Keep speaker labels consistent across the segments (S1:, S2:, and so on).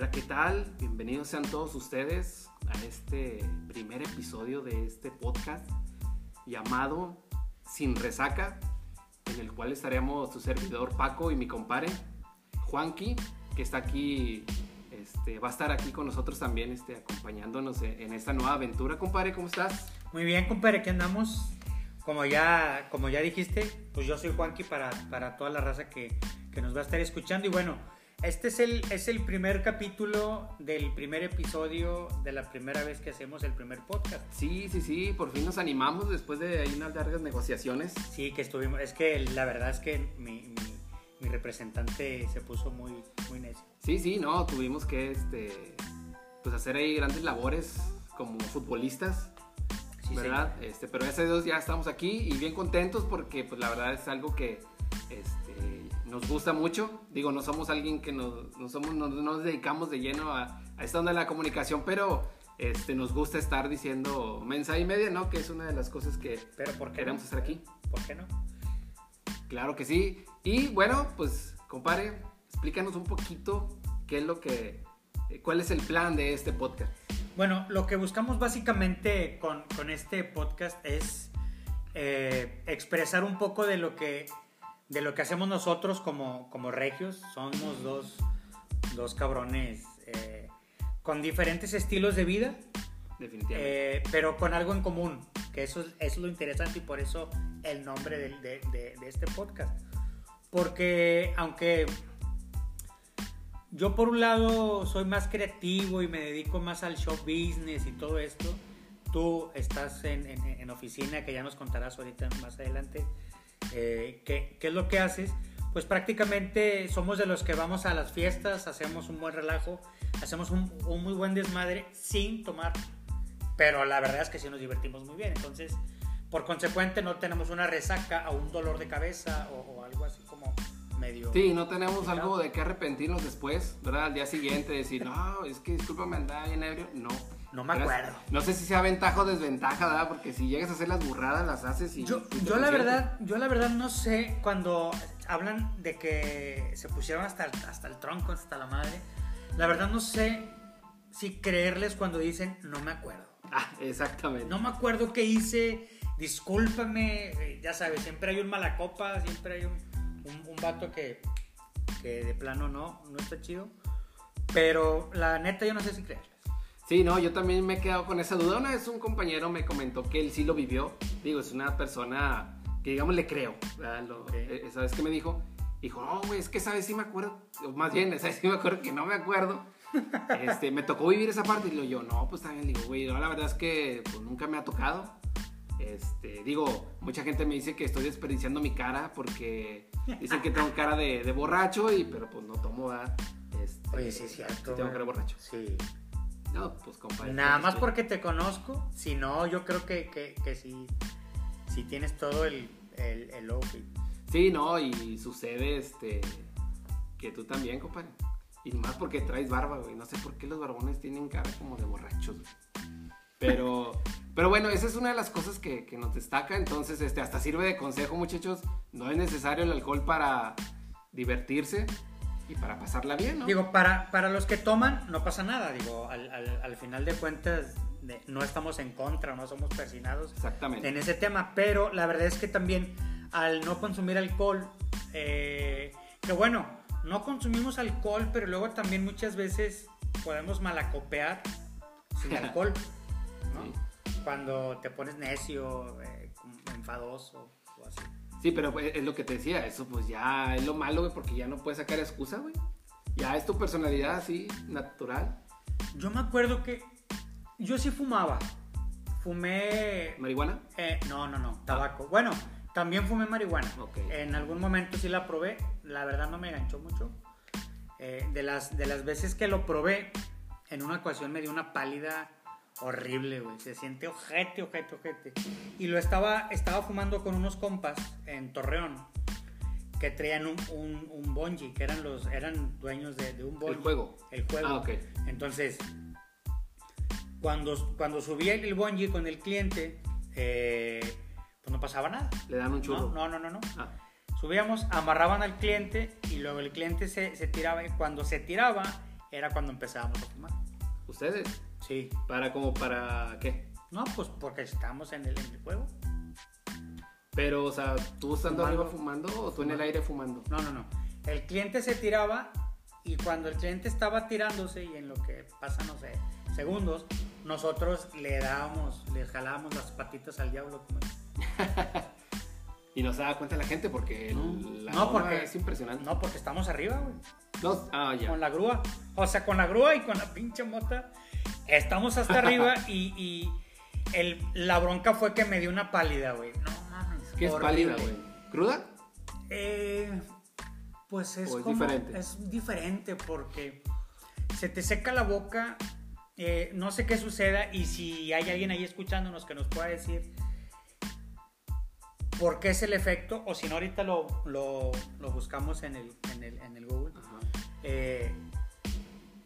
S1: Hola, ¿qué tal? Bienvenidos sean todos ustedes a este primer episodio de este podcast llamado Sin Resaca, en el cual estaremos su servidor Paco y mi compadre Juanqui, que está aquí, este, va a estar aquí con nosotros también, este, acompañándonos en esta nueva aventura. Compadre, ¿cómo estás?
S2: Muy bien, compadre, aquí andamos. Como ya, como ya dijiste, pues yo soy Juanqui para, para toda la raza que, que nos va a estar escuchando. Y bueno, este es el, es el primer capítulo del primer episodio de la primera vez que hacemos el primer podcast.
S1: Sí, sí, sí, por fin nos animamos después de unas largas negociaciones.
S2: Sí, que estuvimos. Es que la verdad es que mi, mi, mi representante se puso muy, muy necio.
S1: Sí, sí, no, tuvimos que este, pues hacer ahí grandes labores como futbolistas,
S2: Sí,
S1: ¿verdad? Este, pero gracias a Dios ya estamos aquí y bien contentos porque pues la verdad es algo que este, nos gusta mucho. Digo, no somos alguien que nos, no somos, no, no nos dedicamos de lleno a, a esta onda de la comunicación, pero este, nos gusta estar diciendo mensaje y media, ¿no? Que es una de las cosas que
S2: Pero ¿por qué
S1: queremos
S2: no?
S1: hacer aquí.
S2: ¿Por qué no?
S1: Claro que sí. Y bueno, pues, compadre, explícanos un poquito qué es lo que, eh, cuál es el plan de este podcast.
S2: Bueno, lo que buscamos básicamente con, con este podcast es eh, expresar un poco de lo que, de lo que hacemos nosotros como, como regios. Somos dos, dos cabrones eh, con diferentes estilos de vida,
S1: Definitivamente.
S2: eh, pero con algo en común, que eso es, eso es lo interesante y por eso el nombre de- de este podcast. Porque aunque yo por un lado soy más creativo y me dedico más al show business y todo esto, tú estás en, en- en oficina, que ya nos contarás ahorita más adelante, eh, ¿qué, es lo que haces? Pues prácticamente somos de los que vamos a las fiestas, hacemos un buen relajo, hacemos un, muy buen desmadre sin tomar pero la verdad es que sí nos divertimos muy bien. Entonces, por consecuente, no tenemos una resaca o un dolor de cabeza o algo así como medio.
S1: Sí, no tenemos algo de qué arrepentirnos después, ¿verdad? Al día siguiente decir, no, es que discúlpame, andaba bien ebrio. No.
S2: No me acuerdo.
S1: No sé si sea ventaja o desventaja, ¿verdad? Porque si llegas a hacer las burradas, las haces y...
S2: Yo, yo la verdad, yo la verdad no sé cuando hablan de que se pusieron hasta el, hasta el tronco, hasta la madre. La verdad no sé si creerles cuando dicen no me acuerdo.
S1: Ah, exactamente.
S2: No me acuerdo qué hice, discúlpame, eh, ya sabes, siempre hay un malacopa, siempre hay un, un, un vato que, que de plano no, no está chido. Pero la neta yo no sé si creerles.
S1: Sí, no, yo también me he quedado con esa duda. Una vez un compañero me comentó que él sí lo vivió. Digo, es una persona que, digamos, le creo. Lo-
S2: Ok.
S1: eh, ¿Sabes qué me dijo? Dijo, no, güey, es que sabes sí me acuerdo. O más bien, sabes sí me acuerdo que no me acuerdo. Este, me tocó vivir esa parte y lo yo, no, pues también digo, güey, no, la verdad es que pues, nunca me ha tocado. Este, digo, mucha gente me dice que estoy desperdiciando mi cara porque dicen que tengo cara de, de borracho y pero pues no tomo, ¿verdad? Este,
S2: Oye, sí es cierto.
S1: sí tengo cara de borracho.
S2: Sí.
S1: No, pues compadre.
S2: Nada
S1: pues,
S2: más
S1: este,
S2: porque te conozco, si no, yo creo que, que, que sí, sí tienes todo el, el, el outfit.
S1: Sí, no, y sucede este que tú también, compadre. Y más porque traes barba, güey. No sé por qué los barbones tienen cara como de borrachos, güey. Pero, pero bueno, esa es una de las cosas que, que nos destaca. Entonces, este, hasta sirve de consejo, muchachos. No es necesario el alcohol para divertirse y para pasarla bien, ¿no?
S2: Digo, para, para los que toman, no pasa nada. Digo, al, al, al final de cuentas, de- no estamos en contra, no somos persinados
S1: Exactamente.
S2: en ese tema. Pero la verdad es que también al no consumir alcohol, eh, que bueno, no consumimos alcohol, pero luego también muchas veces podemos malacopear sin alcohol, ¿no? Cuando te pones necio, eh, enfadoso o así.
S1: Sí, pero pues, es lo que te decía. Eso pues ya es lo malo, güey, porque ya no puedes sacar excusa, güey. Ya es tu personalidad así, natural.
S2: Yo me acuerdo que yo sí fumaba. Fumé
S1: ¿Marihuana?
S2: Eh, no, no, no, tabaco. Bueno, también fumé marihuana.
S1: Ok.
S2: En algún momento sí la probé. La verdad no me enganchó mucho. Eh, de, las, de las veces que lo probé, en una ocasión me dio una pálida horrible, güey. Se siente ojete, ojete, ojete. Y lo estaba, estaba fumando con unos compas en Torreón que traían un, un, un bungee, que eran los eran dueños de, de un bungee.
S1: El juego.
S2: El juego.
S1: Ah, ok.
S2: Entonces, cuando, cuando subía el bungee con el cliente, eh, pues no pasaba nada.
S1: Le dan un churro.
S2: No, no, no, no. no.
S1: Ah,
S2: Subíamos, amarraban al cliente y luego el cliente se, se tiraba. Y cuando se tiraba, era cuando empezábamos a fumar.
S1: ¿Ustedes?
S2: Sí.
S1: ¿Para como para qué?
S2: No, pues porque estábamos en el, en el juego.
S1: Pero, o sea, ¿tú estando
S2: Fumando.
S1: arriba fumando o tú en el aire fumando?
S2: No, no, no. El cliente se tiraba y cuando el cliente estaba tirándose y en lo que pasa, no sé, segundos, nosotros le dábamos, le jalábamos las patitas al diablo. como es.
S1: Y no se da cuenta la gente porque el- la
S2: No, porque-
S1: es impresionante.
S2: No, porque estamos arriba, güey.
S1: No, ah, ya.
S2: Con la grúa. O sea, con la grúa y con la pinche mota. Estamos hasta arriba y, y el, la bronca fue que me dio una pálida, güey. No mames.
S1: ¿Qué es pálida, güey? ¿Cruda?
S2: Eh, pues es,
S1: ¿O es
S2: como-
S1: diferente?
S2: es diferente porque se te seca la boca, eh, no sé qué suceda y si hay alguien ahí escuchándonos que nos pueda decir por qué es el efecto o si no ahorita lo, lo- lo buscamos en el, en el, en el Google.
S1: Ajá.
S2: Eh,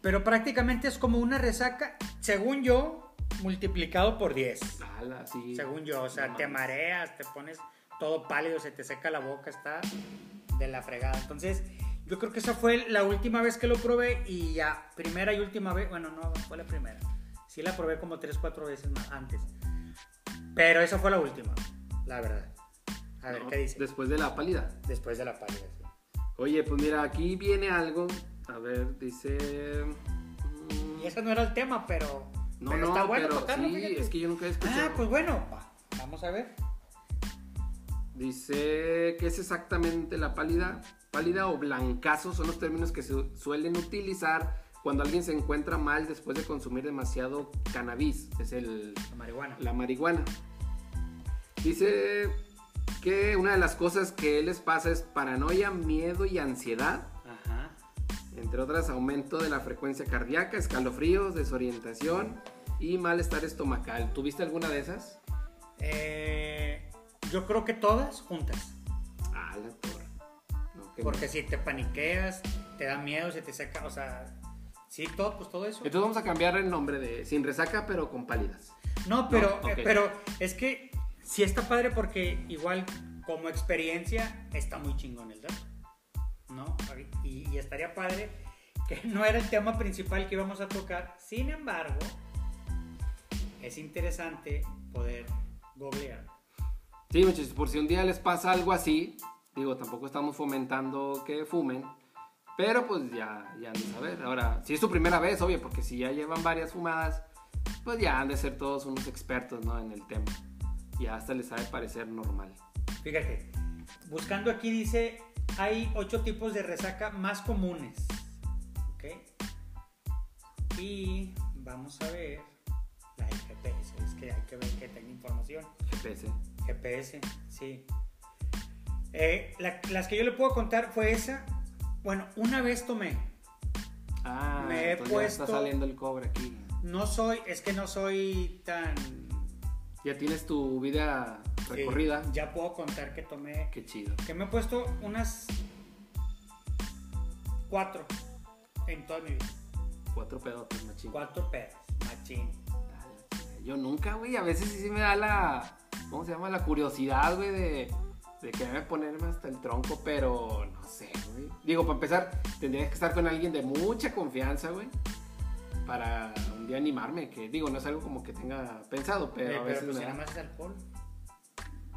S2: pero prácticamente es como una resaca, según yo, multiplicado por 10.
S1: Ala, sí.
S2: Según yo, o sea,
S1: No
S2: te
S1: mames.
S2: mareas, te pones todo pálido, se te seca la boca, está de la fregada. Entonces, yo creo que esa fue la última vez que lo probé y ya, primera y última vez, bueno, no fue la primera. Sí la probé como 3, 4 veces más antes. Pero esa fue la última, la verdad. A ver,
S1: No,
S2: ¿qué dice?
S1: Después de la pálida.
S2: Después de la pálida, sí.
S1: Oye, pues mira, aquí viene algo. A ver, dice. mm,
S2: Y ese no era el tema, pero,
S1: No,
S2: pero
S1: no,
S2: está bueno
S1: pero
S2: tocarlo,
S1: sí,
S2: fíjate.
S1: es que yo nunca he escuchado.
S2: Ah, pues bueno, va, vamos a ver.
S1: Dice que es exactamente la pálida. Pálida o blancazo son los términos que se suelen utilizar cuando alguien se encuentra mal después de consumir demasiado cannabis. Es el,
S2: La marihuana.
S1: la marihuana. Dice que una de las cosas que les pasa es paranoia, miedo y ansiedad. Entre otras, aumento de la frecuencia cardíaca, escalofríos, desorientación y malestar estomacal. ¿Tuviste alguna de esas?
S2: Eh, yo creo que todas juntas.
S1: Ah, la torre. No,
S2: Porque si te paniqueas, te da miedo, se te seca, o sea, sí, todo, pues todo eso.
S1: Entonces vamos a cambiar el nombre de sin resaca, pero con pálidas.
S2: No, pero,
S1: No,
S2: eh, pero es que sí está padre porque igual como experiencia está muy chingón el dato. ¿No? Y, y estaría padre que no era el tema principal que íbamos a tocar. Sin embargo, es interesante poder googlear.
S1: Sí, muchachos, por si un día les pasa algo así, digo, tampoco estamos fomentando que fumen, pero pues ya, ya han de saber. Ahora, si es su primera vez, obvio, porque si ya llevan varias fumadas, pues ya han de ser todos unos expertos, ¿no? En el tema. Ya hasta les ha de parecer normal.
S2: Fíjate, buscando aquí dice, hay ocho tipos de resaca más comunes. ¿Ok? Y vamos a ver la del GPS. Es que hay que ver que tenga información.
S1: GPS.
S2: GPS, sí. Eh, la- las que yo le puedo contar fue esa. Bueno, una vez tomé.
S1: Ah,
S2: Me he
S1: ya está
S2: puesto-
S1: saliendo el cobre aquí.
S2: No soy, es que no soy tan...
S1: Ya tienes tu vida
S2: sí,
S1: recorrida.
S2: ya puedo contar que tomé
S1: Qué chido.
S2: que me he puesto unas cuatro en toda mi vida.
S1: Cuatro pedotes, machín.
S2: Cuatro pedas, machín.
S1: Yo nunca, güey. A veces sí, sí me da la. ¿Cómo se llama? La curiosidad, güey, de, de quererme ponerme hasta el tronco, pero no sé, güey. Digo, para empezar, tendrías que estar con alguien de mucha confianza, güey. Para día animarme, que digo, no es algo como que tenga pensado, pero
S2: Eh,
S1: a
S2: pero
S1: veces
S2: pues
S1: me da-
S2: nada más es alcohol.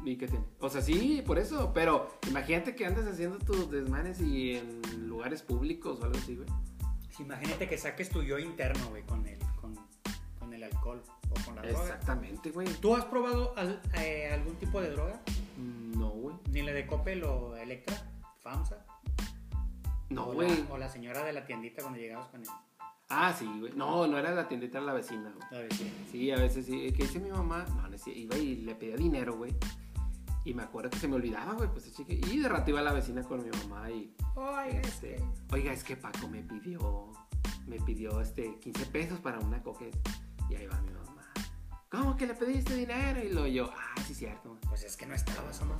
S1: ¿Y qué tiene? O sea, sí, por eso, pero imagínate que andes haciendo tus desmanes y en lugares públicos o algo así, güey.
S2: Imagínate que saques tu yo interno, güey, con el, con, con el alcohol o con la droga.
S1: Exactamente, güey.
S2: ¿Tú has probado al- eh, algún tipo de droga?
S1: No, güey.
S2: Ni la de Coppel o Electra, FAMSA.
S1: No, güey.
S2: o la señora de la tiendita cuando llegabas con el,
S1: Ah, sí, güey. No, no era la tiendita, era la vecina, güey.
S2: la vecina.
S1: Sí, a veces sí. ¿Qué dice mi mamá? No, iba y le pedía dinero, güey. Y me acuerdo que se me olvidaba, güey, pues chique. Y de rato iba la vecina con mi mamá y.
S2: Oiga,
S1: Este,
S2: este.
S1: oiga, es que Paco me pidió. Me pidió este 15 pesos para una coqueta. Y ahí va mi mamá. ¿Cómo que le pediste dinero? Y lo yo, ah, sí, cierto.
S2: Pues es que no estabas, mamá.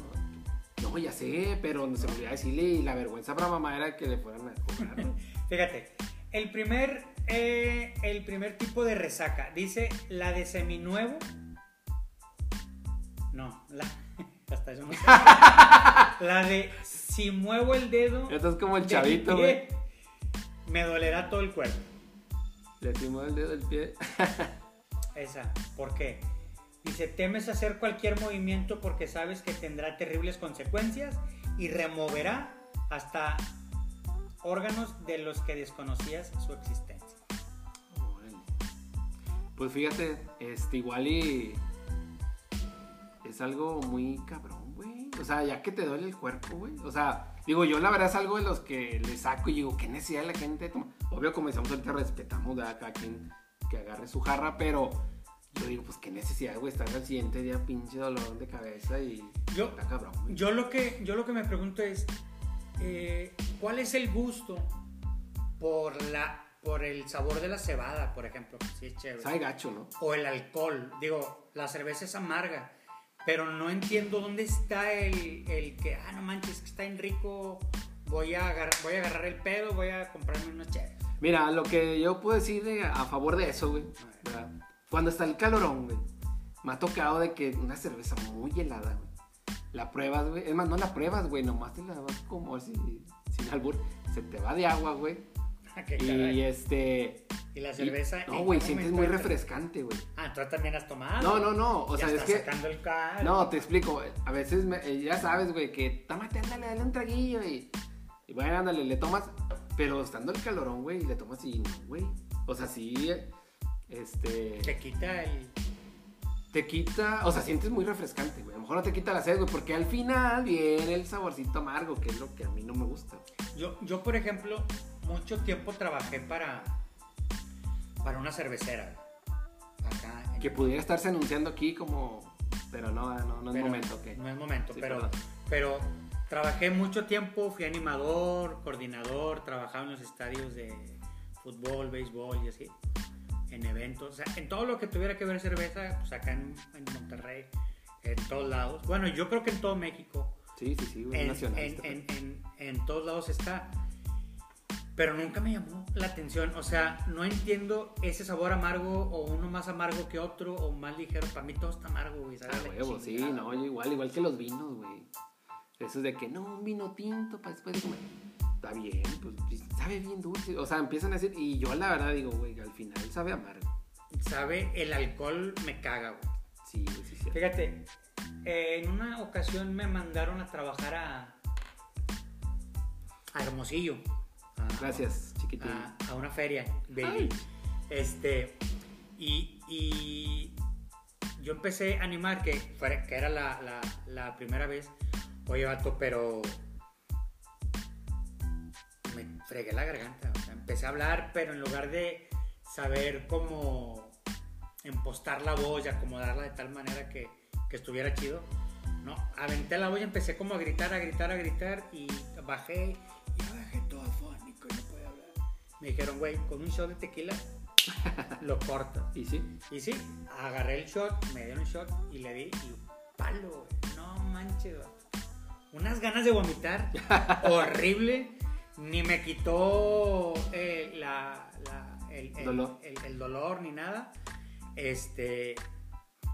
S1: No, ya sé, pero no se me olvidaba decirle. Y la vergüenza para mamá era que le fueran a cobrar. ¿no?
S2: Fíjate, el primer, eh, el primer tipo de resaca, dice la de seminuevo. No, la, hasta eso no sé. La de si muevo el dedo.
S1: Esto es como el chavito, güey.
S2: Me dolerá todo el cuerpo.
S1: Le timó el dedo del pie.
S2: Esa, ¿por qué? Dice, temes hacer cualquier movimiento porque sabes que tendrá terribles consecuencias y removerá hasta órganos de los que desconocías su existencia.
S1: Pues fíjate, este igual y es algo muy cabrón, güey. O sea, ya que te duele el cuerpo, güey. O sea, digo, yo la verdad es algo de los que le saco y digo, ¿qué necesidad de la gente de tomar? Obvio, comenzamos ahorita, respetamos de cada quien que agarre su jarra, pero yo digo, pues qué necesidad, güey, estar al siguiente día pinche dolor de cabeza y
S2: Yo-
S1: está cabrón, güey.
S2: Yo lo que, yo lo que me pregunto es, eh, ¿cuál es el gusto por, la, por el sabor de la cebada, por ejemplo? que Sí, es chévere.
S1: Sabe gacho, ¿no?
S2: o el alcohol. Digo, la cerveza es amarga, pero no entiendo dónde está el, el que, ah, no manches, que está en rico, voy a, agar- voy a agarrar el pedo, voy a comprarme unos chéveres.
S1: Mira, lo que yo puedo decir de- a favor de eso, güey, cuando está el calorón, güey, me ha tocado de que una cerveza muy helada, güey, la pruebas, güey, es más, no la pruebas, güey, nomás te la vas como así, sin albur, se te va de agua, güey,
S2: Ah, qué
S1: y
S2: caray.
S1: este...
S2: Y la
S1: y-
S2: cerveza.
S1: no,
S2: ¿en
S1: güey, sientes muy refrescante, güey.
S2: Ah, tú también has tomado.
S1: No, no, no, o
S2: Ya
S1: sea, es
S2: estás
S1: que...
S2: sacando el cal.
S1: No, te explico. A veces, me- eh, ya sabes, güey, que tómate, ándale, dale un traguillo y, y bueno, ándale, le tomas, pero estando el calorón, güey, le tomas y no, güey. O sea, sí, este,
S2: Te quita el.
S1: te quita, o sea, sientes muy refrescante, güey. Mejor no te quita la sed, güey, porque al final viene el saborcito amargo, que es lo que a mí no me gusta.
S2: Yo, yo, por ejemplo, mucho tiempo trabajé para. Para una cervecera. Acá. en-
S1: Que pudiera estarse anunciando aquí como, pero no, no, no es
S2: pero-
S1: momento, ok.
S2: No es momento,
S1: Sí,
S2: pero,
S1: perdón.
S2: pero trabajé mucho tiempo, fui animador, coordinador, trabajaba en los estadios de fútbol, béisbol y así, en eventos, o sea, en todo lo que tuviera que ver cerveza, pues acá en, en Monterrey, en todos lados. Bueno, yo creo que en todo México,
S1: Sí, sí, sí,
S2: en,
S1: nacional.
S2: en-
S1: este
S2: en- todos lados está. Pero nunca me llamó la atención. O sea, no entiendo ese sabor amargo o uno más amargo que otro o más ligero. Para mí todo está amargo, güey.
S1: Ah, huevo, sí, no, yo igual, igual que los vinos, güey. Eso es de que no, un vino tinto para después de comer. Está bien, pues pues, sabe bien dulce. O sea, empiezan a decir, y yo la verdad digo, güey, al final sabe amargo.
S2: Sabe, el alcohol me caga, güey.
S1: Sí, sí, sí.
S2: Fíjate, eh, en una ocasión me mandaron a trabajar a, a Hermosillo. A-
S1: Gracias, chiquitín.
S2: a, a una feria, baby.
S1: Ay.
S2: Este, y, y yo empecé a animar, que, fuera- que era la, la- la primera vez. Oye, vato, pero me fregué la garganta. O sea, empecé a hablar, pero en lugar de saber cómo impostar la voz y acomodarla de tal manera que, que estuviera chido, no, aventé la voz y empecé como a gritar, a gritar, a gritar y bajé y bajé todo afónico y no podía hablar. Me dijeron, güey, con un shot de tequila lo corto.
S1: ¿Y sí?
S2: Y sí, agarré el shot, me dieron un shot y le di y palo, güey. No manches, güey. Unas ganas de vomitar horrible. Ni me quitó eh, la, la- el, el-
S1: Dolor.
S2: el- el dolor ni nada. Este,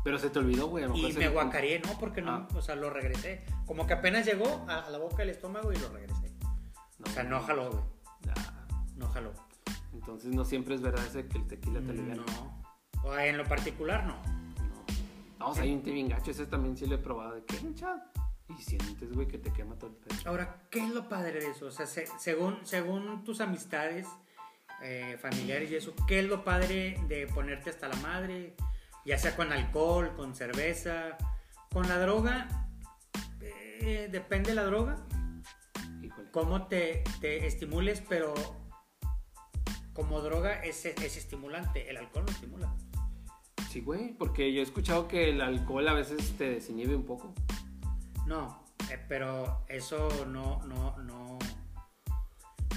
S1: Pero se te olvidó, güey.
S2: y me guacareé, ¿no? Porque no,
S1: Ah.
S2: o sea, lo regresé. Como que apenas llegó a, a la boca del estómago y lo regresé. O sea, no jaló, güey. No jaló.
S1: entonces no siempre es verdad ese que el tequila te alivia.
S2: No. O en lo particular, no.
S1: No. Vamos, hay un té bien gacho. Ese también sí lo he probado. ¿De qué, chat? Y sientes, güey, que te quema todo el pedo.
S2: Ahora, ¿qué es lo padre de eso? O sea, se- según, según tus amistades, eh, familiares y eso, ¿qué es lo padre de ponerte hasta la madre? Ya sea con alcohol, con cerveza, con la droga. eh, depende de la droga,
S1: Híjole.
S2: cómo te, te estimules, pero como droga es, es estimulante. El alcohol no estimula.
S1: Sí, güey, porque yo he escuchado que el alcohol a veces te desinhibe un poco.
S2: No, eh, pero eso no, no, no.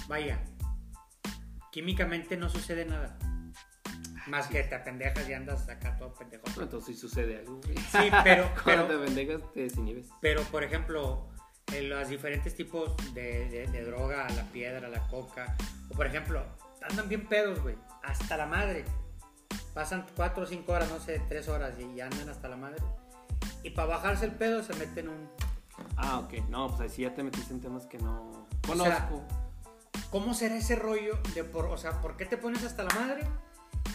S2: Vaya, químicamente no sucede nada. Más que te apendejas y andas acá todo pendejo.
S1: Entonces sí sucede algo, güey.
S2: Sí, pero,
S1: Cuando
S2: pero,
S1: te pendejas te desinhibes.
S2: pero por ejemplo, en los diferentes tipos de, de- de droga, la piedra, la coca, o por ejemplo, andan bien pedos, güey, hasta la madre. Pasan 4 o 5 horas, no sé, 3 horas y andan hasta la madre. Y para bajarse el pedo se meten un
S1: Ah, ok. No, pues ahí sí ya te metiste en temas que no
S2: O sea,
S1: conozco.
S2: ¿Cómo será ese rollo de por, o sea, por qué te pones hasta la madre?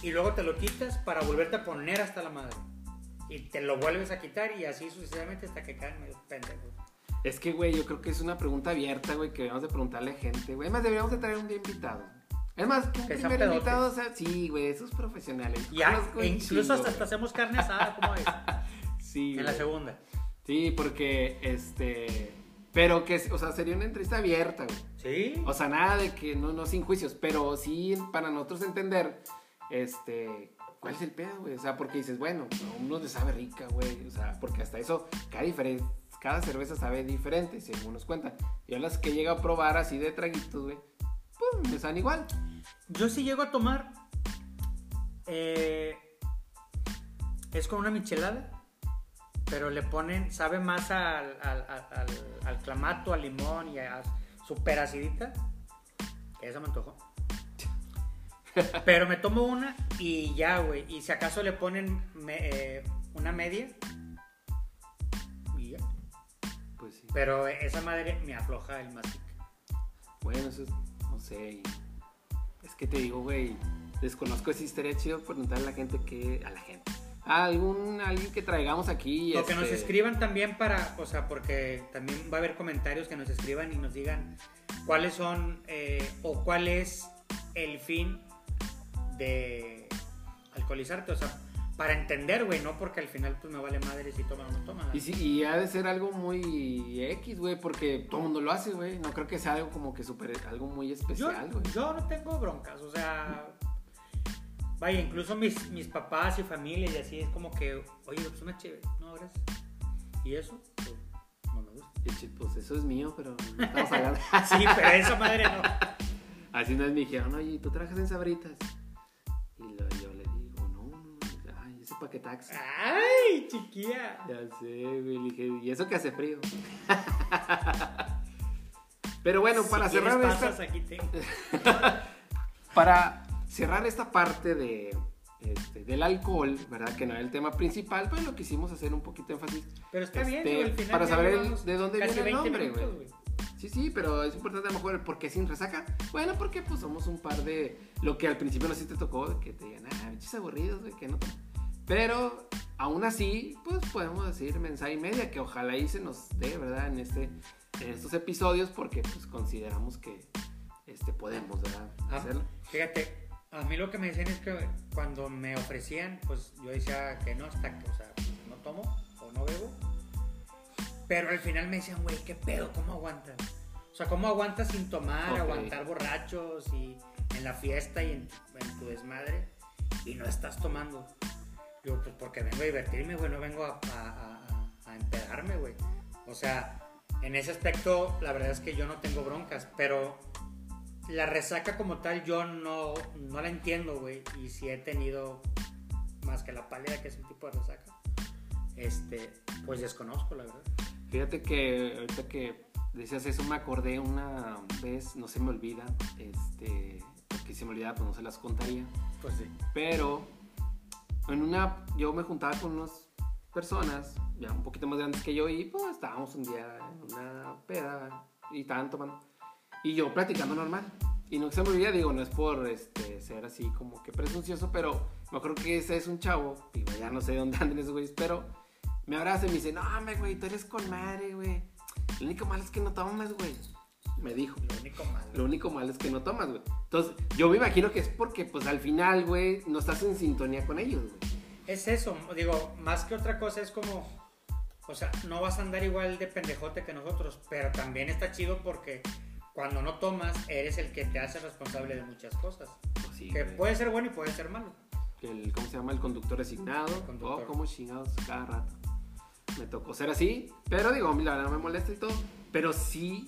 S2: y luego te lo quitas para volverte a poner hasta la madre. Y te lo vuelves a quitar y así sucesivamente hasta que caen medio pendejos.
S1: Es que, güey, yo creo que es una pregunta abierta, güey, que debemos de preguntarle a gente, güey. Además, deberíamos de traer un día invitado. Es más, que primer invitado, o sea, sí, güey, esos profesionales.
S2: Ya, e incluso hasta, hacemos carne asada, ¿cómo es?
S1: Sí,
S2: En la segunda.
S1: Sí, porque, este... Pero que, o sea, sería una entrevista abierta, güey.
S2: ¿Sí?
S1: O sea, nada de que, no, no sin juicios, pero sí para nosotros entender, este, cuál es el pedo, güey. O sea, porque dices, bueno, a uno le sabe rica, güey. O sea, porque hasta eso, cada, cada cerveza sabe diferente, según nos cuentan. Yo las que llego a probar así de traguitos, güey, pues me saben igual.
S2: Yo sí llego a tomar. eh, es con una michelada. Pero le ponen, sabe más al, al, al- clamato, al limón y a super acidita. Que esa me antojó. Pero me tomo una y ya, güey. Y si acaso le ponen me- eh, una media. Y ya.
S1: Pues sí.
S2: Pero esa madre me afloja el mastic.
S1: Bueno, eso es, no sé. Es que te digo, güey, desconozco si estaría chido preguntarle a la gente que, a la gente. A algún, alguien que traigamos aquí.
S2: O que nos
S1: este,
S2: escriban también para, o sea, porque también va a haber comentarios que nos escriban y nos digan cuáles son eh, o cuál es el fin de alcoholizarte, o sea, para entender, güey, no porque al final pues me vale madre si toman o no toman.
S1: Y, sí, y ha de ser algo muy X, güey, porque todo el mundo lo hace, güey. No creo que sea algo como que súper, algo muy especial, güey.
S2: yo no tengo broncas, o sea, vaya, incluso mis, mis papás y familia y así es como que, oye, pues una chévere, no, gracias. ¿Y eso? Pues, no me gusta.
S1: Y Pues eso es mío, pero no estamos hablando.
S2: Sí, pero esa madre no.
S1: Así una vez me dijeron, oye, ¿tú trabajas en Sabritas? Y lo- yo le digo, no, no, ay, ese paquetaxi.
S2: ¡Ay, chiquilla!
S1: Ya sé, güey, le dije, ¿y eso que hace frío? Pero bueno, para cerrar
S2: quieres
S1: esta...
S2: pasas, aquí tengo.
S1: Para cerrar esta parte de, este, del alcohol, ¿verdad? Que no era el tema principal, pues lo quisimos hacer un poquito énfasis.
S2: Pero está bien,
S1: Este,
S2: digo, al final
S1: para saber el- de dónde viene el
S2: 20
S1: nombre, güey. Sí, sí, pero es importante a lo mejor el por qué sin resaca. Bueno, porque pues somos un par de... Lo que al principio no sí te tocó, de que te digan, ah, bichos aburridos, güey, que no... Pero aún así, pues podemos decir mensaje y media, que ojalá y se nos dé, ¿verdad? En, este, en estos episodios, porque pues consideramos que este, podemos, ¿verdad?
S2: Ah,
S1: Hacerlo.
S2: Fíjate, a mí lo que me decían es que cuando me ofrecían, pues yo decía que no, hasta que, o sea, no tomo o no bebo. Pero al final me decían, güey, ¿qué pedo? ¿Cómo aguantas? O sea, ¿cómo aguantas sin tomar, aguantar borrachos y en la fiesta y en, en tu desmadre y no estás tomando? Digo, pues porque vengo a divertirme, güey, no vengo a, a, a- a empedarme, güey. O sea, en ese aspecto, la verdad es que yo no tengo broncas, pero la resaca como tal yo no, no la entiendo, güey. Y si he tenido más que la pálida, que es un tipo de resaca, este, pues desconozco, la verdad.
S1: Fíjate que ahorita que decías eso me acordé una vez, no se me olvida, este, porque si se me olvida pues no se las contaría,
S2: Pues sí.
S1: pero en una, yo me juntaba con unas personas ya un poquito más grandes que yo y pues estábamos un día en una peda y estaban tomando y yo platicando normal. Y no se me olvida, digo, no es por este, ser así como que presuncioso, pero me acuerdo que ese es un chavo, digo, ya no sé de dónde andan esos güeyes, pero me abraza y me dice, no, hombre, güey, tú eres con madre, güey. Lo único malo es que no tomas, güey. Me dijo.
S2: Lo único malo.
S1: Lo único malo es que no tomas, güey. Entonces, yo me imagino que es porque, pues, al final, güey, no estás en sintonía con ellos, güey.
S2: Es eso, digo, más que otra cosa es como, o sea, no vas a andar igual de pendejote que nosotros, pero también está chido porque cuando no tomas eres el que te hace responsable de muchas cosas.
S1: Sí,
S2: Que
S1: güey.
S2: puede ser bueno y puede ser malo.
S1: el, ¿cómo se llama? El conductor designado.
S2: Conductor.
S1: Oh, como chingados cada rato. Me tocó ser así, pero digo, la verdad no me molesta y todo. Pero sí,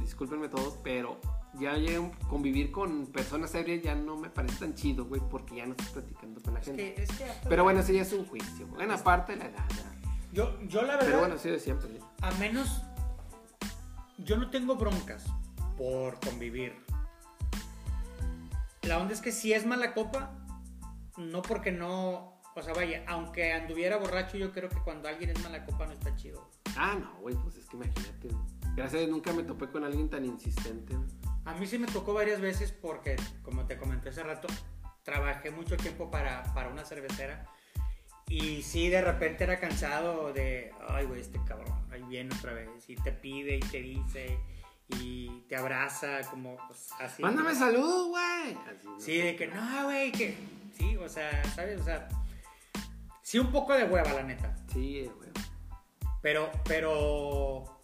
S1: discúlpenme todos, pero ya llegué a convivir con personas ebrias ya no me parece tan chido, güey, porque ya no estás platicando con la
S2: Es
S1: gente.
S2: que, es que
S1: Pero bueno, ya es un juicio. Bueno, aparte de la edad.
S2: yo, yo la verdad,
S1: Pero bueno, sí de siempre.
S2: a menos, yo no tengo broncas por convivir. La onda es que si es mala copa, no porque no, o sea, vaya, aunque anduviera borracho, yo creo que cuando alguien es mala copa no está chido.
S1: Ah, no, güey, pues es que imagínate. Gracias a Dios nunca me topé con alguien tan insistente.
S2: A mí sí me tocó varias veces porque, como te comenté hace rato, trabajé mucho tiempo para, para una cervecera. Y sí, de repente era cansado de, ay, güey, este cabrón, ahí viene otra vez. Y te pide y te dice y te abraza, como pues, así.
S1: Mándame saludos, güey. ¿no?
S2: Sí, de que no, güey, que. Sí, o sea, ¿sabes? O sea, sí, un poco de hueva, la neta.
S1: Sí, güey.
S2: Pero, pero.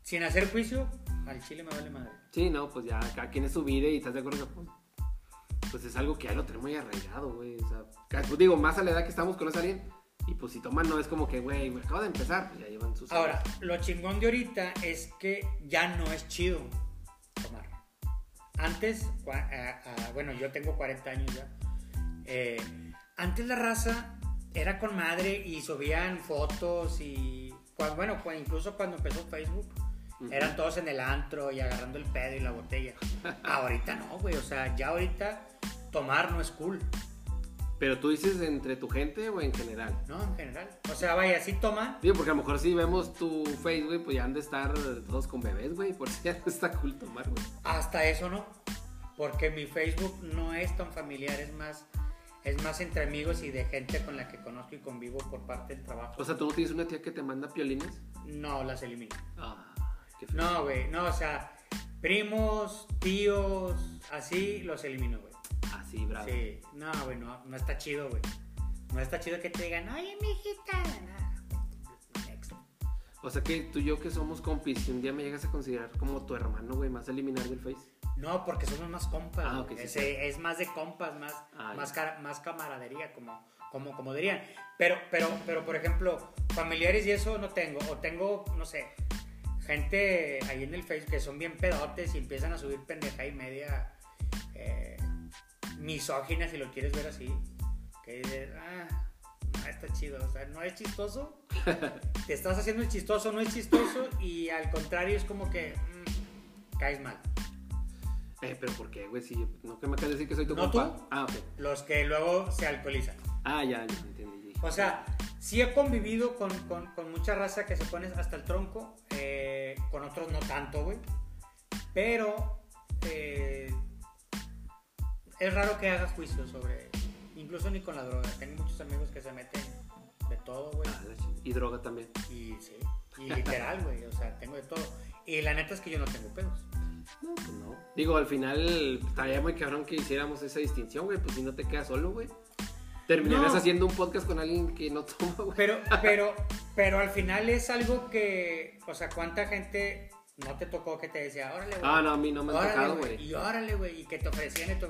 S2: Sin hacer juicio, al chile me vale madre.
S1: Sí, no, pues ya cada quien es su vida y estás de acuerdo que pues, es algo que ya lo tenemos muy arraigado, güey. O sea, pues digo, más a la edad que estamos con alguien y pues si toman no es como que, güey, me acabo de empezar, pues ya llevan sus
S2: Ahora, lo chingón de ahorita es que ya no es chido tomar. Antes, bueno, yo tengo 40 años ya. eh, antes la raza era con madre y subían fotos y, bueno, incluso cuando empezó Facebook, Eran todos en el antro y agarrando el pedo y la botella. ahorita no, güey, o sea, ya ahorita tomar no es cool,
S1: Pero tú dices entre tu gente o en general.
S2: ¿no? En general. O sea, vaya, sí toman,
S1: Digo, porque a lo mejor si vemos tu Face, güey, pues ya han de estar todos con bebés, güey. Por si ya no está cool tomar, güey.
S2: Hasta eso no, porque mi Facebook no es tan familiar, es más, es más entre amigos y de gente con la que conozco y convivo por parte del trabajo.
S1: O sea, ¿tú no tienes una tía que te manda piolines?
S2: No las elimino.
S1: Ah.
S2: No, güey, no, o sea, primos, tíos, así los elimino, güey.
S1: Así, bravo.
S2: Sí, no, güey, no, no está chido, güey. No está chido que te digan, oye, mijita, no, next.
S1: O sea que tú y yo que somos compis, si un día me llegas a considerar como tu hermano, güey, más eliminar del Face.
S2: No, porque somos más compas.
S1: Ah, sí,
S2: Ese- Es más de compas, más,
S1: Ah,
S2: más camaradería, como, como, como dirían. Pero, pero, pero, por ejemplo, familiares y eso no tengo. O tengo, no sé, gente ahí en el Facebook que son bien pedotes y empiezan a subir pendeja y media eh, misógina, si lo quieres ver así. Que dices, ah, no está chido. O sea, no es chistoso. Te estás haciendo el chistoso, no es chistoso. Y al contrario, es como que mm, caes mal.
S1: Eh, pero ¿por qué, güey? Si no que me acabas de decir que soy tu
S2: ¿No
S1: compa.
S2: tú?
S1: Ah, ok.
S2: los que luego se alcoholizan.
S1: Ah, ya, ya entendí.
S2: O sea, sí he convivido con, con- con mucha raza que se pone hasta el tronco, eh, con otros no tanto, güey. Pero eh, es raro que haga juicio sobre, incluso ni con la droga. Tengo muchos amigos que se meten de todo, güey.
S1: Ah, y droga también.
S2: Y sí, y literal, güey. O sea, tengo de todo. Y la neta es que yo no tengo pedos.
S1: No, pues no. Digo, al final estaría muy cabrón que hiciéramos esa distinción, güey. Pues si no te quedas solo, güey. Terminarías
S2: No.
S1: haciendo un podcast con alguien que no toma, güey.
S2: Pero, pero, pero al final es algo que, o sea, ¿cuánta gente no te tocó que te decía, órale, güey?
S1: Ah, no, a mí no me ha tocado, güey.
S2: Y órale, güey, y que te ofrecían y tú,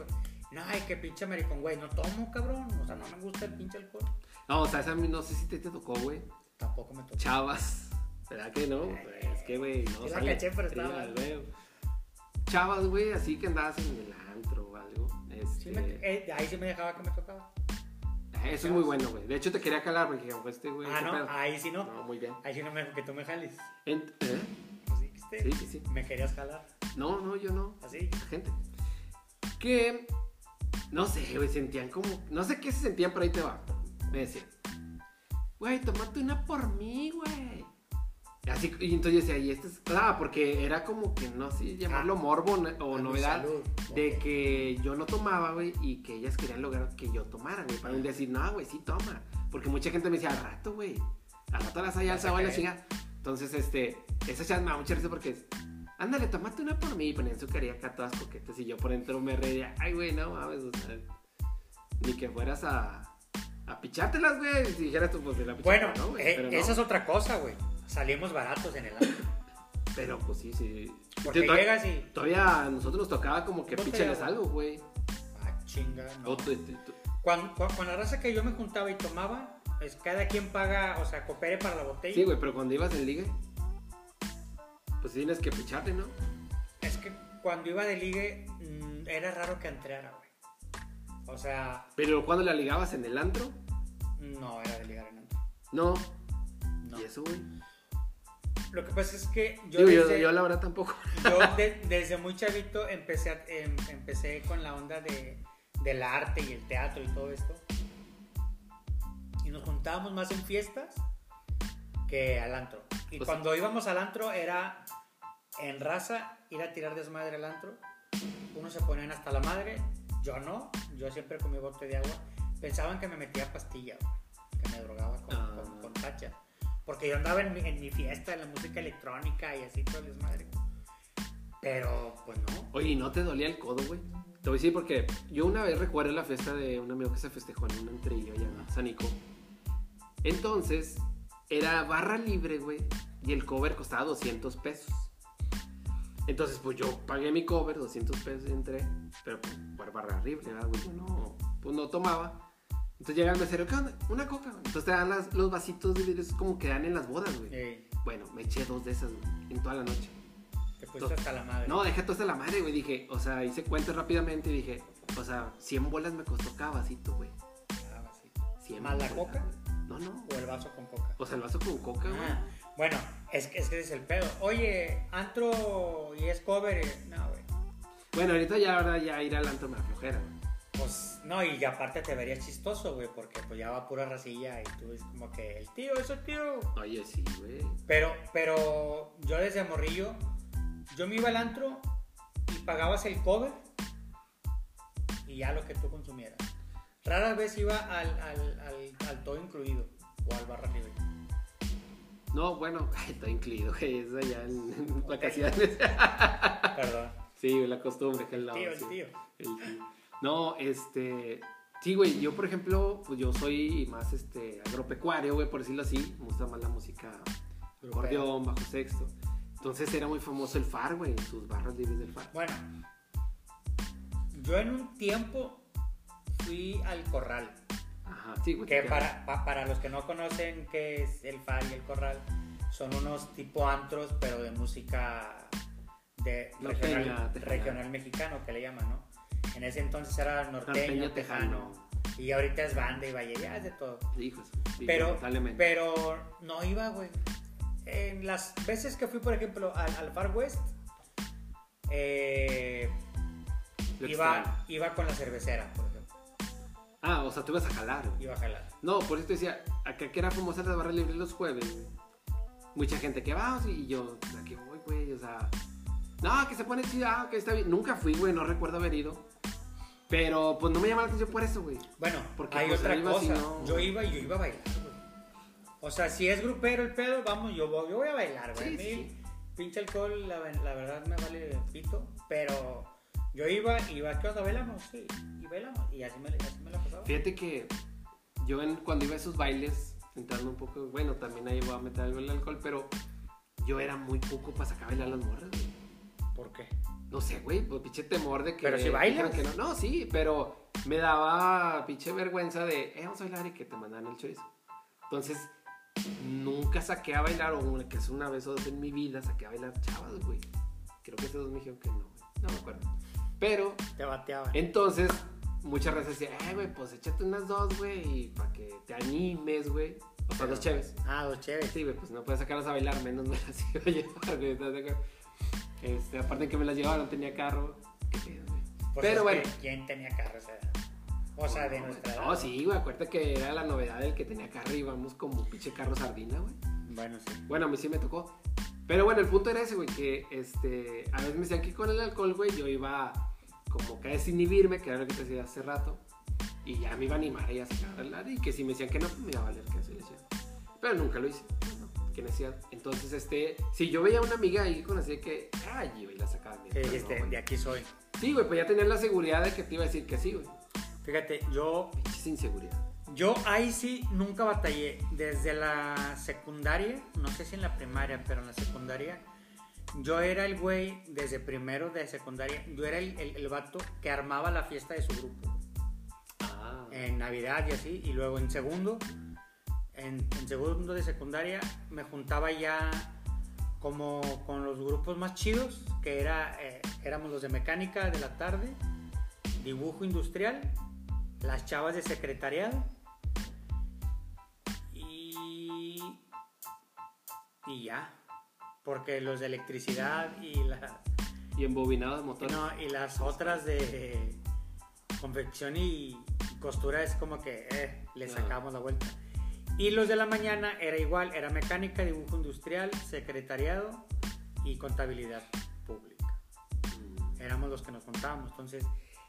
S2: no, ay, qué pinche maricón, güey, no tomo, cabrón. O sea, no me gusta el pinche alcohol.
S1: No, o sea, esa a mí no sé si te, te tocó, güey.
S2: Tampoco me tocó.
S1: Chavas. ¿Verdad que no?
S2: Ay,
S1: es que, güey, no
S2: sí la
S1: sale.
S2: caché, pero
S1: Sí,
S2: estaba.
S1: Chavas, güey, así que andabas en el antro o algo.
S2: Sí
S1: Este,
S2: me- eh, ahí sí me dejaba que me tocaba.
S1: Eso es muy bueno, güey. De hecho, te quería calar porque dije, pues, este, güey.
S2: ah,
S1: ¿qué
S2: no,
S1: pedo?
S2: ahí sí no.
S1: No, muy bien.
S2: Ahí sí no me que tú me jales.
S1: Ent- ¿eh?
S2: Pues dijiste,
S1: Sí, sí, sí.
S2: me querías jalar.
S1: No, no, yo no.
S2: Así.
S1: La gente. Que, no sé, güey, sentían como, no sé qué se sentían, pero ahí te va. Me decían, güey, tomate una por mí, güey. Y Así, y entonces decía, y este es, ah, porque era como que, no sé, llamarlo
S2: Ah.
S1: morbo o novedad
S2: salud.
S1: de que yo no tomaba, güey, y que ellas querían lograr que yo tomara, güey, para un día decir, no, güey, sí toma. Porque mucha gente me decía, al rato, güey, al rato las hay
S2: Vas
S1: alza,
S2: a
S1: güey, la chinga. Entonces, este, esa chat me da mucha risa porque es, ándale, tomate una por mí, y ponían su carilla acá todas coquetas, y yo por dentro me reía, ay, güey, no mames, o sea, ni que fueras a, a pichártelas, güey, si dijeras tú, pues de la
S2: Bueno,
S1: pichata, ¿no, güey?
S2: eh,
S1: Pero no.
S2: esa es otra cosa, güey. Salimos baratos en el antro.
S1: Pero pues sí, sí.
S2: Porque llegas y.
S1: Todavía a nosotros nos tocaba como que píchales algo, güey.
S2: Ah, chinga, no. Cuando, cu- con la raza que yo me juntaba y tomaba, es cada quien paga, o sea, coopere para la botella.
S1: Sí, güey, pero cuando ibas en ligue, pues tienes que picharte, ¿no?
S2: Es que cuando iba de ligue, mm, era raro que entreara, güey. O sea,
S1: Pero cuando la ligabas en el antro,
S2: no era de ligar en antro.
S1: no.
S2: No.
S1: ¿Y eso, güey?
S2: Lo que pasa es que yo,
S1: Digo,
S2: desde,
S1: yo la verdad tampoco.
S2: yo de- desde muy chavito empecé, a- em- empecé con la onda de, del arte y el teatro y todo esto. Y nos juntábamos más en fiestas que al antro. Y
S1: Pues-
S2: cuando íbamos al antro era en raza ir a tirar desmadre al antro. Unos se ponían hasta la madre Yo no, yo siempre con mi bote de agua. Pensaban que me metía pastilla, que me drogaba con,
S1: Ah.
S2: con, con tacha. Porque yo andaba en mi, en mi fiesta, en la música electrónica y así todo el desmadre. Pero, pues no.
S1: Oye, ¿y no te dolía el codo, güey? Te voy a decir porque yo una vez recuerdo la fiesta de un amigo que se festejó en un entrillo allá en. Entonces, era barra libre, güey, y el cover costaba 200 pesos. Entonces, pues yo pagué mi cover, 200 pesos y entré, pero pues, por barra libre, ¿verdad, güey? Yo no, pues no tomaba. Entonces llega el mesero, ¿qué onda? Una coca, güey. Entonces te dan las- los vasitos de vidrio, como que dan en las bodas, güey.
S2: Eh,
S1: Bueno, me eché dos de esas, güey, en toda la noche.
S2: te fuiste hasta la madre.
S1: No, deja toda esta la madre, güey. Dije, o sea, hice cuentas rápidamente y dije, o sea, 100 bolas me costó cada vasito, güey.
S2: Ah, sí.
S1: 100
S2: ¿Más la
S1: bolas,
S2: coca?
S1: güey. No, no.
S2: O el vaso con coca.
S1: O sea, el vaso con coca, güey.
S2: Ah, bueno, es, que- es que ese es el pedo. Oye, antro y es cover. eh, No, güey.
S1: Bueno, ahorita ya, ahora ya ir al antro me flojera, güey.
S2: Pues no, y aparte te verías chistoso, güey, porque pues ya va pura racilla y tú es como que el tío, es el tío.
S1: Oye, sí, güey.
S2: Pero, pero yo desde morrillo, yo me iba al antro y pagabas el cover y ya lo que tú consumieras. Rara vez iba al, al, al, al todo incluido o al barra libre.
S1: No, bueno, está incluido, güey. Eso ya en, en vacaciones.
S2: Perdón.
S1: sí, la costumbre que el lado.
S2: Tío, el
S1: sí.
S2: tío.
S1: El tío. No, este. Sí, güey, yo por ejemplo, pues yo soy más este agropecuario, güey, por decirlo así. Me gusta más la música acordeón, bajo sexto. Entonces era muy famoso el FAR, güey, sus barras libres del FAR.
S2: Bueno, yo en un tiempo fui al corral.
S1: Ajá, sí, güey.
S2: Que para, pa- para los que no conocen qué es el FAR y el corral, son unos tipo antros, pero de música de regional, regional mexicano, que le llaman, ¿no? En ese entonces era norteño,
S1: Norteño,
S2: tejano. Y ahorita es banda y valle, ya es de todo.
S1: Hijos, sí,
S2: Pero, pero no iba, güey. En las veces que fui, por ejemplo, al, al Far West, eh, iba, iba con la cervecera, por ejemplo.
S1: Ah, o sea, tú ibas a jalar, güey.
S2: Iba a jalar.
S1: No, por eso te decía, acá que era famosa la barra libre los jueves, güey. Mucha gente que va, y yo, ¿a qué voy, güey? O sea, no, que se pone chida, ah, que está bien. Nunca fui, güey, no recuerdo haber ido. Pero, pues no me llama la atención por eso, güey.
S2: Bueno,
S1: Porque,
S2: hay
S1: pues,
S2: otra
S1: iba
S2: cosa.
S1: no-
S2: Yo iba y yo iba a bailar, güey. O sea, si es grupero el pedo, vamos, yo voy, yo voy a bailar, güey.
S1: Sí,
S2: a mí,
S1: sí.
S2: pinche alcohol, la, la verdad me vale pito. Pero yo iba, iba, ¿qué onda? ¿Bailamos? Sí, y bailamos. Y así me, así me la pasaba.
S1: Fíjate que yo en- cuando iba a esos bailes, entrando un poco, bueno, también ahí voy a meter algo el alcohol, pero yo era muy poco para sacar a bailar las morras, güey.
S2: ¿Por qué?
S1: No sé, güey, pues pinche temor de que.
S2: Pero si
S1: que no. no, sí, pero me daba pinche vergüenza de, eh, vamos a bailar y que te mandan el chorizo. Entonces, nunca saqué a bailar, o una, que es una vez o dos en mi vida, saqué a bailar chavas, güey. Creo que esos dos me dijeron que no, güey. No me acuerdo. Pero,
S2: Te bateaban.
S1: entonces, muchas veces decía, eh, güey, pues échate unas dos, güey, para que te animes, güey. O sea, dos chéves.
S2: Ah, dos chéveres.
S1: Sí, güey, pues no puedes sacarlas a bailar, menos me las iba a llevar, güey. Este, aparte de que me las llevaron, tenía carro. Qué pedo, güey.
S2: Pues
S1: Pero bueno.
S2: ¿Quién tenía carro a esa edad? O sea, de
S1: No,
S2: nuestra edad.
S1: No, sí, güey, acuérdate que era la novedad del que tenía carro y íbamos como pinche carro sardina, güey.
S2: Bueno, sí.
S1: Bueno, a mí sí me tocó. Pero bueno, el punto era ese, güey, que este, a veces me decían que con el alcohol, güey, yo iba como que a desinhibirme, que era lo que te decía hace rato. Y ya me iba a animar ahí a sacar a bailar. Y que si me decían que no, pues me iba a valer que así le decía. Pero nunca lo hice. Entonces, este, si yo veía a una amiga ahí conocía que, ay, iba y la sacaba. No, güey.
S2: de aquí soy.
S1: Sí, güey, pues ya tenías la seguridad de que te iba a decir que sí, güey.
S2: Fíjate, yo
S1: Pinches inseguridad.
S2: Yo ahí sí nunca batallé. Desde la secundaria, no sé si en la primaria, pero en la secundaria, yo era el güey, desde primero de secundaria, yo era el, el, el vato que armaba la fiesta de su grupo.
S1: Ah.
S2: En Navidad y así. Y luego en segundo, en, en segundo de secundaria, me juntaba ya como con los grupos más chidos, que era, eh, éramos los de mecánica de la tarde, dibujo industrial, las chavas de secretariado y, y ya. Porque los de electricidad y, la,
S1: Y embobinados motores.
S2: no, y las otras de confección y costura es como que eh, le
S1: Claro.
S2: sacamos la vuelta. Y los de la mañana era igual, era mecánica, dibujo industrial, secretariado y contabilidad pública. Éramos los que nos contábamos. Entonces,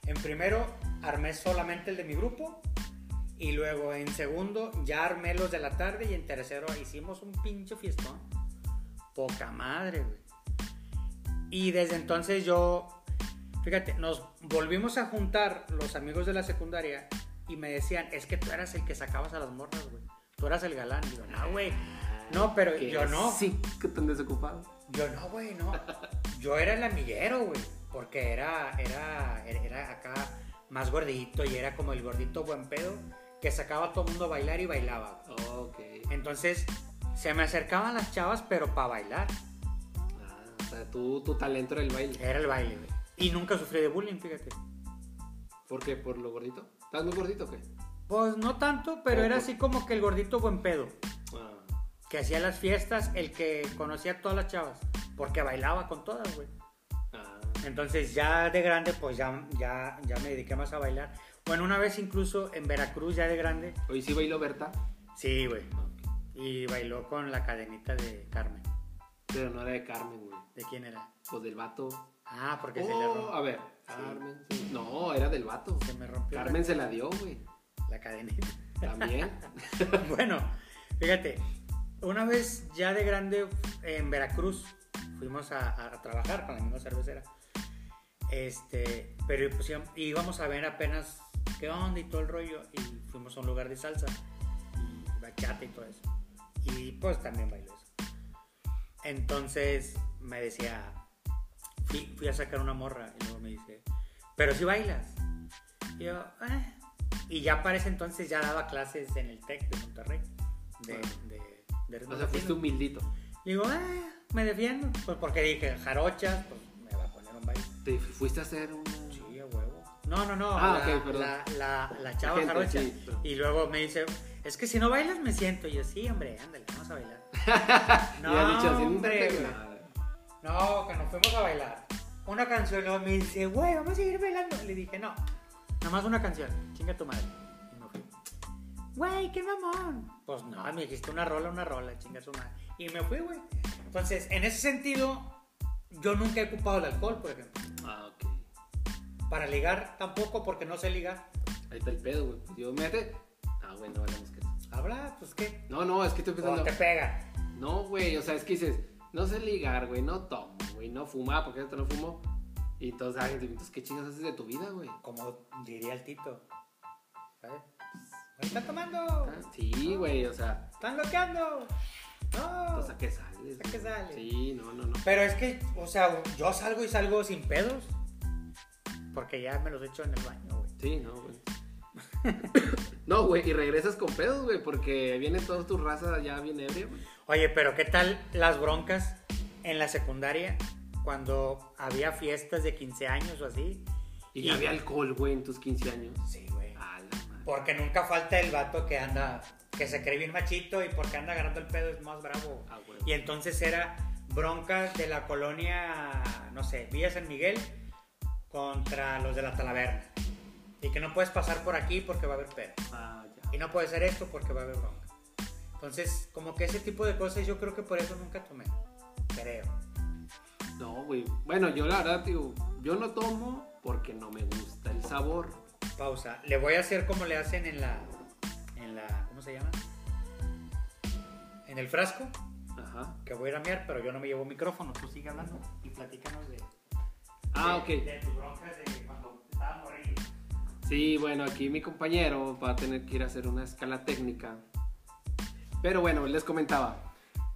S2: En primero armé solamente el de mi grupo y luego en segundo ya armé los de la tarde y en tercero hicimos un pinche fiestón. Poca madre, güey. Y desde entonces yo, fíjate, nos volvimos a juntar los amigos de la secundaria y me decían, es que tú eras el que sacabas a las morras, güey. Tú eras el galán. Yo, no, güey. No, pero
S1: Que
S2: yo no.
S1: Sí, que tan desocupado.
S2: Yo no, güey, no. Yo era el amiguero, güey. Porque era, era, era, acá más gordito y era como el gordito buen pedo que sacaba a todo el mundo a bailar y bailaba.
S1: Ok.
S2: Entonces se me acercaban las chavas, pero para bailar.
S1: Ah, o sea, tú, tu talento era el baile.
S2: Era el baile, güey. Y nunca sufrí de bullying, fíjate.
S1: ¿Por qué? ¿Por lo gordito? ¿Estás muy gordito o qué?
S2: Pues no tanto, pero
S1: Oh,
S2: era
S1: por-
S2: así como que el gordito buen pedo.
S1: Ah,
S2: Que hacía las fiestas, el que conocía a todas las chavas. Porque bailaba con todas, güey.
S1: ah,
S2: Entonces ya de grande, pues ya, ya, ya me dediqué más a bailar. Bueno, una vez incluso en Veracruz, ya de grande.
S1: Hoy sí bailó Berta,
S2: Sí, güey. Y bailó con la cadenita de Carmen.
S1: pero no era de Carmen, güey.
S2: ¿De quién era?
S1: Pues del vato.
S2: Ah, porque se le
S1: Oh,
S2: rompió.
S1: a ver, Carmen. sí. No, era del vato.
S2: Se me rompió
S1: Carmen se la dio, güey.
S2: La, cadenita.
S1: También.
S2: bueno, fíjate, una vez ya de grande en Veracruz fuimos a, trabajar con la misma cervecera. Este, pero pues íbamos a ver apenas qué onda y todo el rollo y fuimos a un lugar de salsa y bachata y todo eso. Y pues también bailó eso. Entonces me decía, fui, fui a sacar una morra y luego me dice, pero si bailas. Y yo, "Eh". Y ya para ese entonces ya daba clases en el TEC de Monterrey. De, de, de ritmos
S1: O sea, fuiste humildito.
S2: Le digo, "Ah, me defiendo. Pues porque dije, jarochas, pues me va a poner un baile.
S1: Te fuiste a hacer un.
S2: Sí, a huevo. No, no, no.
S1: Ah,
S2: la,
S1: ok, perdón.
S2: la, la, la chava
S1: gente,
S2: jarocha.
S1: sí, pero-
S2: Y luego me dice, es que si no bailas me siento. Y yo, sí, hombre, ándale, vamos a bailar.
S1: Y había dicho
S2: hombre,
S1: "No,
S2: güey.
S1: nada".
S2: No, que nos fuimos a bailar. Una canción, luego me dice, güey, vamos a seguir bailando. Le dije, no, nomás una canción, chinga tu madre. Y me fui. Güey, qué mamón. Pues no, me dijiste una rola, una rola, chinga su madre. Y me fui, güey. Entonces, en ese sentido, yo nunca he ocupado el alcohol, por ejemplo.
S1: Ah, ok.
S2: Para ligar tampoco, porque no sé ligar.
S1: Ahí está el pedo, güey. Pues Yo mete. Ah, bueno, hablamos que.
S2: Habla, pues qué.
S1: No, no, es que estoy
S2: O
S1: pensando.
S2: te pega.
S1: No, güey, o sea, es que dices, no sé ligar, güey, no tomo, güey, no fuma, porque esto no fumo. Y entonces la gente, entonces, ¿qué chingas haces de tu vida, güey?
S2: Como diría el Tito. ¿Sabes? ¿Están tomando?
S1: Ah, Sí, güey, o sea,
S2: ¿Están loqueando? No.
S1: o sea, ¿qué sales?
S2: ¿A qué sales?
S1: Sí, no, no, no.
S2: Pero es que, o sea, yo salgo y salgo sin pedos. Porque ya me los echo en el baño, güey.
S1: Sí, no, güey. no, güey, y regresas con pedos, güey, porque viene toda tu raza ya bien ebria, güey.
S2: Oye, pero ¿qué tal las broncas en la secundaria cuando había fiestas de 15 años o así?
S1: Y ya había alcohol, güey, en tus 15 años.
S2: Sí, güey. Porque nunca falta el vato que anda, que se cree bien machito y porque anda agarrando el pedo es más bravo.
S1: Ah, güey.
S2: Y entonces era broncas de la colonia, no sé, Villa San Miguel contra los de la Talaverna. Y que no puedes pasar por aquí porque va a haber pedo.
S1: Ah.
S2: Y no puede ser esto porque va a haber bronca. Entonces, como que ese tipo de cosas yo creo que por eso nunca tomé. Creo.
S1: No, güey. Bueno, yo la verdad, digo, yo no tomo porque no me gusta el sabor.
S2: Pausa. Le voy a hacer como le hacen en la. En la. ¿Cómo se llama? En el frasco.
S1: Ajá.
S2: Que voy a ir a pero yo no me llevo micrófono. Tú sigue hablando y platícanos de.
S1: Ah,
S2: de-
S1: ok.
S2: De tus broncas de cuando estabas morrillo.
S1: Sí, bueno, aquí mi compañero va a tener que ir a hacer una escala técnica. Pero bueno, les comentaba,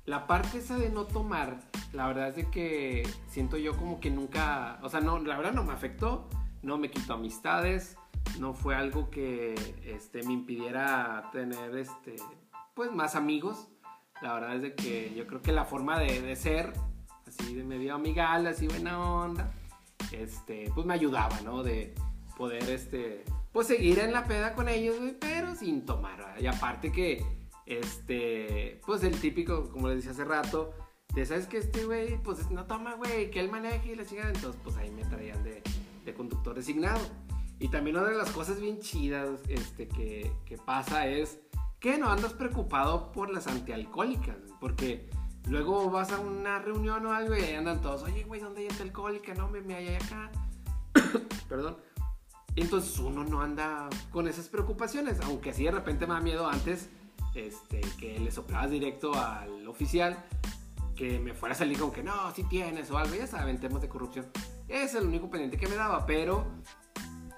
S1: la parte esa de no tomar, la verdad es de que siento yo como que nunca, o sea, no, la verdad no me afectó, no me quitó amistades, no fue algo que este, me impidiera tener, este, pues, más amigos. La verdad es de que yo creo que la forma de, de ser, así de medio amigal, así buena onda, este, pues me ayudaba, ¿no? De poder, este, pues seguir en la peda con ellos, pero sin tomar, ¿verdad? Y aparte que, este, pues el típico, como les decía hace rato, de, ¿sabes que Este güey, pues no toma, güey, que él maneje y la chingada, entonces, pues ahí me traían de, de conductor designado. Y también una de las cosas bien chidas, este, que, que pasa es que no andas preocupado por las antialcohólicas, porque luego vas a una reunión o algo y ahí andan todos, oye, güey, ¿dónde hay antialcohólica? No, me, me hay acá. Perdón. Entonces uno no anda con esas preocupaciones, aunque así de repente me da miedo antes este, que le soplabas directo al oficial, que me fuera a salir con que no, si tienes o algo, ya saben, temas de corrupción. Es el único pendiente que me daba, pero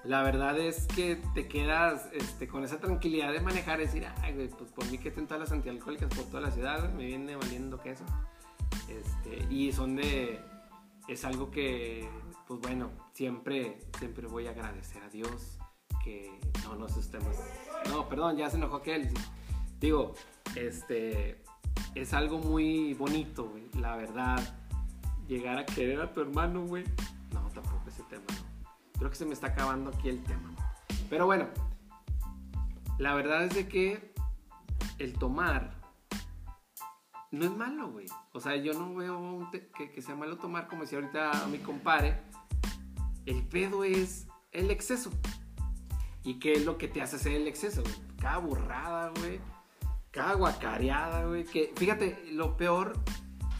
S1: la verdad es que te quedas este, con esa tranquilidad de manejar y decir, ay, pues por mí que estén todas las antialcohólicas por toda la ciudad, me viene valiendo queso. Este, y son de, es algo que, pues bueno, siempre, siempre voy a agradecer a Dios que no nos estemos, no, perdón, ya se enojó aquel. Digo, este, es algo muy bonito, güey, la verdad. Llegar a querer a tu hermano, güey. No, tampoco ese tema, no. Creo que se me está acabando aquí el tema. Pero bueno, la verdad es de que el tomar no es malo, güey. O sea, yo no veo que, que, sea malo tomar como si ahorita mi compare. El pedo es el exceso. ¿Y qué es lo que te hace hacer el exceso? Cada burrada, güey cada guacareada, güey. Que, fíjate, lo peor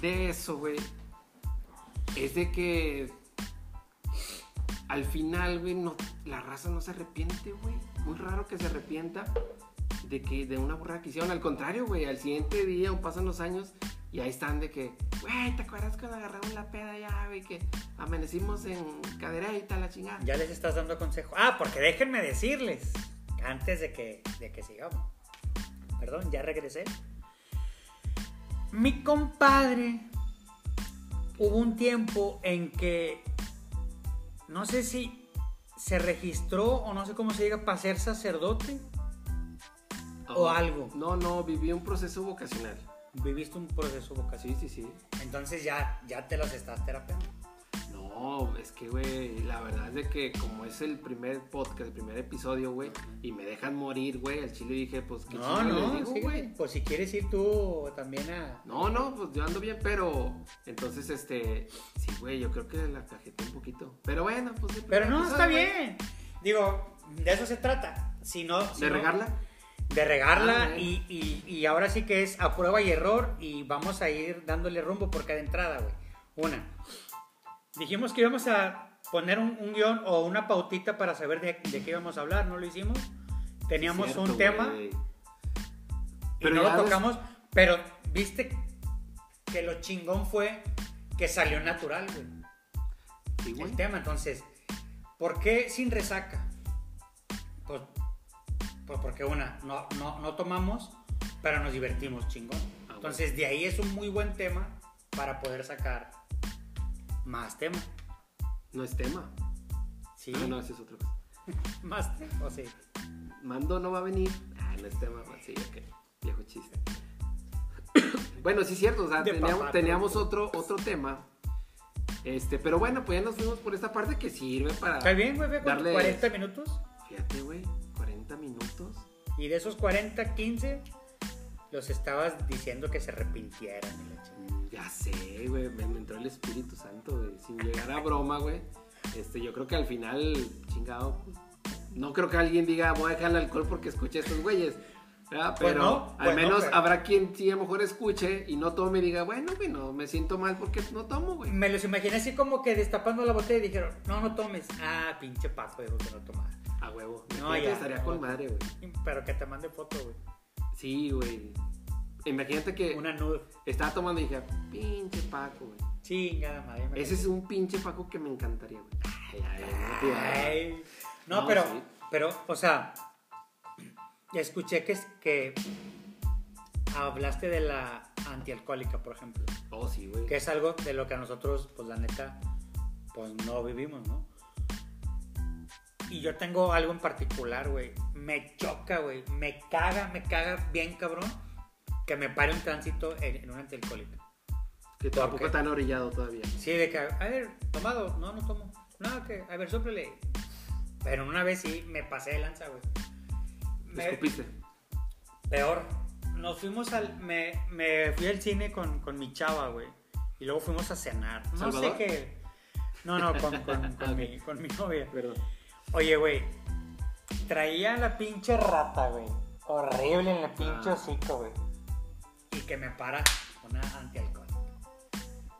S1: de eso, güey, es de que al final, güey, no, la raza no se arrepiente, güey. Muy raro que se arrepienta de que de una burrada que hicieron. Al contrario, güey, al siguiente día o pasan los años y ahí están de que, güey, ¿te acuerdas cuando agarramos la peda ya, güey? Que amanecimos en cadereita, la chingada.
S2: Ya les estás dando consejo. Ah, porque déjenme decirles, antes de que, de que sigamos. Perdón, ya regresé. Mi compadre, hubo un tiempo en que, no sé si se registró o no sé cómo se diga, para ser sacerdote o algo.
S1: No, no, viví un proceso vocacional.
S2: Viviste un proceso vocacional.
S1: Sí, sí, sí.
S2: Entonces ya, ya te los estás terapeando.
S1: No, es que, güey, la verdad es de que como es el primer podcast, el primer episodio, güey, y me dejan morir, güey, al chile dije, pues, ¿qué
S2: no, no, digo, güey? pues si quieres ir tú también a...
S1: No, no, pues yo ando bien, pero... Entonces, este, sí, güey, yo creo que la cajeté un poquito. Pero bueno, pues...
S2: Pero no, está bien. Digo, de eso se trata. Si no...
S1: ¿De regarla?
S2: de regarla ah, y, y, y, ahora sí que es a prueba y error y vamos a ir dándole rumbo por cada entrada, güey. Una, dijimos que íbamos a poner un, guion o una pautita para saber de, qué íbamos a hablar, no lo hicimos. Teníamos un tema pero no lo tocamos, pero viste que lo chingón fue que salió natural, güey. el tema, entonces, ¿por qué sin resaca? Pues, pues porque una, no, no, tomamos, pero nos divertimos chingón. Ah, entonces, de ahí es un muy buen tema para poder sacar más tema.
S1: No es tema.
S2: Sí.
S1: Ah, no, ese es otro.
S2: Más tema, o sí.
S1: Mando no va a venir. Ah, no es tema. Sí, ok. Viejo chiste. bueno, sí es cierto. O sea, teníamos, otro, otro tema. Este, pero bueno, pues ya nos fuimos por esta parte que sirve para.
S2: Está bien, güey, darle 40 minutos.
S1: Fíjate, güey, 40 minutos.
S2: Y de esos 40, 15 los estabas diciendo que se arrepintieran.
S1: Ya sé, güey, me, entró el Espíritu Santo, güey. Sin llegar a broma, güey. Este, yo creo que al final, chingado, pues, no creo que alguien diga, voy a dejar el alcohol porque escuché a estos güeyes. Pues pero al menos habrá quien sí a lo mejor escuche y no tome y diga, bueno, güey, no me siento mal porque no tomo, güey.
S2: Me los imaginé así como que destapando la botella y dijeron, no, no tomes. Ah, pinche Paco, dijo que no tomar.
S1: A huevo. No, ya. Estaría con madre, güey.
S2: Pero que te mande foto, güey.
S1: Sí, güey. Imagínate que.
S2: Una nude.
S1: Estaba tomando y dije, pinche Paco, güey.
S2: Chingada madre.
S1: Ese es un pinche Paco que me encantaría, güey. Ay,
S2: ay, no, pero, pero, o sea, escuché que, que hablaste de la antialcohólica, por ejemplo.
S1: Oh, sí, güey.
S2: Que es algo de lo que a nosotros, pues la neta, pues no vivimos, ¿no? Y yo tengo algo en particular, güey. Me choca, güey. Me caga, me caga bien, cabrón. Que me pare un tránsito en, en una antialcohólica.
S1: Que tampoco tan orillado todavía.
S2: Sí, de que, a ver, tomado. No, no tomo. No, que, a ver, súplele. Pero una vez sí me pasé de lanza, güey.
S1: Me escupiste.
S2: Peor. Nos fuimos al. Me, me fui al cine con, con mi chava, güey. Y luego fuimos a cenar. No sé qué. No, no, con, con, con, mi, con mi novia.
S1: Perdón.
S2: Oye, güey, traía la pinche rata, güey. Horrible en la pinche ah. hocico, güey. Y que me para una antialcohólica.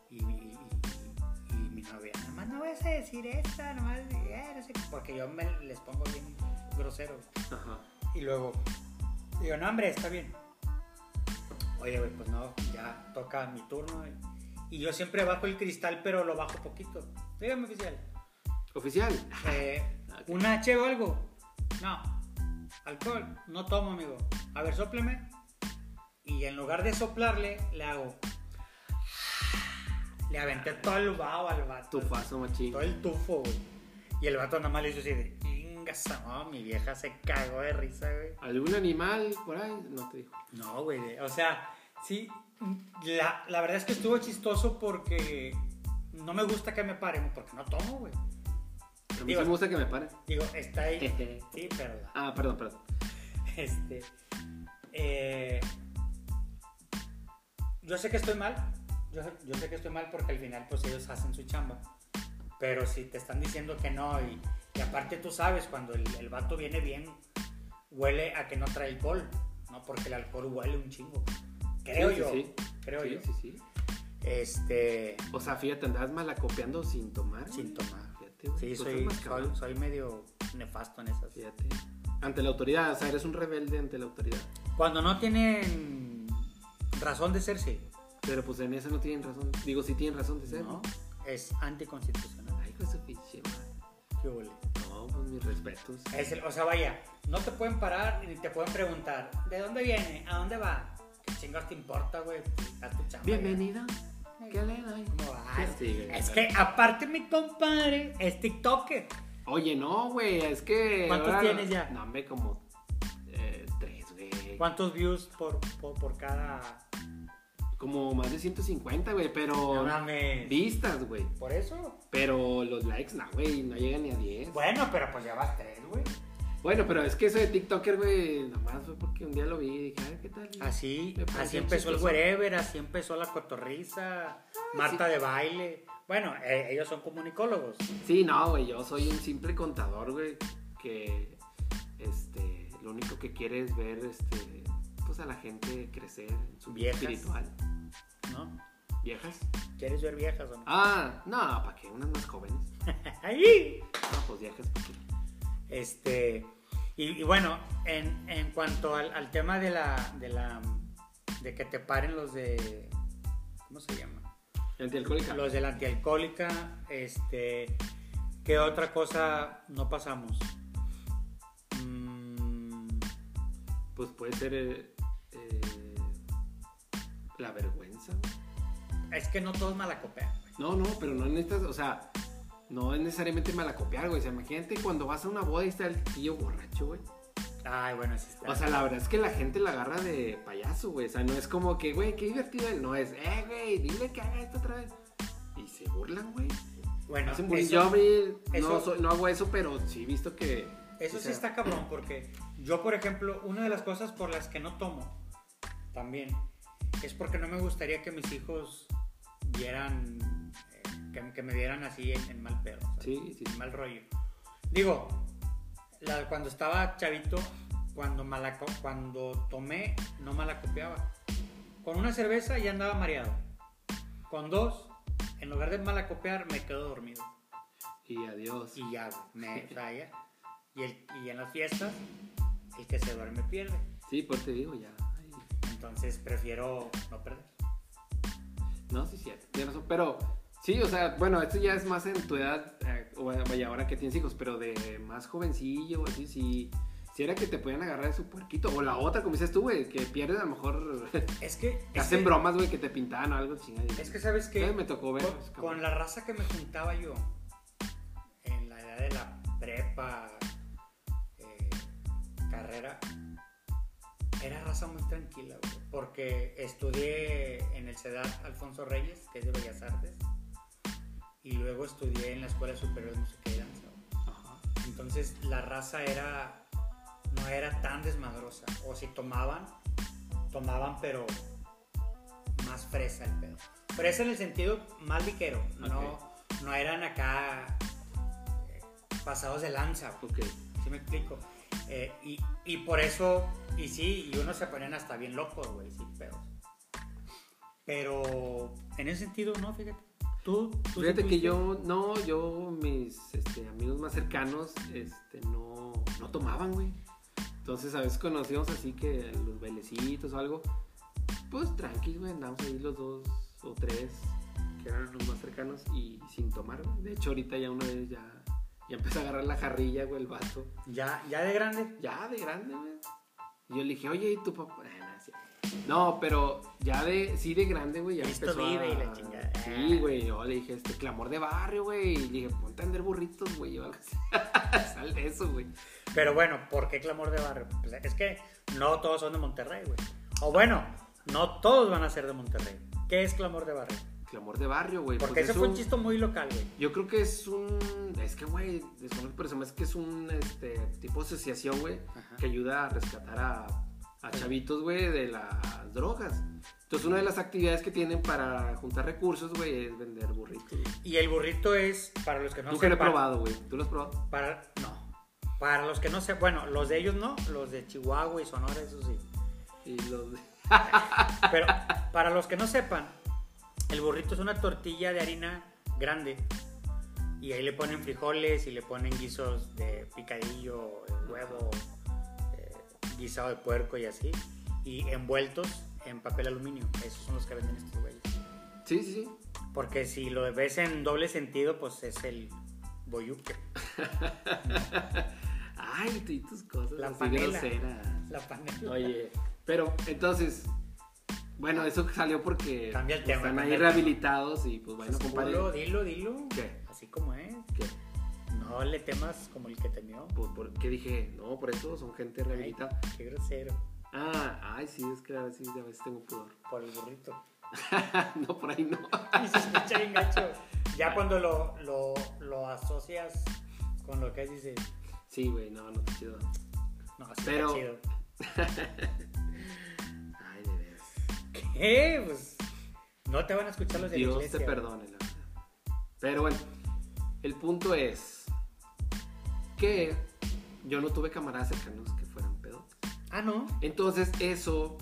S2: Y, y, y, mi novia, nada más no vayas a decir esta, nomás, eh, no sé qué", porque yo me, les pongo bien grosero.
S1: Ajá.
S2: Y luego, digo, no, hombre, está bien. Oye, güey, pues no, ya toca mi turno. güey. Y yo siempre bajo el cristal, pero lo bajo poquito. Dígame, oficial.
S1: Oficial.
S2: Eh, ¿Un H o algo? No. Alcohol, no tomo, amigo. A ver, sopleme. Y en lugar de soplarle, le hago. Le aventé todo el vaho al vato.
S1: Tufazo, machín.
S2: Todo el tufo, güey. Y el vato nada más le hizo así de. "Ingas, no, mi vieja se cagó de risa, güey.
S1: ¿Algún animal por ahí? No te dijo.
S2: No, güey. O sea, sí. La, la verdad es que estuvo chistoso porque no me gusta que me paren, porque no tomo, güey.
S1: A mí sí
S2: Digo-
S1: me gusta que me pare.
S2: Digo, está ahí. Sí, pero.
S1: Ah, perdón, perdón.
S2: Este. eh, yo sé que estoy mal. Yo, sé- yo sé que estoy mal porque al final, pues ellos hacen su chamba. Pero si te están diciendo que no, y, y aparte tú sabes, cuando el, el vato viene bien, huele a que no trae alcohol, ¿no? Porque el alcohol huele un chingo. Creo
S1: Sí, sí,
S2: yo.
S1: sí.
S2: Creo
S1: sí,
S2: yo.
S1: Sí, sí.
S2: Este.
S1: O sea, fíjate, andabas malacopiando sin tomar.
S2: Sin tomar.
S1: Güey.
S2: Sí,
S1: tú
S2: soy, soy, soy medio nefasto en esas.
S1: Fíjate. Ante la autoridad, o sea, eres un rebelde ante la autoridad.
S2: Cuando no tienen razón de ser, sí.
S1: Pero pues en eso no tienen razón. Digo, sí tienen razón de ser.
S2: ¿no? Es anticonstitucional.
S1: Ay, de su pinche.
S2: ¿Qué huele?
S1: No, pues mis respetos.
S2: Es el- o sea, vaya, no te pueden parar ni te pueden preguntar, ¿de dónde viene? ¿A dónde va? ¿Qué chingados te importa, güey? Haz tu chamba.
S1: Bienvenido.
S2: Es que aparte mi compadre es TikToker.
S1: Oye, no, güey, es que.
S2: ¿Cuántos tienes ya?
S1: No, hombre, como. eh, tres, güey.
S2: ¿Cuántos views por, por, por cada...?
S1: Como más de 150, güey, pero.
S2: Mames.
S1: Vistas, güey.
S2: ¿Por eso?
S1: Pero los likes, no, güey, no llegan ni a 10.
S2: Bueno, pero pues ya vas tres, güey.
S1: Bueno, pero es que eso de TikToker, güey, nomás fue porque un día lo vi y dije, a ver qué tal.
S2: Así, así empezó el
S1: chistoso.
S2: wherever, así empezó la cotorriza, Marta de baile. Bueno, eh, ellos son comunicólogos.
S1: Sí, no, güey, yo soy un simple contador, güey, que este, lo único que quiere es ver, este, pues a la gente crecer en su vida espiritual.
S2: ¿No?
S1: ¿Viejas?
S2: ¿Quieres ver viejas o no?
S1: Ah, no, ¿para qué? Unas más jóvenes.
S2: ¡Ahí!
S1: No, pues viejas, ¿para qué?
S2: Este, y, y bueno, en, en cuanto al, al tema de la, de la, de que te paren los de, ¿cómo se llama?
S1: Antialcohólica.
S2: Los de la antialcohólica, este, ¿qué otra cosa no pasamos? Mm,
S1: Pues puede ser eh, eh, la vergüenza,
S2: es que no todos malacopean.
S1: No, no, pero no necesitas, o sea, no es necesariamente malacopiar, güey. O sea, imagínate cuando vas a una boda y está el tío borracho, güey.
S2: Ay, bueno, sí está.
S1: O sea, la verdad es que la gente la agarra de payaso, güey. O sea, no es como que, güey, qué divertido él. No es, eh, güey, dile que haga esto otra vez. Y se burlan, güey.
S2: bueno,
S1: Hacen bullying.
S2: eso-
S1: Yo a mí no,
S2: eso-
S1: no hago eso, pero sí he visto que.
S2: Eso
S1: o
S2: sí está cabrón, porque yo, por ejemplo, una de las cosas por las que no tomo también es porque no me gustaría que mis hijos vieran, que, que me vieran así en, en mal pedo, ¿sabes?
S1: Sí, sí.
S2: en mal rollo. Digo, la- cuando estaba chavito, cuando, malaco, cuando tomé, no malacopiaba. Con una cerveza ya andaba mareado. Con dos, en lugar de malacopiar, me quedo dormido
S1: Y adiós.
S2: y ya, me o sea, ya. Y, el- y en las fiestas, el que se duerme pierde.
S1: Sí, pues te digo, ya. Ay,
S2: Entonces prefiero no perder.
S1: No, sí, cierto. Tienes razón. Pero sí, o sea, bueno, esto ya es más en tu edad, eh, o vaya, ahora que tienes hijos, pero de más jovencillo, así, sí. Si era que te podían agarrar de su puerquito. O la otra, como dices tú, güey, que pierdes a lo mejor.
S2: Es que.
S1: que
S2: es
S1: hacen
S2: que-
S1: bromas, güey, que te pintaban o algo chingada.
S2: Es que sabes que.
S1: Eh, me tocó ver.
S2: Con, con la raza que me juntaba yo en la edad de la prepa, eh, carrera, era raza muy tranquila, güey, porque estudié en el CEDAT Alfonso Reyes, que es de Bellas Artes, y luego estudié en la Escuela Superior de Música y Danza.
S1: Ajá.
S2: Entonces la raza era no era tan desmadrosa, o si tomaban, tomaban pero más fresa el pedo. Fresa en el sentido más ligero, no, no eran acá eh, pasados de lanza, güey.
S1: Ok.
S2: ¿Sí me explico? Eh, y, y por eso, y sí, y unos se ponían hasta bien locos, güey, sin pedos. Pero en ese sentido, no, fíjate. ¿Tú? ¿Tú sí
S1: Fíjate que yo, no, yo, mis este, amigos más cercanos, este, no, no tomaban, güey. Entonces, a veces conocíamos así que los bailecitos o algo, pues tranqui, güey, andamos ahí los dos o tres, que eran los más cercanos, y sin tomar, güey. De hecho, ahorita ya una vez ya, ya empezó a agarrar la jarrilla, güey, el vato.
S2: ¿Ya, ¿Ya de grande?
S1: Ya de grande, güey. Y yo le dije, oye, ¿y tu papá? Ah, no, sí. No, pero ya de, sí de grande, güey, ya
S2: Cristo
S1: empezó
S2: vive
S1: a...
S2: y la chingada.
S1: Sí, güey, yo le dije, este, clamor de barrio, güey. Y dije, ponte a vender burritos, güey. Sal de eso, güey.
S2: Pero bueno, ¿por qué clamor de barrio? Pues es que no todos son de Monterrey, güey. O bueno, no todos van a ser de Monterrey. ¿Qué es clamor de barrio?
S1: Clamor de barrio, güey.
S2: Porque
S1: pues
S2: ese
S1: es
S2: fue un chiste muy local, güey.
S1: Yo creo que es un. Es que, güey, pero se me hace que es un este, tipo de asociación, güey, que ayuda a rescatar a, a chavitos, güey, de las drogas. Entonces, una de las actividades que tienen para juntar recursos, güey, es vender burritos.
S2: Y el burrito es, para los que no
S1: Nunca lo he
S2: sepan-
S1: probado, güey. ¿Tú lo has probado?
S2: Para, no. Para los que no se, bueno, los de ellos no, los de Chihuahua y Sonora, eso sí.
S1: Y los.
S2: Pero para los que no sepan, el burrito es una tortilla de harina grande. Y ahí le ponen frijoles y le ponen guisos de picadillo, eh, huevo, guisado de puerco y así. Y envueltos en papel aluminio. Esos son los que venden estos güeyes.
S1: Sí, sí, sí.
S2: Porque si lo ves en doble sentido, pues es el boyuque.
S1: Ay, tú y tus cosas.
S2: La
S1: así
S2: panela.
S1: groseras.
S2: La panela.
S1: Oye, pero entonces, bueno, eso salió porque
S2: Cambia el tema,
S1: están ahí rehabilitados y pues bueno,
S2: Pues,
S1: compadre.
S2: dilo, dilo, dilo.
S1: ¿Qué?
S2: Así como es.
S1: ¿Qué?
S2: No le temas como el que temió.
S1: Pues, ¿por qué dije? No, por eso son gente rehabilitada.
S2: Qué grosero.
S1: Ah, ay, sí, es que a veces, a veces tengo pudor.
S2: Por el burrito.
S1: no, por ahí no.
S2: Y se escucha bien gacho. Ya cuando lo, lo, lo asocias con lo que es, dices,
S1: Sí, güey, no, no está chido.
S2: no,
S1: Pero-
S2: está chido.
S1: Ay, de veras.
S2: ¿Qué? Pues no te van a escuchar los de la
S1: Dios
S2: iglesia.
S1: te perdone, la verdad. Pero bueno, el punto es que yo no tuve camaradas cercanos que fueran pedos.
S2: Ah, no.
S1: Entonces, eso,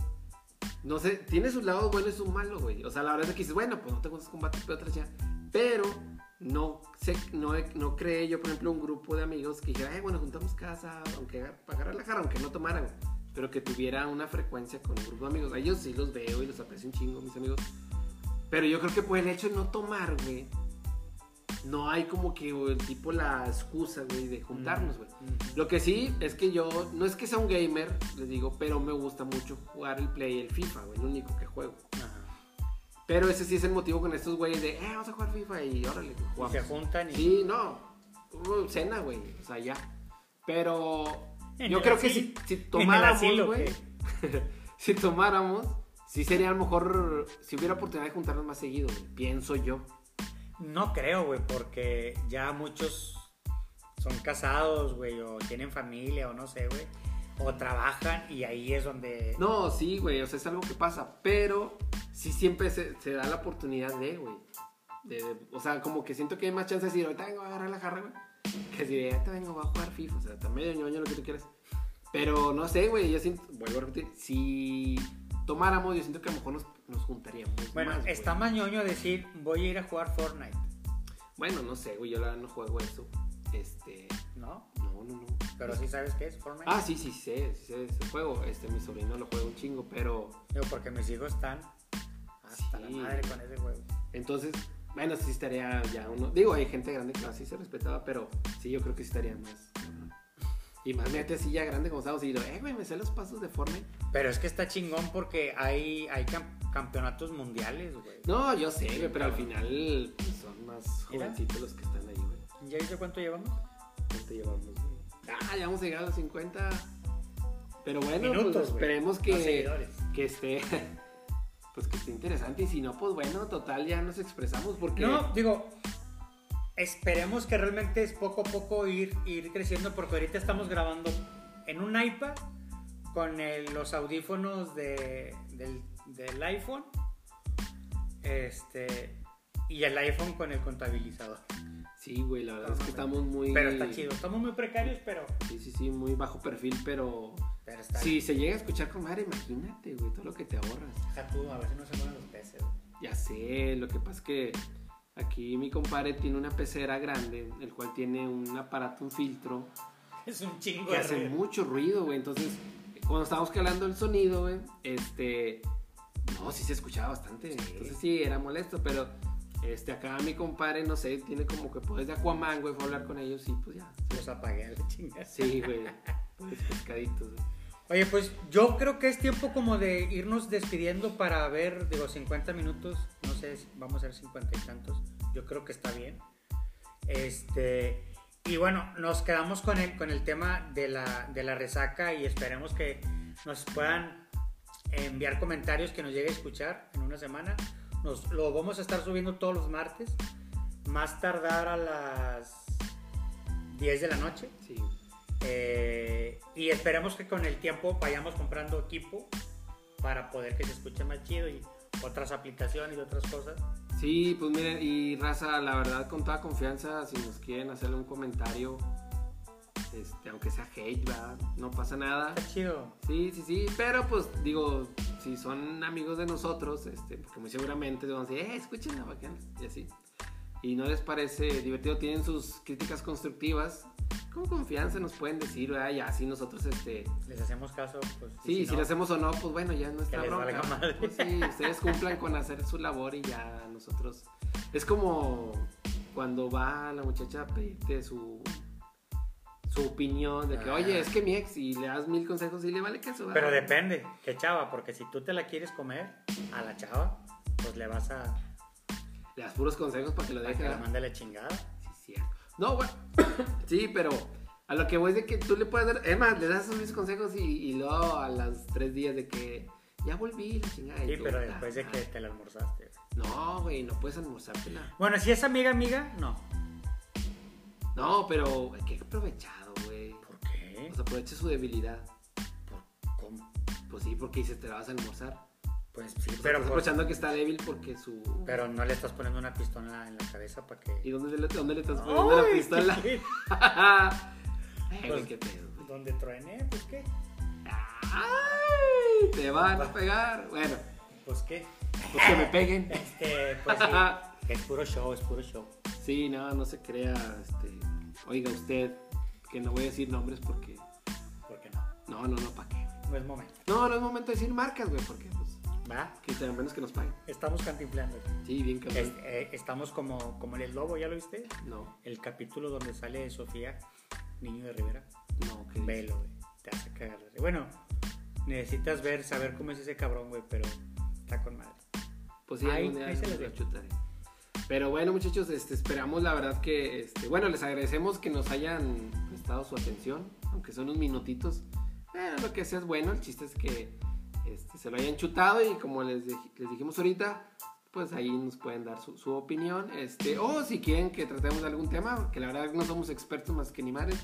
S1: no sé, tiene sus lados buenos y sus malos, güey. O sea, la verdad es que dices, bueno, pues no tengo esos combates, pero otras ya. Pero no sé, no, no creé yo, por ejemplo, un grupo de amigos que dijera, eh, bueno, juntamos casa, aunque para relajar, aunque no tomaran, pero que tuviera una frecuencia con un grupo de amigos. A ellos sí los veo y los aprecio un chingo, mis amigos. Pero yo creo que por el hecho de no tomar, güey, no hay como que güey, tipo la excusa, güey, de juntarnos, güey.
S2: Mm.
S1: Lo que sí es que yo, no es que sea un gamer, les digo, pero me gusta mucho jugar el Play y el FIFA, güey, lo único que juego.
S2: Ajá.
S1: Pero ese sí es el motivo con estos güeyes de, eh, vamos a jugar FIFA y órale,
S2: Y
S1: jugamos.
S2: se juntan y...
S1: Sí, no, cena, güey, o sea, ya. Pero
S2: En
S1: yo
S2: el
S1: creo que si,
S2: el
S1: tomáramos, güey, si tomáramos, sí sería a lo mejor, si hubiera oportunidad de juntarnos más seguido, güey, pienso yo.
S2: No creo, güey, porque ya muchos son casados, güey, o tienen familia, o no sé, güey. O trabajan y ahí es donde...
S1: No, sí, güey, o sea, es algo que pasa, pero sí siempre se, da la oportunidad de, güey. O sea, como que siento que hay más chance de decir, ahorita vengo a agarrar la jarra, güey. Que si ya te vengo, a jugar FIFA, o sea, también ñoño lo que tú quieras. Pero no sé, güey, yo siento, vuelvo a repetir, si tomáramos, yo siento que a lo mejor nos, nos juntaríamos.
S2: Bueno,
S1: más, güey.
S2: está más ñoño decir, voy a ir a jugar Fortnite,
S1: Bueno, no sé, güey, yo la verdad no juego eso. Este,
S2: ¿no?
S1: no, no, no.
S2: Pero sí sabes qué es Fortnite.
S1: Ah, sí, sí, sí, sé, sí sé ese juego. Este, mi sobrino lo juega un chingo, pero
S2: Digo, porque mis hijos están hasta
S1: Sí.
S2: la madre con ese juego.
S1: Entonces, bueno, sí estaría ya uno. Digo, hay gente grande que así se respetaba, pero sí, yo creo que sí estaría más. Y más mete así ya grande como estamos y digo, eh, güey, me sé los pasos de Fortnite.
S2: Pero es que está chingón porque hay, hay campeonatos mundiales, güey.
S1: No, yo sé, güey, pero al final pues, son más jovencitos los que están ahí, güey.
S2: ¿Ya viste cuánto llevamos?
S1: ¿Cuánto llevamos, güey? Ah, ya vamos a llegar a los 50. Pero bueno,
S2: Minutos,
S1: pues esperemos que, que esté. Pues que esté interesante. Y si no, pues bueno, total, ya nos expresamos porque.
S2: No, digo, esperemos que realmente es poco a poco ir, ir creciendo porque ahorita estamos grabando en un iPad con el- los audífonos de- del, del iPhone este y el iPhone con el contabilizador.
S1: Sí, güey, la verdad es que estamos muy.
S2: Pero está chido, estamos muy precarios, pero,
S1: Sí, sí, sí, muy bajo perfil, pero.
S2: pero está
S1: Si se llega a escuchar con madre, imagínate, güey, todo lo que te ahorras.
S2: Deja tú, a si no se mueven los peces. güey.
S1: Ya sé, lo que pasa es que aquí mi compadre tiene una pecera grande, el cual tiene un aparato, un filtro,
S2: Es un chingo
S1: que
S2: de
S1: hace
S2: ruido.
S1: mucho ruido, güey. Entonces, cuando estábamos calando el sonido, güey, este. No, sí se escuchaba bastante.
S2: Sí.
S1: Entonces sí, era molesto, pero. Este, acá mi compadre, no sé, tiene como que poderes de Aquaman, güey, fue a hablar con ellos y pues ya.
S2: Los apagué a la chingada.
S1: Sí, güey. Pues pescaditos, güey.
S2: Oye, pues yo creo que es tiempo como de irnos despidiendo para ver, digo, 50 minutos, no sé, vamos a hacer 50 y tantos, yo creo que está bien. Este, y bueno, nos quedamos con el, con el tema de la, de la resaca y esperemos que nos puedan enviar comentarios que nos llegue a escuchar en una semana. Nos, lo vamos a estar subiendo todos los martes, más tardar a las 10 de la noche.
S1: Sí.
S2: Eh, y esperemos que con el tiempo vayamos comprando equipo para poder que se escuche más chido y otras aplicaciones y otras cosas.
S1: Sí, pues miren, y raza, la verdad, con toda confianza, si nos quieren hacerle un comentario, este, aunque sea hate, ¿verdad? no pasa nada.
S2: Está chido.
S1: Sí, sí, sí, pero pues digo, si son amigos de nosotros, este, porque muy seguramente van a decir, eh, escuchen la bacana, y así. Y no les parece divertido, tienen sus críticas constructivas, con confianza nos pueden decir, ¿verdad? Y así nosotros, este,
S2: Les hacemos caso. Pues,
S1: sí, si,
S2: no,
S1: lo hacemos o no, pues bueno, ya no está bronca. Pues sí, ustedes cumplan con hacer su labor y ya nosotros. Es como cuando va la muchacha a pedirte su su opinión de que,
S2: Ah.
S1: oye, es que mi ex, y le das mil consejos y le vale que eso.
S2: Pero depende, que chava, porque si tú te la quieres comer a la chava, pues le vas a,
S1: Le das puros consejos para que lo deje.
S2: que la
S1: ¿verdad?
S2: mande la chingada.
S1: Sí, cierto. No, güey. sí, pero a lo que voy es de que tú le puedes dar. Es más, le das esos mismos consejos y, y luego a los tres días de que ya volví, la chingada.
S2: Sí, pero
S1: "Ah,
S2: después de que te la almorzaste.
S1: No, güey, no puedes almorzártela.
S2: Bueno, si es amiga, amiga, no.
S1: No, pero hay que.
S2: ¿Por
S1: sea, aprovecha su debilidad.
S2: ¿Por- ¿Cómo?
S1: Pues sí, porque dice te la vas a almorzar.
S2: Pues sí,
S1: Pero
S2: pero,
S1: estás aprovechando que está débil porque su.
S2: pero no le estás poniendo una pistola en la cabeza para que...
S1: ¿Y dónde le, dónde le estás poniendo la pistola?
S2: ¿qué-
S1: Eh, güey,
S2: Pues-
S1: qué pedo, güey.
S2: Donde truene, pues qué.
S1: Ay, te van a pegar. Bueno,
S2: Pues qué.
S1: pues que me peguen.
S2: Este, pues sí. es puro show, es puro show.
S1: Sí, no, no se crea. Este, oiga usted, que no voy a decir nombres porque.
S2: ¿Por qué no?
S1: No, no, ¿para qué?
S2: No es momento.
S1: No, no es momento de decir marcas, güey, porque pues.
S2: ¿Va?
S1: Que al menos que nos paguen.
S2: Estamos cantinflando.
S1: Sí, bien cabrón.
S2: Es- eh, estamos como, como en el lobo, ¿ya lo viste?
S1: No,
S2: El capítulo donde sale Sofía, niño de Rivera.
S1: no, que
S2: Velo, güey. Te hace cagar. Bueno, necesitas ver, saber cómo es ese cabrón, güey, pero está con madre.
S1: Pues sí,
S2: Ahí- ahí se
S1: chutaré. Pero bueno, muchachos, este, esperamos la verdad que, este, bueno, les agradecemos que nos hayan prestado su atención, aunque son unos minutitos. Pero lo que sea es bueno, el chiste es que este, se lo hayan chutado y como les, les dijimos ahorita, pues ahí nos pueden dar su, su opinión. Este, o si quieren que tratemos de algún tema, que la verdad no somos expertos más que animales.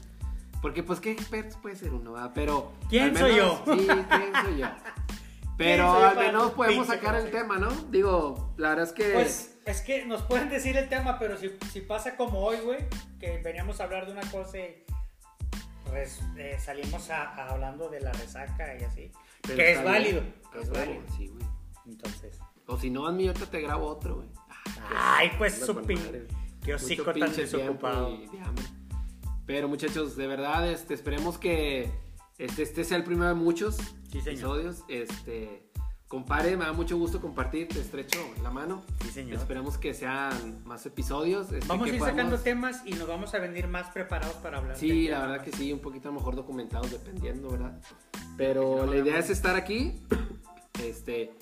S1: Porque pues qué expertos puede ser uno, ¿verdad? Pero...
S2: ¿Quién soy yo?
S1: Sí, ¿quién soy yo? Pero al menos podemos sacar el tema, ¿no? Digo, la verdad es que...
S2: Pues es que nos pueden decir el tema, pero si, si pasa como hoy, güey, que veníamos a hablar de una cosa y res- eh, salimos a, a hablando de la resaca y así,
S1: Pero
S2: que es válido,
S1: bien.
S2: que es
S1: Está
S2: válido.
S1: bien, Sí, güey.
S2: Entonces,
S1: O si no, mí ahorita te grabo otro, güey.
S2: ay, pues
S1: Anda
S2: su pin, qué hocico tan desocupado.
S1: y. Pero muchachos, de verdad, este, esperemos que este, este sea el primero de muchos
S2: Sí,
S1: episodios. Este, compare, me da mucho gusto compartir, te estrecho la mano.
S2: Sí, señor.
S1: Esperemos que sean más episodios. este,
S2: Vamos a ir sacando temas y nos vamos a venir más preparados para hablar.
S1: Sí, la verdad que sí, un poquito a lo mejor documentados dependiendo, ¿verdad? Pero
S2: no
S1: la idea es estar aquí, este,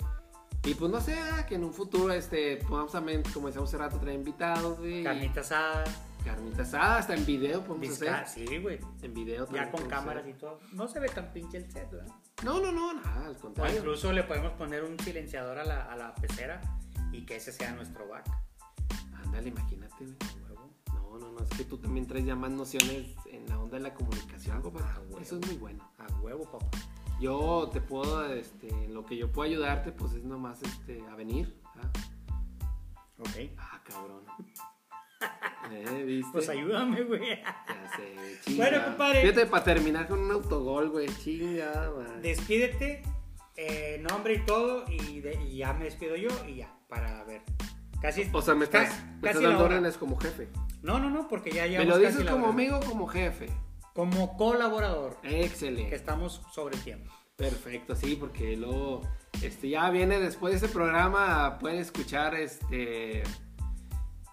S1: y pues no sé, ah, que en un futuro, este, podamos también, como decíamos hace rato, traer invitados, güey.
S2: Carnita asada,
S1: Carnita asada, hasta en video podemos
S2: visca-
S1: hacer.
S2: sí, güey.
S1: En video también
S2: Ya con cámaras y todo. No se ve tan pinche el set, ¿verdad?
S1: No, no, no, nada, al
S2: O
S1: contrario.
S2: incluso le podemos poner un silenciador a la, a la pecera y que ese sea nuestro back.
S1: Ándale, imagínate, güey.
S2: Huevo.
S1: No, no, no, es que tú también traes ya más nociones en la onda de la comunicación.
S2: Ah, güey.
S1: Eso es muy bueno.
S2: A huevo, papá.
S1: Yo te puedo, este, lo que yo puedo ayudarte, pues es nomás, este, a venir, ¿ah?
S2: Ok.
S1: Ah, cabrón. ¿Eh? ¿Viste?
S2: Pues ayúdame, güey.
S1: Ya sé, chinga.
S2: Bueno, compadre.
S1: Fíjate, para terminar con un autogol, güey. Chinga, man.
S2: Despídete, eh, nombre y todo, y, de- y ya me despido yo y ya, para ver. Casi.
S1: O sea, me
S2: ca-
S1: estás, me
S2: casi
S1: estás
S2: la
S1: dando órdenes como jefe.
S2: No, no, no, porque ya
S1: Me
S2: llevamos
S1: lo dices como amigo o como jefe.
S2: Como colaborador. Que
S1: Excelente.
S2: estamos sobre tiempo.
S1: Perfecto, sí, porque luego este, ya viene después de este programa, pueden escuchar este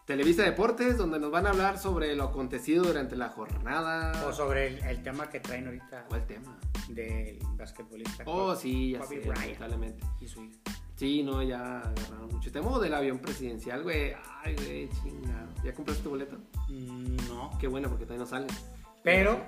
S1: Televisa Deportes, donde nos van a hablar sobre lo acontecido durante la jornada.
S2: O sobre el, el tema que traen ahorita
S1: ¿Cuál tema?
S2: del basquetbolista.
S1: Oh,
S2: Kobe-
S1: sí, ya
S2: Kobe
S1: sé, lamentablemente.
S2: y su hija.
S1: Sí, no, ya agarraron mucho. Tema del avión presidencial, güey. Ay, güey, chingado. ¿Ya compraste tu boleto?
S2: Mm, No.
S1: Qué bueno, porque todavía no sale.
S2: Pero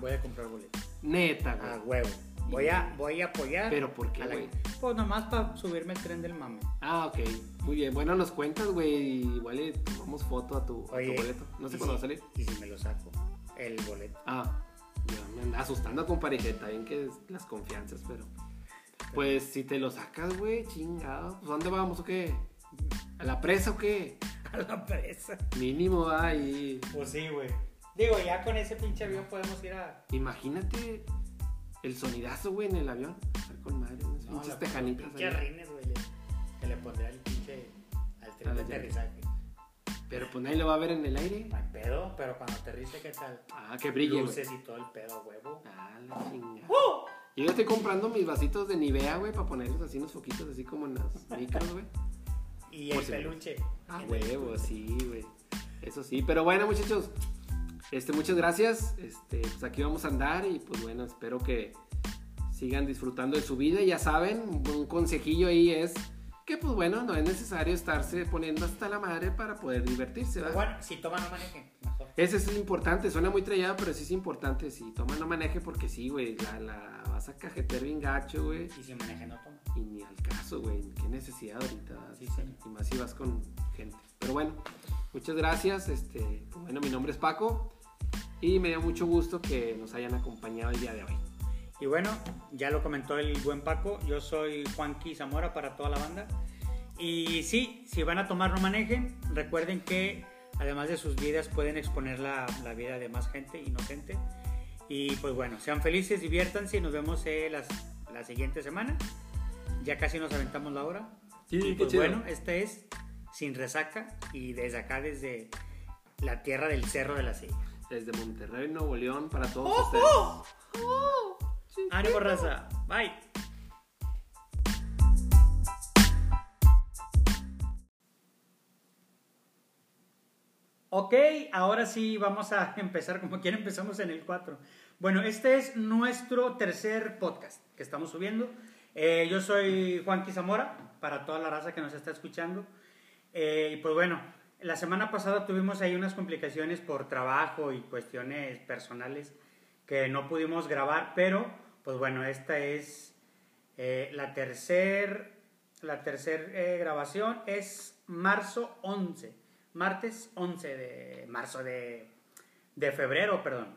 S2: voy a comprar boletos.
S1: Neta,
S2: A
S1: güey.
S2: huevo. Voy a, voy a apoyar.
S1: ¿Pero por qué, güey?
S2: Pues nomás para subirme el tren del mame.
S1: Ah, ok. Muy bien. Bueno, nos cuentas, güey. Igual le tomamos foto a tu, a tu boleto. No sé
S2: ¿y
S1: cuándo va a salir.
S2: Y si me lo saco, el boleto.
S1: Ah, ya me anda asustando con parejeta. Bien que es las confianzas, pero. Pues si te lo sacas, güey, chingado. Pues ¿a dónde vamos o qué? ¿A la presa o qué?
S2: A la presa.
S1: Mínimo ahí.
S2: Pues sí, güey. Digo, ya con ese pinche avión podemos ir a.
S1: Imagínate el sonidazo, güey, en el avión. Estar con madre, unas
S2: No,
S1: pinches tejanitas.
S2: Pinche rines, güey. Que le pondré al pinche. Al tren de aterrizaje.
S1: Pero pues nadie lo va a ver en el aire.
S2: No hay pedo, pero cuando aterrice, ¿qué tal?
S1: Ah, que brille.
S2: Luces y todo el pedo, huevo.
S1: Ah, la chingada. Yo ya estoy comprando mis vasitos de Nivea, güey, para ponerlos así unos foquitos, así como en las micros, güey.
S2: Y el peluche.
S1: Ah, huevo, sí, güey. Eso sí. Pero bueno, muchachos, este, muchas gracias. Este, pues aquí vamos a andar y pues bueno, espero que sigan disfrutando de su vida. Ya saben, un consejillo ahí es que pues bueno, no es necesario estarse poniendo hasta la madre para poder divertirse, ¿verdad?
S2: bueno, si toma, no manejen. Mejor.
S1: Ese es importante, suena muy trillado, pero sí es importante. Si toma, no maneje, porque sí, güey, la, la vas a cajetear bien gacho, güey.
S2: Y si manejen, no toma.
S1: Y ni al caso, güey. Qué necesidad ahorita.
S2: Sí, señor.
S1: Y más si vas con gente. Pero bueno, muchas gracias. Este, pues bueno, mi nombre es Paco. Y me dio mucho gusto que nos hayan acompañado el día de hoy.
S2: Y bueno, ya lo comentó el buen Paco, yo soy Juanqui Zamora para toda la banda. Y sí, si van a tomar no manejen, recuerden que además de sus vidas pueden exponer la, la vida de más gente inocente. Y pues bueno, sean felices, diviértanse y nos vemos eh, las, la siguiente semana. Ya casi nos aventamos la hora.
S1: Sí,
S2: y pues bueno, este es Sin Resaca y desde acá, desde la tierra del Cerro de la Silla.
S1: Desde Monterrey, Nuevo León, para todos
S2: ¡Oh,
S1: ustedes.
S2: oh! ¡Ánimo, raza! Bye. Ok, ahora sí vamos a empezar como quiera empezamos en el 4. Bueno, este es nuestro tercer podcast que estamos subiendo. Eh, yo soy Juanqui Zamora, para toda la raza que nos está escuchando. Eh, y pues bueno, la semana pasada tuvimos ahí unas complicaciones por trabajo y cuestiones personales que no pudimos grabar, pero pues bueno, esta es eh, la tercer, la tercer eh, grabación, es marzo 11, martes 11 de marzo de, de febrero, perdón.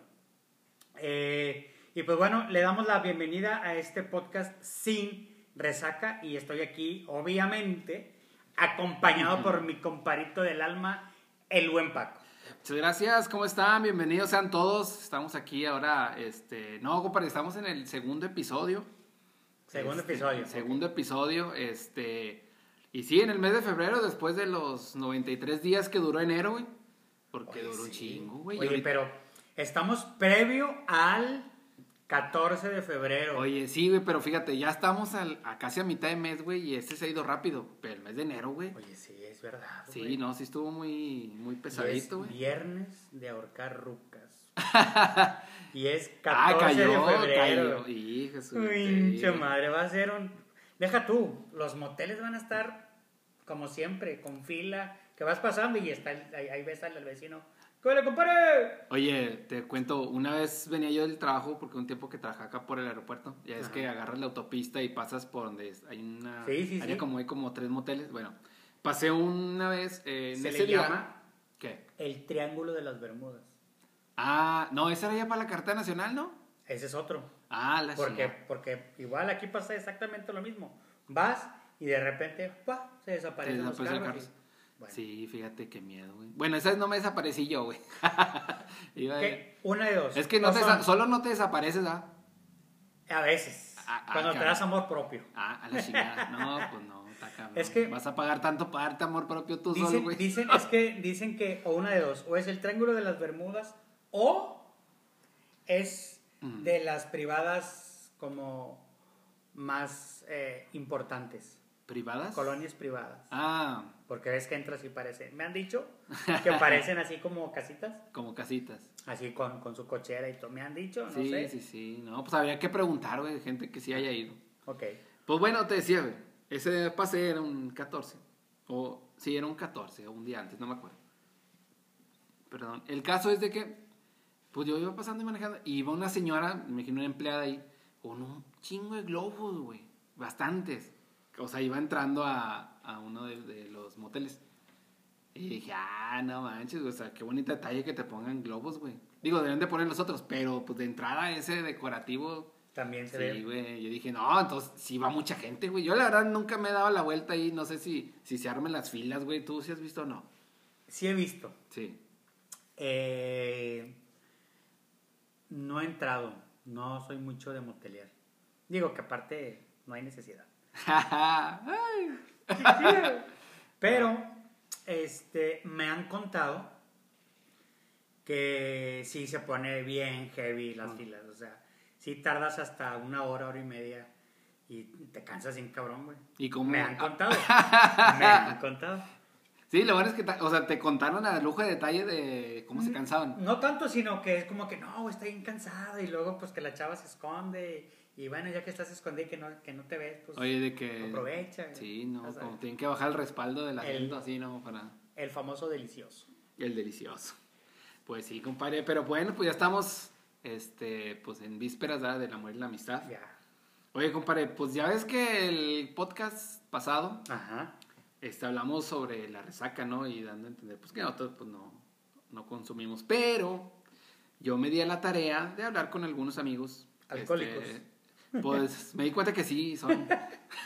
S2: Eh, y pues bueno, le damos la bienvenida a este podcast sin resaca y estoy aquí, obviamente, acompañado por mi comparito del alma, el buen Paco.
S1: Muchas gracias, ¿cómo están? Bienvenidos sean todos. Estamos aquí ahora, este, no, compadre, estamos en el segundo episodio.
S2: Segundo
S1: Este,
S2: episodio.
S1: Segundo episodio, este, y sí, en el mes de febrero, después de los 93 días que duró enero, güey, porque
S2: Oye,
S1: duró un chingo, güey.
S2: Oye,
S1: ahorita-
S2: pero estamos previo al 14 de febrero.
S1: Oye, sí, güey, pero fíjate, ya estamos al- a casi a mitad de mes, güey, y este se ha ido rápido, pero el mes de enero, güey.
S2: Oye, sí, es verdad.
S1: Sí,
S2: güey.
S1: no, sí estuvo muy, muy
S2: Y es
S1: pesadito, güey.
S2: viernes de ahorcar rucas. y es 14
S1: Ah, cayó,
S2: de febrero.
S1: cayó. Hijo, su
S2: Pinche
S1: madre.
S2: va a ser un... Deja tú, los moteles van a estar como siempre, con fila, que vas pasando y está ahí, ahí ves al vecino. ¡Que le compare!
S1: Oye, te cuento, una vez venía yo del trabajo, porque un tiempo que trabajaba acá por el aeropuerto, ya es
S2: Ajá.
S1: que agarras la autopista y pasas por donde es- hay una
S2: Sí, sí, sí.
S1: como hay como tres moteles. Bueno, pasé una vez eh, en
S2: Se
S1: ese
S2: le
S1: día-
S2: llama
S1: ¿Qué?
S2: el Triángulo de las Bermudas.
S1: Ah, no, esa era ya para la carta nacional, ¿no?
S2: Ese es otro.
S1: Ah, la
S2: Porque, porque igual aquí pasa exactamente lo mismo. Vas y de repente ¡pua! se desaparecen los carros. Bueno,
S1: Sí, fíjate qué miedo, güey. Bueno, esa vez no me desaparecí yo, güey.
S2: ¿qué? Una de dos.
S1: Es que no
S2: O
S1: te solo no te desapareces, ¿ah?
S2: A veces.
S1: Ah, ah,
S2: cuando te das amor propio.
S1: Ah, a la chingada. No, pues no. está cabrón.
S2: Es que-
S1: Vas a pagar tanto para darte amor propio tú solo, güey.
S2: dicen, es que dicen que o una de dos, o es el Triángulo de las Bermudas o es
S1: Mm.
S2: de las privadas como más eh, importantes,
S1: ¿Privadas?
S2: colonias privadas.
S1: Ah,
S2: Porque ves que entras y parece, me han dicho que parecen así como casitas,
S1: como casitas.
S2: así con, con su cochera y todo, me han dicho, no
S1: sí,
S2: sé.
S1: sí, sí. No, pues habría que preguntar, güey, gente que sí haya ido.
S2: Ok,
S1: Pues bueno, te decía, güey, ese pase era un 14. O sí, era un 14, o un día antes, no me acuerdo. Perdón. El caso es de que, pues yo iba pasando y manejando, y iba una señora, me imagino una empleada ahí, con un chingo de globos, güey. Bastantes. O sea, iba entrando a, a uno de, de los moteles. Y dije, ah, no manches, o sea, qué bonito detalle que te pongan globos, güey. Digo, deben de poner los otros, pero pues de entrada ese decorativo
S2: también se
S1: Sí,
S2: ve.
S1: güey. Yo dije, no, entonces sí va mucha gente, güey. Yo la verdad nunca me he dado la vuelta ahí. No sé si, si se armen las filas, güey. ¿Tú sí has visto o no?
S2: Sí he visto.
S1: Sí.
S2: Eh, no he entrado, no soy mucho de motelear. Digo que aparte no hay necesidad.
S1: Ay.
S2: Pero, este, me han contado que sí se pone bien heavy las
S1: Ah.
S2: filas. O sea, sí tardas hasta una hora, hora y media y te cansas sin cabrón, güey.
S1: ¿Y cómo?
S2: Me han contado. me han contado.
S1: Sí, lo bueno es que, o sea, te contaron a lujo de detalle de cómo
S2: Mm.
S1: se cansaban.
S2: No tanto, sino que es como que no, está bien cansada y luego pues que la chava se esconde y bueno, ya que estás escondida y que no, que no te ves, pues
S1: Oye, de que...
S2: aprovecha.
S1: Sí, no,
S2: sabes.
S1: como tienen que bajar el respaldo del
S2: El-
S1: asiento así, ¿no? Para
S2: El famoso delicioso.
S1: el delicioso. Pues sí, compadre. Pero bueno, pues ya estamos, este, pues en vísperas ¿verdad? del amor y la amistad.
S2: Ya.
S1: Oye, compadre, pues ya ves que el podcast pasado
S2: Ajá.
S1: este, hablamos sobre la resaca, ¿no? Y dando a entender, pues que nosotros pues, no, no consumimos. Pero yo me di a la tarea de hablar con algunos amigos.
S2: Alcohólicos.
S1: este, pues me di cuenta que sí, son.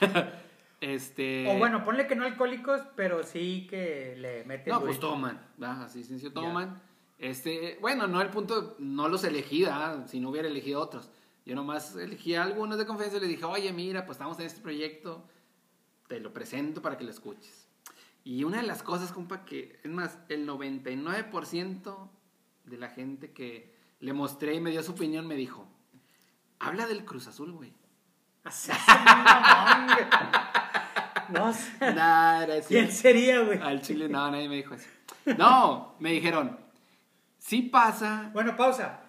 S1: este.
S2: O bueno, ponle que no alcohólicos, pero sí que le meten
S1: No, pues toman, ¿verdad? Así sencillo, toman. Este, bueno, no el punto, no los elegí, ¿verdad? Si no hubiera elegido otros. Yo nomás elegí a algunos de confianza y les dije, oye, mira, pues estamos en este proyecto, te lo presento para que lo escuches. Y una de las cosas, compa, que es más, el 99% de la gente que le mostré y me dio su opinión me dijo, habla del Cruz Azul, güey.
S2: Así. No
S1: sí.
S2: ¿Quién sería, güey?
S1: Al chile, no, nadie me dijo eso. No, me dijeron, sí pasa.
S2: Bueno, pausa.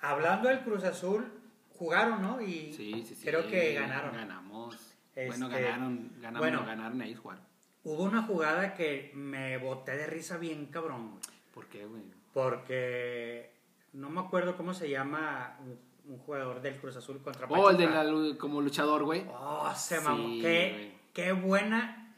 S2: Hablando del Cruz Azul, jugaron, ¿no? Y
S1: Sí, sí, sí.
S2: creo que ganaron.
S1: Ganamos.
S2: Este,
S1: bueno, ganaron, ganaron,
S2: bueno.
S1: no, ganaron ahí jugaron.
S2: Hubo una jugada que me boté de risa bien cabrón, güey.
S1: ¿Por qué, güey?
S2: Porque no me acuerdo cómo se llama un, jugador del Cruz Azul contra
S1: Oh, el de
S2: Pachuca.
S1: la, como luchador, güey.
S2: Oh, se
S1: Sí,
S2: mamó.
S1: güey.
S2: Qué, qué buena.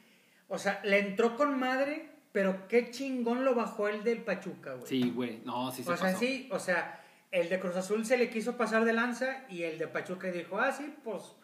S2: O sea, le entró con madre, pero qué chingón lo bajó el del Pachuca, güey.
S1: Sí, güey. No, sí se
S2: o sea, sí, o sea, el de Cruz Azul se le quiso pasar de lanza y el de Pachuca dijo, ah, sí, pues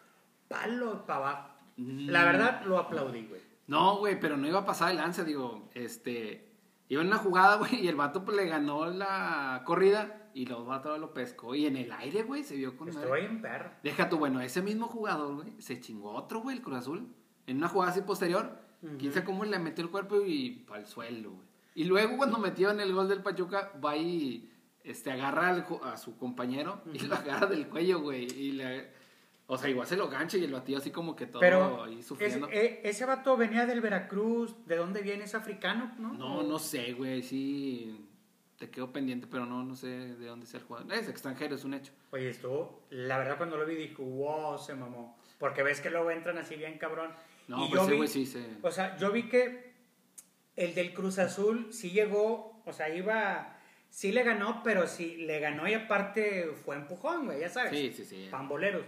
S2: palo para abajo.
S1: Mm.
S2: La verdad, lo aplaudí, güey.
S1: No, güey, pero no iba a pasar de lanza, digo, este... Iba en una jugada, güey, y el vato pues, le ganó la corrida y los vatos lo pescó. Y en el aire, güey, se vio con
S2: Estoy
S1: madre.
S2: en perro.
S1: Deja tú, bueno, ese mismo jugador, güey, se chingó otro, güey, el Cruz Azul. En una jugada así posterior.
S2: Ujú.
S1: Quién sabe cómo le metió el cuerpo y al suelo, güey. Y luego cuando metió en el gol del Pachuca, va y este, agarra al a su compañero y lo agarra del cuello, güey. Y le... O sea, igual se lo gancha y el batido así como que todo
S2: Pero
S1: ahí
S2: es-
S1: sufriendo.
S2: eh, ese vato venía del Veracruz, ¿de dónde viene? ¿Es africano, no?
S1: No, no sé, güey, sí... Te quedo pendiente, pero no, no sé de dónde sea el jugador. Es extranjero, es un hecho.
S2: Oye, estuvo, la verdad cuando lo vi dije, wow, se mamó. Porque ves que luego entran así bien cabrón.
S1: No,
S2: Y
S1: pues
S2: yo
S1: ese
S2: vi-
S1: güey sí se...
S2: O sea, yo vi que el del Cruz Azul sí llegó, o sea, iba, sí le ganó, pero sí le ganó y aparte fue empujón, güey, ya sabes.
S1: Sí, sí, sí.
S2: Pamboleros.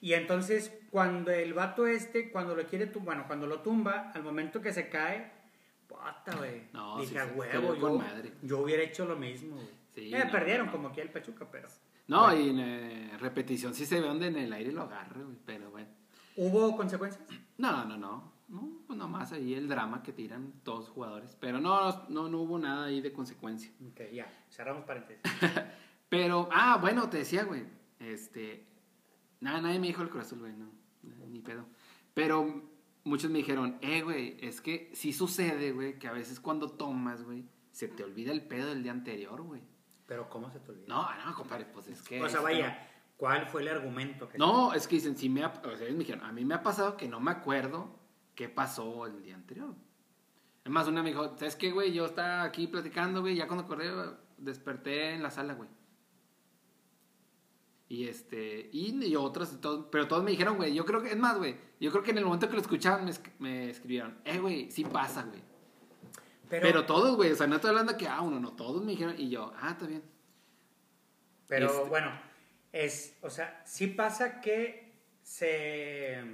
S2: Y entonces, cuando el vato este, cuando lo quiere bueno, cuando lo tumba, al momento que se cae, puta, güey.
S1: No,
S2: Dije,
S1: sí,
S2: a huevo, yo,
S1: madre.
S2: yo hubiera hecho lo mismo, güey.
S1: Sí,
S2: Eh,
S1: no,
S2: perdieron
S1: no.
S2: como aquí el Pachuca, pero.
S1: No,
S2: Bueno.
S1: y en eh, repetición sí se ve donde en el aire lo agarre, güey, pero bueno.
S2: ¿Hubo consecuencias?
S1: No, no, no. No, pues nomás ahí el drama que tiran todos los jugadores. Pero no, no, no hubo nada ahí de consecuencia.
S2: Ok, ya, cerramos paréntesis.
S1: Pero, ah, bueno, te decía, güey. Este. Nada, nadie me dijo el Cruz Azul, güey, no. Ni pedo. Pero muchos me dijeron, eh, güey, es que sí sucede, güey, que a veces cuando tomas, güey, se te olvida el pedo del día anterior, güey.
S2: Pero ¿cómo se te olvida?
S1: No, no, compadre, pues es que...
S2: o sea, vaya, ¿cuál fue el argumento? Que
S1: No, es que dicen, sí me ha, o sea, ellos me dijeron, a mí me ha pasado que no me acuerdo qué pasó el día anterior. Es más, una me dijo, ¿sabes qué, güey? Yo estaba aquí platicando, güey, ya cuando acordé, desperté en la sala, güey. Y este, y, y otros, y todos- pero todos me dijeron, güey, yo creo que, es más, güey, yo creo que en el momento que lo escuchaban me, esc- me escribieron, eh, güey, sí pasa, güey.
S2: Pero,
S1: Pero, todos, güey, o sea, no estoy hablando que, ah, uno, no, todos me dijeron, y yo, ah, está bien.
S2: pero
S1: este-
S2: bueno, es, o sea, sí pasa que se,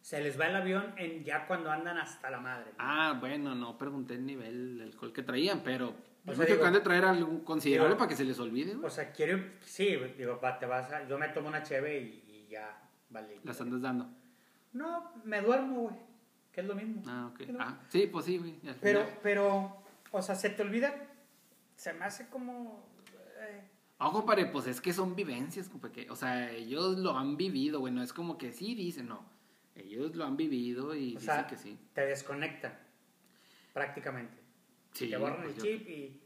S2: se les va el avión en ya cuando andan hasta la madre.
S1: Ah, bueno, no pregunté el nivel del alcohol que traían, pero yo que
S2: digo-
S1: han de traer algo considerable
S2: digo-
S1: para que se les olvide, güey.
S2: O sea, quiero, sí, digo, va, te vas a, yo me tomo una cheve y, y ya, vale.
S1: Las andas dando.
S2: No, me duermo, güey, que es lo mismo.
S1: Ah, ok.
S2: Lo
S1: Ah, sí, pues sí, güey.
S2: Pero,
S1: final.
S2: pero, o sea, se te olvida, se me hace como... eh,
S1: Ah, compadre, pues es que son vivencias, compadre. o sea, ellos lo han vivido, güey. No es como que sí dicen, no. Ellos lo han vivido y
S2: o
S1: dicen
S2: sea,
S1: que sí.
S2: te desconectan, prácticamente.
S1: Sí,
S2: te borran
S1: pues
S2: el
S1: yo-
S2: chip y...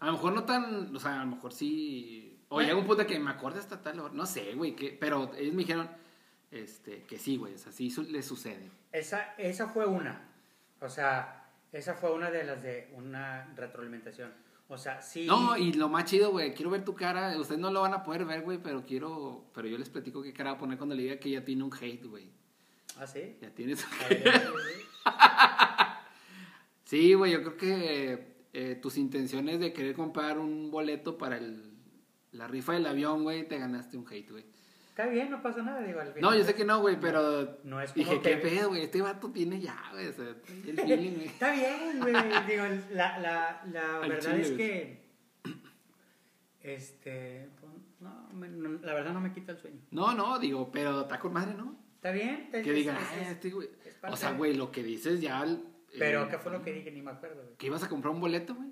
S1: A lo mejor no tan, o sea, a lo mejor sí. O llega un punto que me acuerdo hasta tal hora. No sé, güey, que, pero ellos me dijeron este, que sí, güey. O sea, sí su- les sucede.
S2: Esa, esa fue una. O sea, esa fue una de las de una retroalimentación. O sea, sí...
S1: No, y lo más chido, güey, quiero ver tu cara. Ustedes no lo van a poder ver, güey, pero quiero. Pero yo les platico qué cara va a poner cuando le diga que ya tiene un hate, güey.
S2: ¿Ah, sí?
S1: Ya tienes un
S2: A ver, a ver, a ver.
S1: Sí, güey, yo creo que eh, tus intenciones de querer comprar un boleto para el, la rifa del avión, güey, te ganaste un hate, güey.
S2: Está bien, no pasa nada, digo, al final.
S1: No, yo sé que no, güey, pero
S2: No es como
S1: dije,
S2: que-
S1: qué pedo, güey, este vato tiene ya, güey, o sea, trae el feeling, güey.
S2: Está bien, güey. Digo, la, la, la
S1: Al
S2: verdad
S1: chile,
S2: es que. Este. pues, No, me- no, la verdad no me quita el sueño.
S1: No, no, digo, pero está con madre, ¿no?
S2: Está bien. es-
S1: Que digan, ah,
S2: es-
S1: este güey.
S2: es
S1: O sea, güey, lo que dices ya.
S2: Pero,
S1: eh,
S2: ¿qué fue lo que dije? Ni me acuerdo, güey.
S1: Que ibas a comprar un boleto, güey,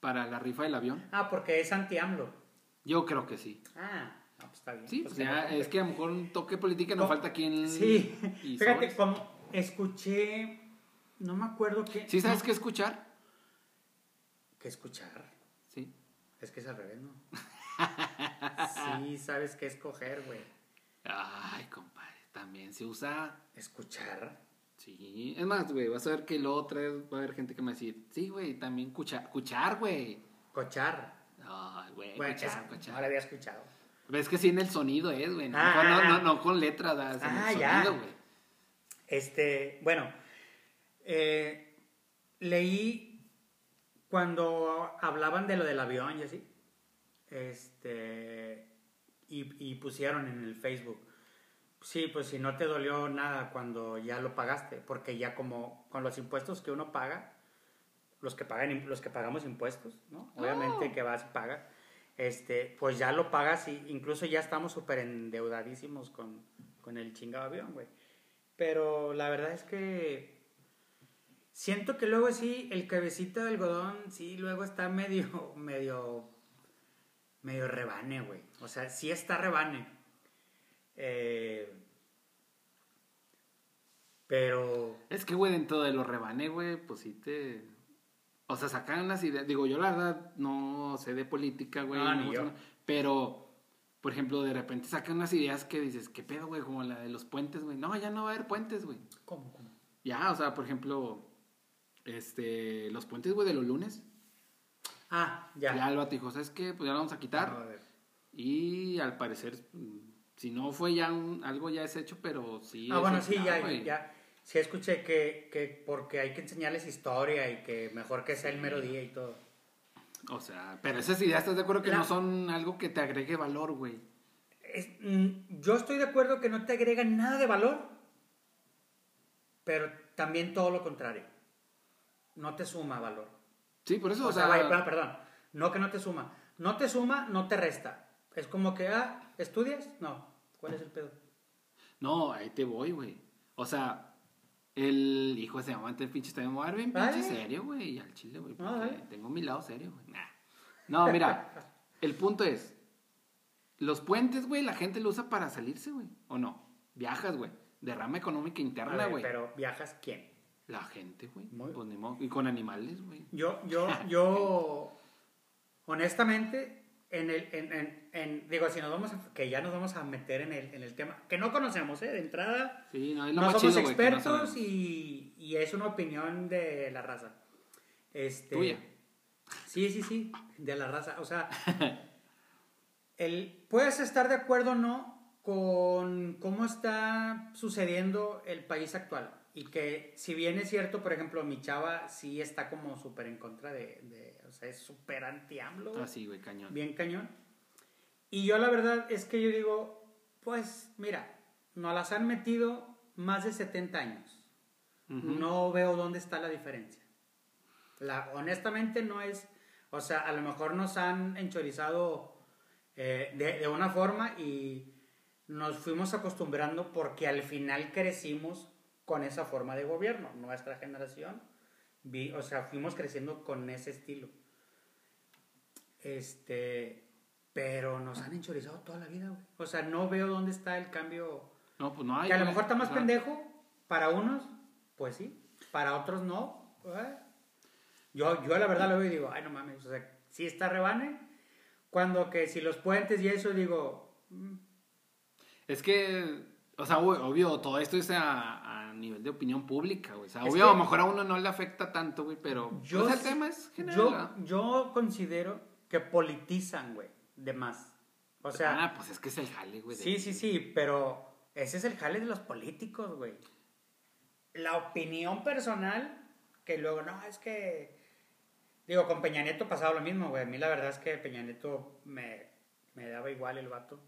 S1: para la rifa del avión.
S2: Ah, porque es anti-AMLO.
S1: Yo creo que sí.
S2: Ah, no, pues está bien.
S1: Sí,
S2: Pues
S1: ya, es que a lo mejor un toque política nos
S2: No,
S1: falta aquí en.
S2: Sí,
S1: y
S2: fíjate, como escuché. No me acuerdo qué.
S1: ¿Sí sabes qué escuchar?
S2: ¿Qué escuchar?
S1: Sí.
S2: Es que es al revés, ¿no? sí, sabes qué escoger, güey.
S1: Ay, compadre, también se usa.
S2: ¿Escuchar?
S1: Sí. Es más, güey, vas a ver que luego otra vez va a haber gente que me va a decir, sí, güey, también cuchar, cuchar, güey.
S2: Cochar.
S1: Ay, güey,
S2: Bueno,
S1: cuchar,
S2: es-
S1: cuchar.
S2: no lo había escuchado.
S1: Ves que sí en el sonido es, güey. No,
S2: Ah,
S1: no,
S2: ah,
S1: no,
S2: ah.
S1: no con letras, en
S2: Ah,
S1: el sonido, güey.
S2: Este, bueno, eh, leí cuando hablaban de lo del avión y así, este, y, y pusieron en el Facebook, sí, pues si no te dolió nada cuando ya lo pagaste, porque ya como con los impuestos que uno paga, los que pagan, los que pagamos impuestos, ¿no? Obviamente
S1: Oh.
S2: que vas y pagas, este, pues ya lo pagas y incluso ya estamos súper endeudadísimos con, con el chingado avión, güey. Pero la verdad es que siento que luego sí, el cabecita de algodón, sí, luego está medio, medio, medio rebane, güey. O sea, sí está rebane. Eh, pero,
S1: Es que, güey, dentro de los rebane, güey, pues sí te... O sea, sacan unas ideas. Digo, yo la verdad no sé de política, güey.
S2: No, ni
S1: gusta
S2: yo.
S1: nada, Pero, por ejemplo, de repente sacan unas ideas que dices, ¿qué pedo, güey? Como la de los puentes, güey. No, ya no va a haber puentes, güey.
S2: ¿cómo, cómo?
S1: Ya, o sea, por ejemplo, este, los puentes, güey, de los lunes.
S2: Ah, ya.
S1: Ya, el vato dijo, ¿sabes qué? Pues ya lo vamos a quitar.
S2: A ver.
S1: Y al parecer, mm, si no fue ya un- algo ya es hecho, pero sí.
S2: Ah, bueno, sí, ya, ya. Sí escuché que, que porque hay que enseñarles historia y que mejor que sea el mero día y todo.
S1: O sea, pero esas ideas, ¿estás de acuerdo que
S2: La-
S1: no son algo que te agregue valor, güey?
S2: Es- mm, yo estoy de acuerdo que no te agregan nada de valor, pero también todo lo contrario. No te suma valor.
S1: Sí, por eso,
S2: O,
S1: o,
S2: sea,
S1: sea,
S2: vaya, perdón, perdón, no que no te suma. No te suma, no te resta. Es como que, ah, ¿estudias? No. ¿Cuál es el pedo?
S1: no, ahí te voy, güey. O sea, el hijo se llama antes pinche, te voy a bien pinche serio, güey, y al chile, güey, tengo mi lado serio, güey. Nah. No, mira, el punto es, los puentes, güey, la gente lo usa para salirse, güey, ¿o no? Viajas, güey. Derrama económica interna, güey.
S2: pero viajas quién?
S1: La gente, güey. Pues. Y con animales, güey.
S2: Yo, yo, yo, honestamente, en el, en, en- en- digo, si nos vamos, a- que ya nos vamos a meter en el, en el tema, que no conocemos, ¿eh? De entrada,
S1: Sí, no,
S2: somos
S1: chido, no
S2: expertos y, y es una opinión de la raza. Este,
S1: Tuya.
S2: Sí, sí, sí, de la raza. O sea, el, puedes estar de acuerdo o no con cómo está sucediendo el país actual. Y que si bien es cierto, por ejemplo, mi chava sí está como súper en contra de, de- o sea, es súper anti-AMLO.
S1: Ah, sí, güey, cañón.
S2: Bien cañón. Y yo la verdad es que yo digo, pues mira, nos las han metido más de 70 años.
S1: Ujú.
S2: No veo dónde está la diferencia. La, honestamente no es, o sea, a lo mejor nos han enchorizado eh, de, de una forma y nos fuimos acostumbrando porque al final crecimos con esa forma de gobierno. Nuestra generación, vi, o sea, fuimos creciendo con ese estilo. Este, pero nos han enchorizado toda la vida, güey. O sea, no veo dónde está el cambio.
S1: No, pues no hay.
S2: que a lo mejor está más pendejo para unos, pues sí. Para otros no. eh. Yo, yo la verdad lo veo y digo, ay, no mames. O sea, sí está rebane. Cuando que si los puentes y eso, digo, mm,
S1: Es que, o sea, obvio, todo esto es a nivel de opinión pública, güey. O sea,
S2: Es
S1: obvio,
S2: que-
S1: a lo mejor a uno no le afecta tanto, güey, pero
S2: yo,
S1: pues, el
S2: sí-
S1: tema es general.
S2: yo,
S1: ¿verdad?
S2: yo considero que politizan, güey, de más. O sea,
S1: ah, pues es que es el jale, güey.
S2: Sí, sí, sí, pero ese es el jale de los políticos, güey. La opinión personal, que luego, no, es que. Digo, con Peña Nieto pasaba lo mismo, güey. A mí la verdad es que Peña Nieto me, me daba igual el vato.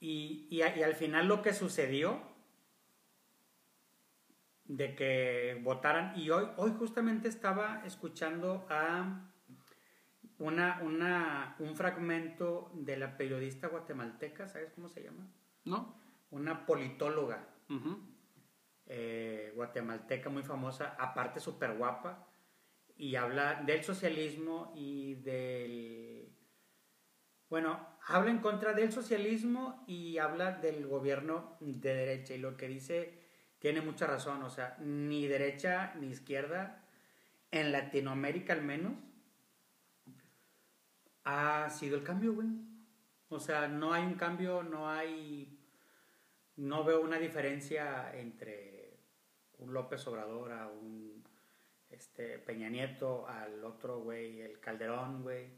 S2: Y, y al final lo que sucedió de que votaran, y hoy, hoy justamente estaba escuchando a una, una, un fragmento de la periodista guatemalteca, ¿sabes cómo se llama?
S1: ¿No?
S2: Una politóloga eh, guatemalteca muy famosa, aparte súper guapa, y habla del socialismo y del... Bueno, habla en contra del socialismo y habla del gobierno de derecha, y lo que dice tiene mucha razón, o sea, ni derecha ni izquierda, en Latinoamérica al menos, ha sido el cambio, güey. O sea, no hay un cambio, no hay no veo una diferencia entre un López Obrador a un este, Peña Nieto, al otro güey, el Calderón, güey.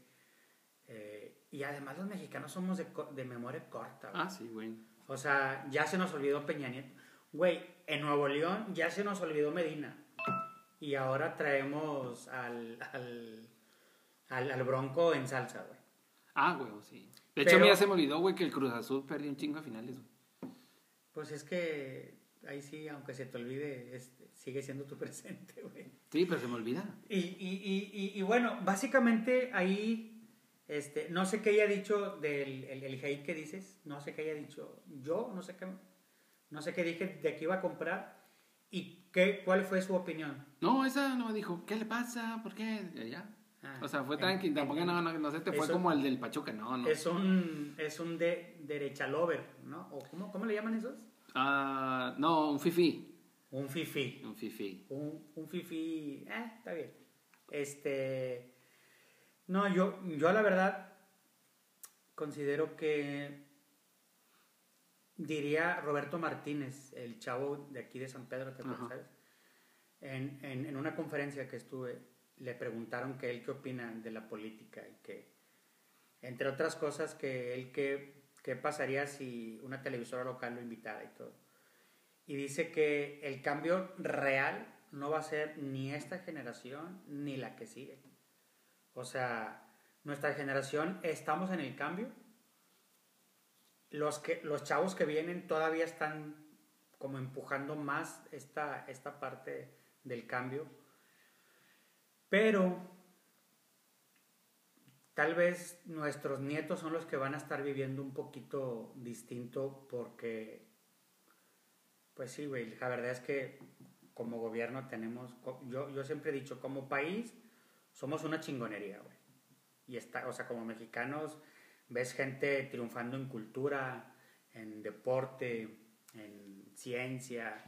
S2: Eh, y además los mexicanos somos de, de memoria corta. güey.
S1: Ah, sí, güey.
S2: O sea, ya se nos olvidó Peña Nieto. Güey, en Nuevo León ya se nos olvidó Medina. Y ahora traemos al, al, al, al Bronco en salsa, güey.
S1: Ah, güey, sí. De
S2: Pero-
S1: hecho, mira, se me olvidó, güey, que el Cruz Azul perdió un chingo a finales, güey.
S2: Pues es que ahí sí, aunque se te olvide, es- sigue siendo tu presente, güey.
S1: Sí, pero se me olvida.
S2: Y, y, y, y, y bueno, básicamente ahí, este, no sé qué haya dicho del el, el hate que dices, no sé qué haya dicho yo, no sé qué, no sé qué dije de que iba a comprar y qué, cuál fue su opinión.
S1: No, esa no me dijo, ¿qué le pasa? ¿Por qué? Ya.
S2: Ah,
S1: O sea, fue tranqui,
S2: en-
S1: tampoco no, no, no se te fue como el del Pachuca, no, no.
S2: Es un, es un de, derecha lover, ¿no? ¿O cómo, cómo le llaman esos?
S1: Ah, no, un fifi.
S2: Un fifi.
S1: Un fifi.
S2: Un, un fifi, eh, está bien. Este, no, yo, yo la verdad considero que diría Roberto Martínez, el chavo de aquí de San Pedro, ¿te acuerdas, sabes? En, en, en una conferencia que estuve, le preguntaron que él qué opina de la política y que, entre otras cosas, que él qué, qué pasaría si una televisora local lo invitara y todo. Y dice que el cambio real no va a ser ni esta generación ni la que sigue. O sea, nuestra generación estamos en el cambio. Los, que, los chavos que vienen todavía están como empujando más esta, esta parte del cambio. Pero tal vez nuestros nietos son los que van a estar viviendo un poquito distinto porque, pues sí, güey, la verdad es que como gobierno tenemos, yo, yo siempre he dicho, como país somos una chingonería, güey. Y está, o sea, como mexicanos ves gente triunfando en cultura, en deporte, en ciencia,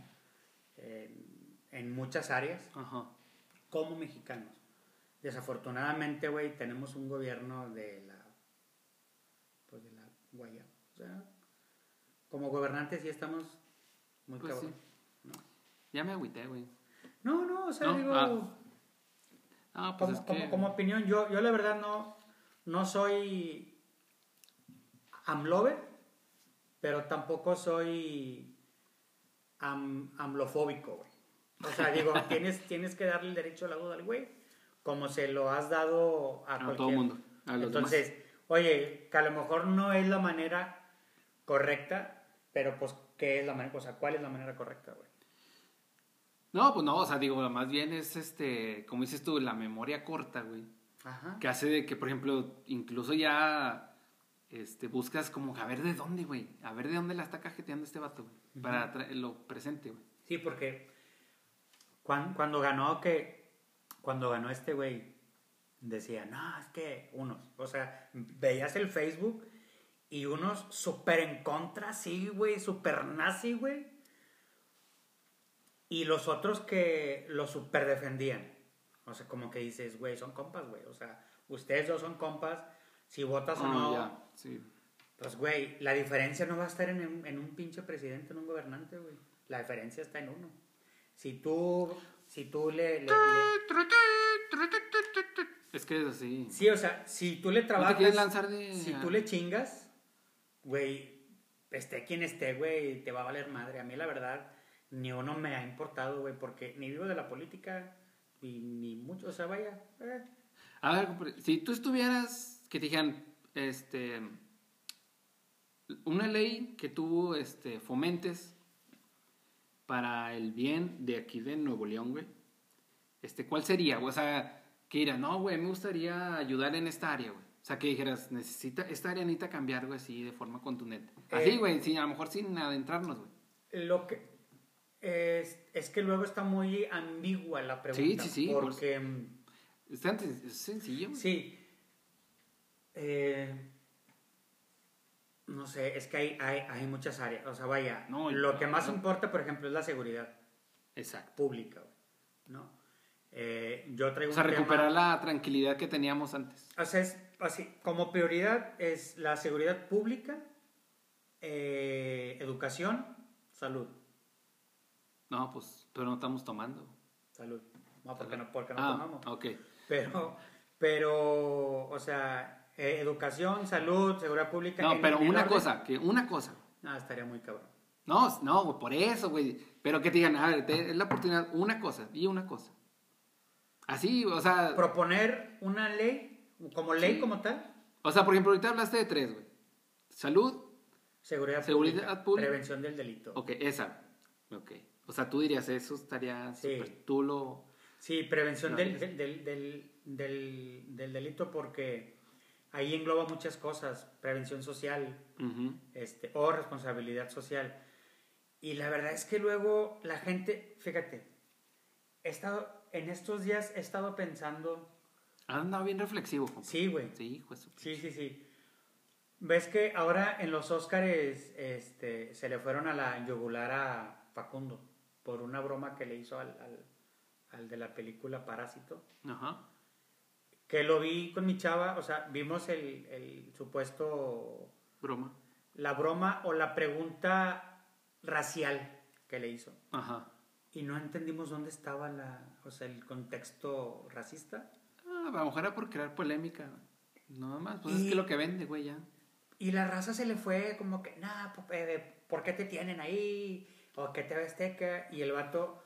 S2: en, en muchas áreas,
S1: Ajá.
S2: como mexicanos. Desafortunadamente, güey, tenemos un gobierno de la, pues de la guaya. O sea, como gobernantes sí estamos muy
S1: Pues
S2: cabrón.
S1: Ya me agüité, güey.
S2: No, no, o sea,
S1: No,
S2: digo,
S1: ah. Ah, pues
S2: como,
S1: es que...
S2: como, como opinión, yo, yo la verdad no, no soy amlover, pero tampoco soy am, amlofóbico, güey. O sea, digo, tienes, tienes que darle el derecho a la duda al güey, como se lo has dado a,
S1: A
S2: cualquier-
S1: todo mundo, a los
S2: Entonces, oye, que a lo mejor no es la manera correcta, pero pues, ¿qué es la manera? O sea, ¿cuál es la manera correcta, güey?
S1: No, pues no, o sea, digo, más bien es este, como dices tú, la memoria corta, güey.
S2: Ajá.
S1: Que hace de que, por ejemplo, incluso ya este, buscas como a ver de dónde, güey. A ver de dónde la está cajeteando este vato, güey. Para lo presente, güey.
S2: Sí, porque cuando, cuando ganó que cuando ganó este güey decía, no, es que unos, o sea, veías el Facebook y unos súper en contra, sí, güey, súper nazi, güey. Y los otros que lo súper defendían. O sea, como que dices, güey, son compas, güey. O sea, ustedes dos son compas. Si votas o
S1: Ah,
S2: no,
S1: ya, sí.
S2: pues, güey, la diferencia no va a estar en un, en un pinche presidente, en un gobernante, güey. La diferencia está en uno. Si tú, si tú le... le- le-
S1: Es que es así.
S2: sí, o sea, si tú le
S1: ¿No
S2: trabajas...
S1: te quieres lanzar de...?
S2: Si tú le chingas, güey, esté quien esté, güey, te va a valer madre. A mí, la verdad, ni uno me ha importado, güey, porque ni vivo de la política, y ni mucho, o sea, vaya... eh.
S1: A ver, si tú estuvieras, que te dijeran, este, una ley que tú este, fomentes para el bien de aquí de Nuevo León, güey, este, ¿cuál sería? O sea, que dirías, no, güey, me gustaría ayudar en esta área, güey. O sea, que dijeras, necesita, esta área necesita cambiar, güey, así de forma contundente. Así,
S2: Eh.
S1: güey, sí, a lo mejor sin adentrarnos, güey.
S2: Lo que... Es, es que luego está muy ambigua la pregunta.
S1: Sí, sí, sí,
S2: Porque... mm,
S1: Está sencillo, güey.
S2: Sí. Eh, no sé, es que hay, hay, hay muchas áreas. O sea, vaya,
S1: No,
S2: lo que más
S1: no.
S2: importa, por ejemplo, es la seguridad
S1: Exacto.
S2: pública, ¿no? Eh, yo traigo
S1: O sea,
S2: un tema-
S1: recuperar la tranquilidad que teníamos antes.
S2: O sea, es así, como prioridad es la seguridad pública, eh, educación, salud.
S1: No, pues, pero no estamos tomando.
S2: Salud. No, porque no, porque no
S1: ah,
S2: tomamos.
S1: ok.
S2: Pero, pero, o sea, eh, educación, salud, seguridad pública.
S1: No, pero una
S2: orden.
S1: cosa, que una cosa.
S2: No, estaría muy cabrón.
S1: No, no, güey, por eso, güey. Pero que te digan, a ver, te- es la oportunidad, una cosa, y una cosa. Así, o sea,
S2: Proponer una ley, como ley
S1: Sí.
S2: como tal,
S1: o sea, por ejemplo, ahorita hablaste de tres, güey. Salud,
S2: seguridad,
S1: Seguridad
S2: pública,
S1: pública.
S2: prevención del delito.
S1: ok, esa. Ok. O sea, tú dirías, eso estaría
S2: Sí.
S1: tú lo...
S2: Sí, prevención
S1: No,
S2: del, del, del- del delito porque ahí engloba muchas cosas, prevención social este, o responsabilidad social. Y la verdad es que luego la gente, fíjate, he estado, en estos días he estado pensando,
S1: Has andado bien reflexivo,
S2: sí, güey,
S1: Sí,
S2: sí, sí, sí. ¿Ves que ahora en los Óscares este, se le fueron a la yugular a Facundo por una broma que le hizo al, al, al de la película Parásito?
S1: Ajá.
S2: Que lo vi con mi chava, o sea, vimos el, el supuesto,
S1: Broma.
S2: la broma o la pregunta racial que le hizo.
S1: Ajá.
S2: Y no entendimos dónde estaba la, o sea, el contexto racista.
S1: Ah, a lo mejor era por crear polémica. Nada más, pues
S2: Y-
S1: es que lo que vende, güey, ya.
S2: Y la raza se le fue como que, nah, po- eh, ¿por qué te tienen ahí? ¿O qué te ves teca? Y el vato,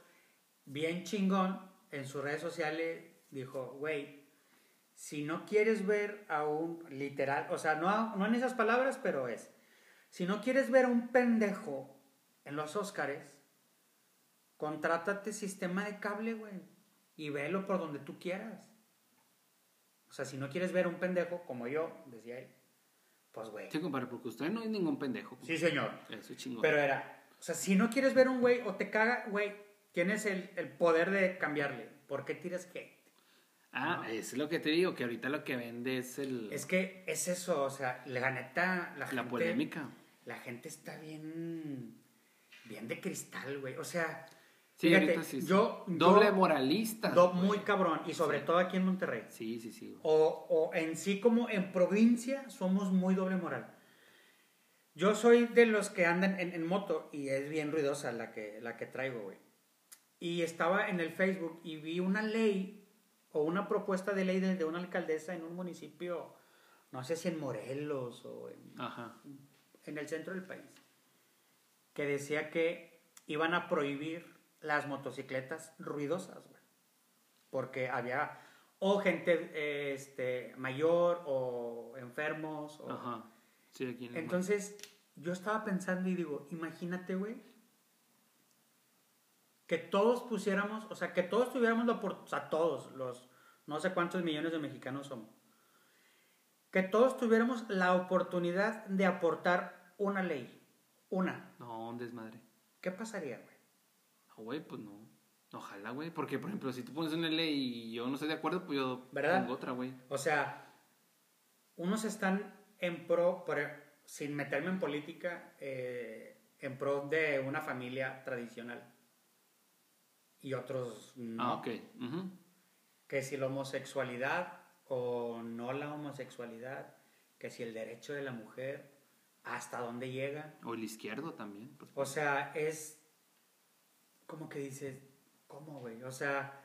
S2: bien chingón, en sus redes sociales, dijo, güey, si no quieres ver a un, literal, o sea, no, no en esas palabras, pero es, si no quieres ver a un pendejo en los Óscares, contrátate sistema de cable, güey, y velo por donde tú quieras. O sea, si no quieres ver a un pendejo como yo, decía él, pues, güey.
S1: Sí, compadre, porque usted no es ningún pendejo. compadre.
S2: Sí, señor.
S1: Eso es chingón.
S2: Pero era, o sea, si no quieres ver un güey o te caga, güey, tienes el, el poder de cambiarle. ¿Por qué tiras hate?
S1: Ah, es lo que te digo, que ahorita lo que vende es el,
S2: Es que es eso, o sea, la neta, la,
S1: la
S2: gente,
S1: polémica.
S2: La gente está bien, bien de cristal, güey. O sea,
S1: Sí,
S2: fíjate,
S1: ahorita sí. sí.
S2: yo...
S1: Doble
S2: yo-
S1: moralista.
S2: do- muy cabrón, y sobre todo aquí en Monterrey.
S1: Sí, sí, sí.
S2: O, o en sí como en provincia somos muy doble moral. Yo soy de los que andan en, en moto y es bien ruidosa la que, la que traigo, güey. Y estaba en el Facebook y vi una ley o una propuesta de ley de, de una alcaldesa en un municipio, no sé si en Morelos o en,
S1: Ajá.
S2: en el centro del país, que decía que iban a prohibir las motocicletas ruidosas, güey. Porque había o gente este, mayor o enfermos. O...
S1: Ajá. Sí, aquí en la-
S2: Entonces, yo estaba pensando y digo, imagínate, güey, que todos pusiéramos, o sea, que todos tuviéramos la oportunidad, o sea, todos los, no sé cuántos millones de mexicanos somos, que todos tuviéramos la oportunidad de aportar una ley, una.
S1: No, un desmadre.
S2: ¿Qué pasaría, güey?
S1: No, güey, pues no. Ojalá, güey. Porque, por ejemplo, si tú pones una ley y yo no estoy de acuerdo, pues yo
S2: ¿Verdad?
S1: pongo otra, güey.
S2: O sea, unos están en pro, por- sin meterme en política, eh, en pro de una familia tradicional. Y otros no.
S1: Ah, ok. Ujú.
S2: Que si la homosexualidad o no la homosexualidad, que si el derecho de la mujer, hasta dónde llega.
S1: O el izquierdo también. pues.
S2: O sea, es como que dices, ¿cómo, güey? O sea,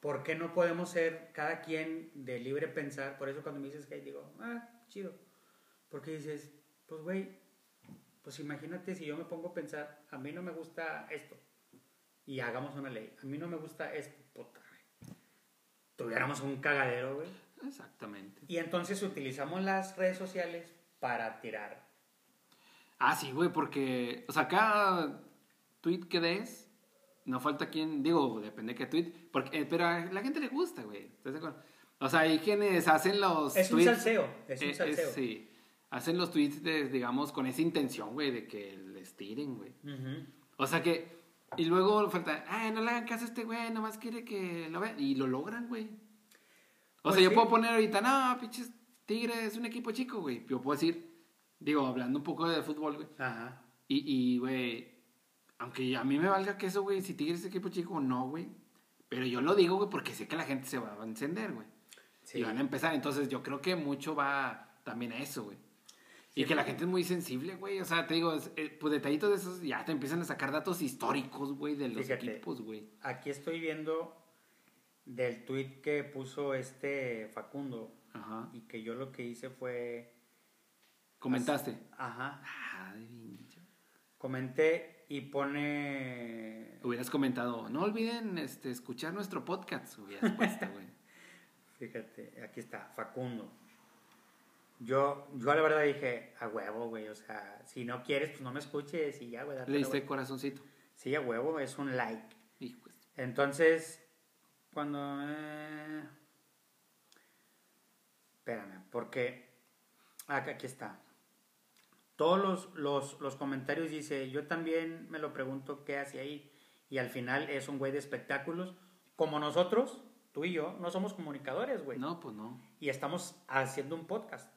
S2: ¿por qué no podemos ser cada quien de libre pensar? Por eso cuando me dices gay digo, ah, chido. Porque dices, pues, güey, pues imagínate si yo me pongo a pensar, a mí no me gusta esto. Y hagamos una ley. A mí no me gusta esto. Tuviéramos un cagadero, güey.
S1: Exactamente.
S2: Y entonces utilizamos las redes sociales para tirar.
S1: Ah, sí, güey, porque, o sea, cada tweet que des, no falta quien, digo, depende de qué tweet, porque, eh, pero a la gente le gusta, güey. ¿Estás de acuerdo? O sea, hay quienes hacen los
S2: Es un salseo, es un
S1: eh,
S2: salseo.
S1: sí. Hacen los tweets, de, digamos, con esa intención, güey, de que les tiren, güey. O sea que, y luego falta, ay, no le hagan caso a este güey, nomás quiere que lo vean. Y lo logran, güey. O
S2: Pues
S1: sea, yo
S2: sí.
S1: puedo poner ahorita, no, pinches Tigres es un equipo chico, güey. Yo puedo decir, digo, hablando un poco de fútbol, güey.
S2: Ajá.
S1: Y, y, güey, aunque a mí me valga que eso, güey, si Tigres es equipo chico o no, güey. Pero yo lo digo, güey, porque sé que la gente se va a encender, güey.
S2: Sí.
S1: Y van a empezar. Entonces yo creo que mucho va también a eso, güey. Y que la gente es muy sensible, güey. O sea, te digo, es- eh, pues detallitos de esos ya te empiezan a sacar datos históricos, güey, de los
S2: Fíjate.
S1: equipos, güey.
S2: Aquí estoy viendo del tweet que puso este Facundo
S1: Ajá.
S2: y que yo lo que hice fue,
S1: Comentaste.
S2: ajá,
S1: Ay,
S2: comenté y pone,
S1: Hubieras comentado, no olviden este, escuchar nuestro podcast. Hubieras puesto, güey.
S2: fíjate, aquí está, Facundo. Yo, yo a la verdad dije, a huevo, güey, o sea, si no quieres, pues no me escuches y ya, güey.
S1: Le diste
S2: vuelta.
S1: corazoncito.
S2: Sí, a huevo, es un like.
S1: Pues.
S2: Entonces, cuando... eh, espérame, porque... Acá, aquí está. Todos los, los, los comentarios dice, yo también me lo pregunto qué hace ahí. Y al final es un güey de espectáculos. Como nosotros, tú y yo, no somos comunicadores, güey.
S1: No, pues no.
S2: Y estamos haciendo un podcast.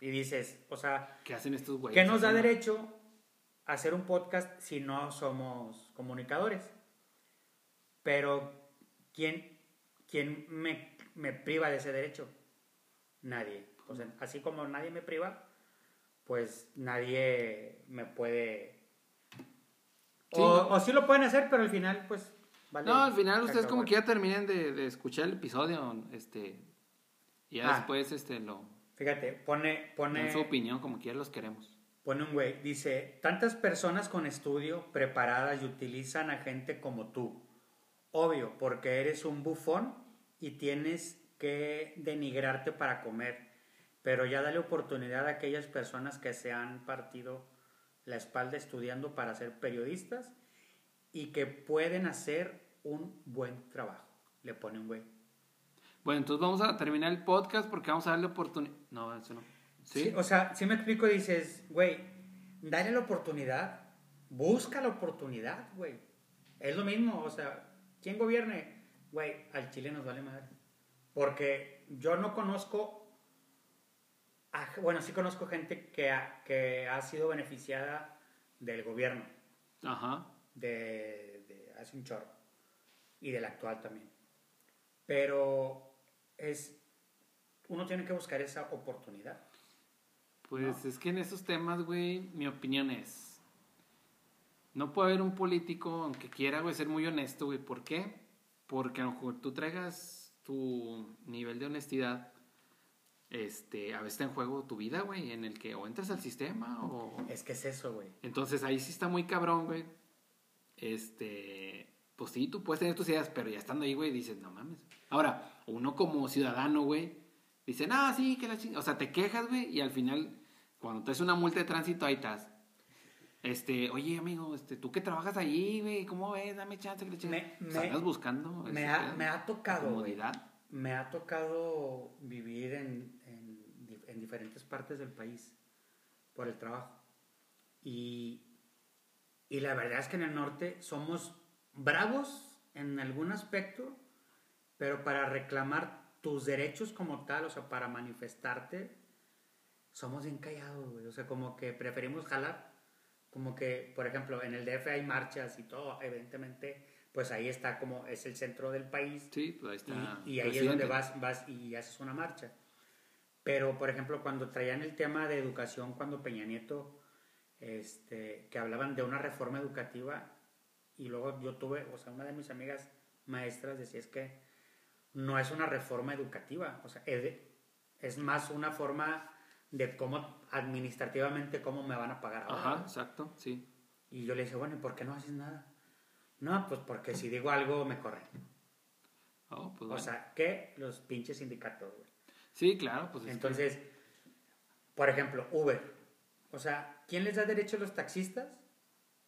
S2: Y dices, o sea,
S1: ¿Qué hacen estos güeyes?
S2: ¿Qué nos da derecho a hacer un podcast si no somos comunicadores? Pero, ¿quién, quién me, me priva de ese derecho? Nadie. O sea, así como nadie me priva, pues nadie me puede...
S1: Sí,
S2: o, sí lo pueden hacer, pero al final, pues... vale
S1: No, al final ustedes como que ya terminen de, de escuchar el episodio, este, y ya
S2: Ah.
S1: después, este, lo,
S2: Fíjate, pone... pone
S1: dan su opinión como quiera los queremos.
S2: Pone un güey, dice, tantas personas con estudio preparadas y utilizan a gente como tú. Obvio, porque eres un bufón y tienes que denigrarte para comer. Pero ya dale oportunidad a aquellas personas que se han partido la espalda estudiando para ser periodistas y que pueden hacer un buen trabajo. Le pone un güey.
S1: Bueno, entonces vamos a terminar el podcast porque vamos a darle oportunidad. No, eso no. ¿Sí?
S2: Sí, o sea, si me explico, dices, güey, dale la oportunidad, busca la oportunidad, güey. Es lo mismo, o sea, ¿quién gobierne? Güey, al Chile nos vale madre. Porque yo no conozco, a- bueno, sí conozco gente que ha, que ha sido beneficiada del gobierno,
S1: Ajá.
S2: de, de hace un chorro. Y del actual también. Pero es. Uno tiene que buscar esa oportunidad.
S1: Pues es que en esos temas, güey, mi opinión es. No puede haber un político, aunque quiera, güey, ser muy honesto, güey. ¿Por qué? Porque a lo mejor tú traigas tu nivel de honestidad, este, a veces está en juego tu vida, güey, en el que o entras al sistema o...
S2: Es que es eso, güey.
S1: Entonces ahí sí está muy cabrón, güey. Este, pues sí, tú puedes tener tus ideas, pero ya estando ahí, güey, dices, no mames. Ahora, uno como ciudadano, güey, dice, no, sí, que la chingada. O sea, te quejas, güey, y al final, cuando te haces una multa de tránsito, ahí estás. Este, oye, amigo, este, tú que trabajas allí, güey, ¿cómo ves? Dame chance que le chingue.
S2: Me- me-
S1: buscando.
S2: Me ha, me ha tocado,
S1: comodidad.
S2: Me ha tocado vivir en, en diferentes partes del país por el trabajo. Y, y la verdad es que en el norte somos bravos en algún aspecto, pero para reclamar tus derechos como tal, o sea, para manifestarte, somos bien callados, güey. O sea, como que preferimos jalar. Como que, por ejemplo, en el DF hay marchas y todo, evidentemente, pues ahí está como es el centro del país
S1: Sí, pues ahí está.
S2: y, y ahí es donde vas, vas y haces una marcha. Pero, por ejemplo, cuando traían el tema de educación, cuando Peña Nieto, este, que hablaban de una reforma educativa, y luego yo tuve, o sea, una de mis amigas maestras decía es que no es una reforma educativa, o sea, es, es más una forma de cómo administrativamente cómo me van a pagar ahora.
S1: Ajá, exacto, sí.
S2: Y yo le dije, bueno, ¿y por qué no haces nada? No, pues porque si digo algo me corren.
S1: Oh, pues
S2: O
S1: bueno.
S2: sea, que los pinches sindicatos, güey.
S1: sí, claro, pues es que-
S2: Entonces, por ejemplo, Uber. O sea, ¿quién les da derecho a los taxistas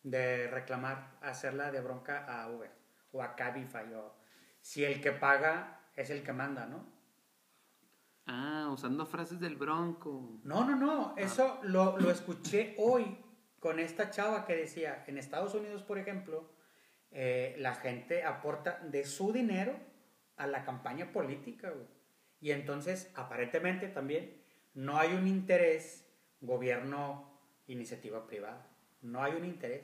S2: de reclamar, hacerla de bronca a Uber? O a Cabify, o si el que paga es el que manda, ¿no?
S1: Ah, usando frases del Bronco.
S2: No, no, no. Eso lo, lo escuché hoy con esta chava que decía, en Estados Unidos, por ejemplo, eh, la gente aporta de su dinero a la campaña política, güey. Y entonces, aparentemente también, no hay un interés gobierno-iniciativa privada. No hay un interés.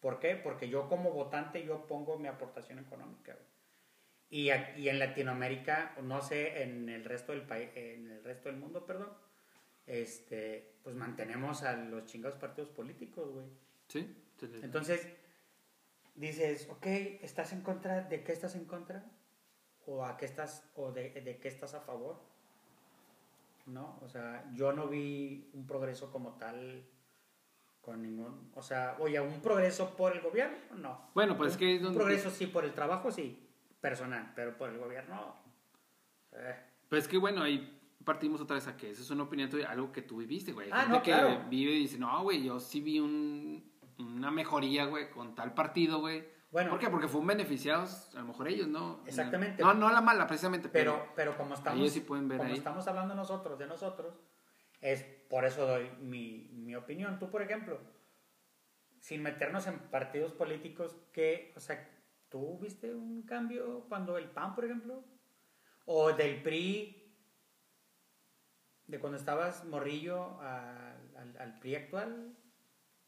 S2: ¿Por qué? Porque yo como votante, yo pongo mi aportación económica, güey. Y, y en Latinoamérica, no sé, en el resto del país, en el resto del mundo, perdón, este, pues mantenemos a los chingados partidos políticos, güey.
S1: Sí.
S2: Entonces, dices, ok, ¿estás en contra? ¿De qué estás en contra? ¿O a qué estás, o de, de qué estás a favor? ¿No? O sea, yo no vi un progreso como tal con ningún, o sea, oye, un progreso por el gobierno, no.
S1: Bueno, pues
S2: Un-
S1: es que es
S2: un
S1: donde...
S2: progreso sí por el trabajo, sí, personal, pero por el gobierno, eh.
S1: Pues es que bueno, ahí partimos otra vez a que eso es una opinión tuya, algo que tú viviste, güey.
S2: Ah,
S1: gente
S2: no,
S1: que
S2: claro.
S1: vive y dice, no, güey, yo sí vi un, una mejoría, güey, con tal partido, güey.
S2: Bueno.
S1: ¿Por qué? Porque fueron beneficiados, a lo mejor ellos, ¿no?
S2: Exactamente.
S1: No, no la mala, precisamente, pero...
S2: Pero, pero como estamos,
S1: ellos sí pueden ver
S2: como
S1: ahí.
S2: estamos hablando nosotros de nosotros, es por eso doy mi, mi opinión. Tú, por ejemplo, sin meternos en partidos políticos, que, o sea, ¿tú viste un cambio cuando el PAN, por ejemplo? O del PRI, de cuando estabas morrillo al, al, al PRI actual.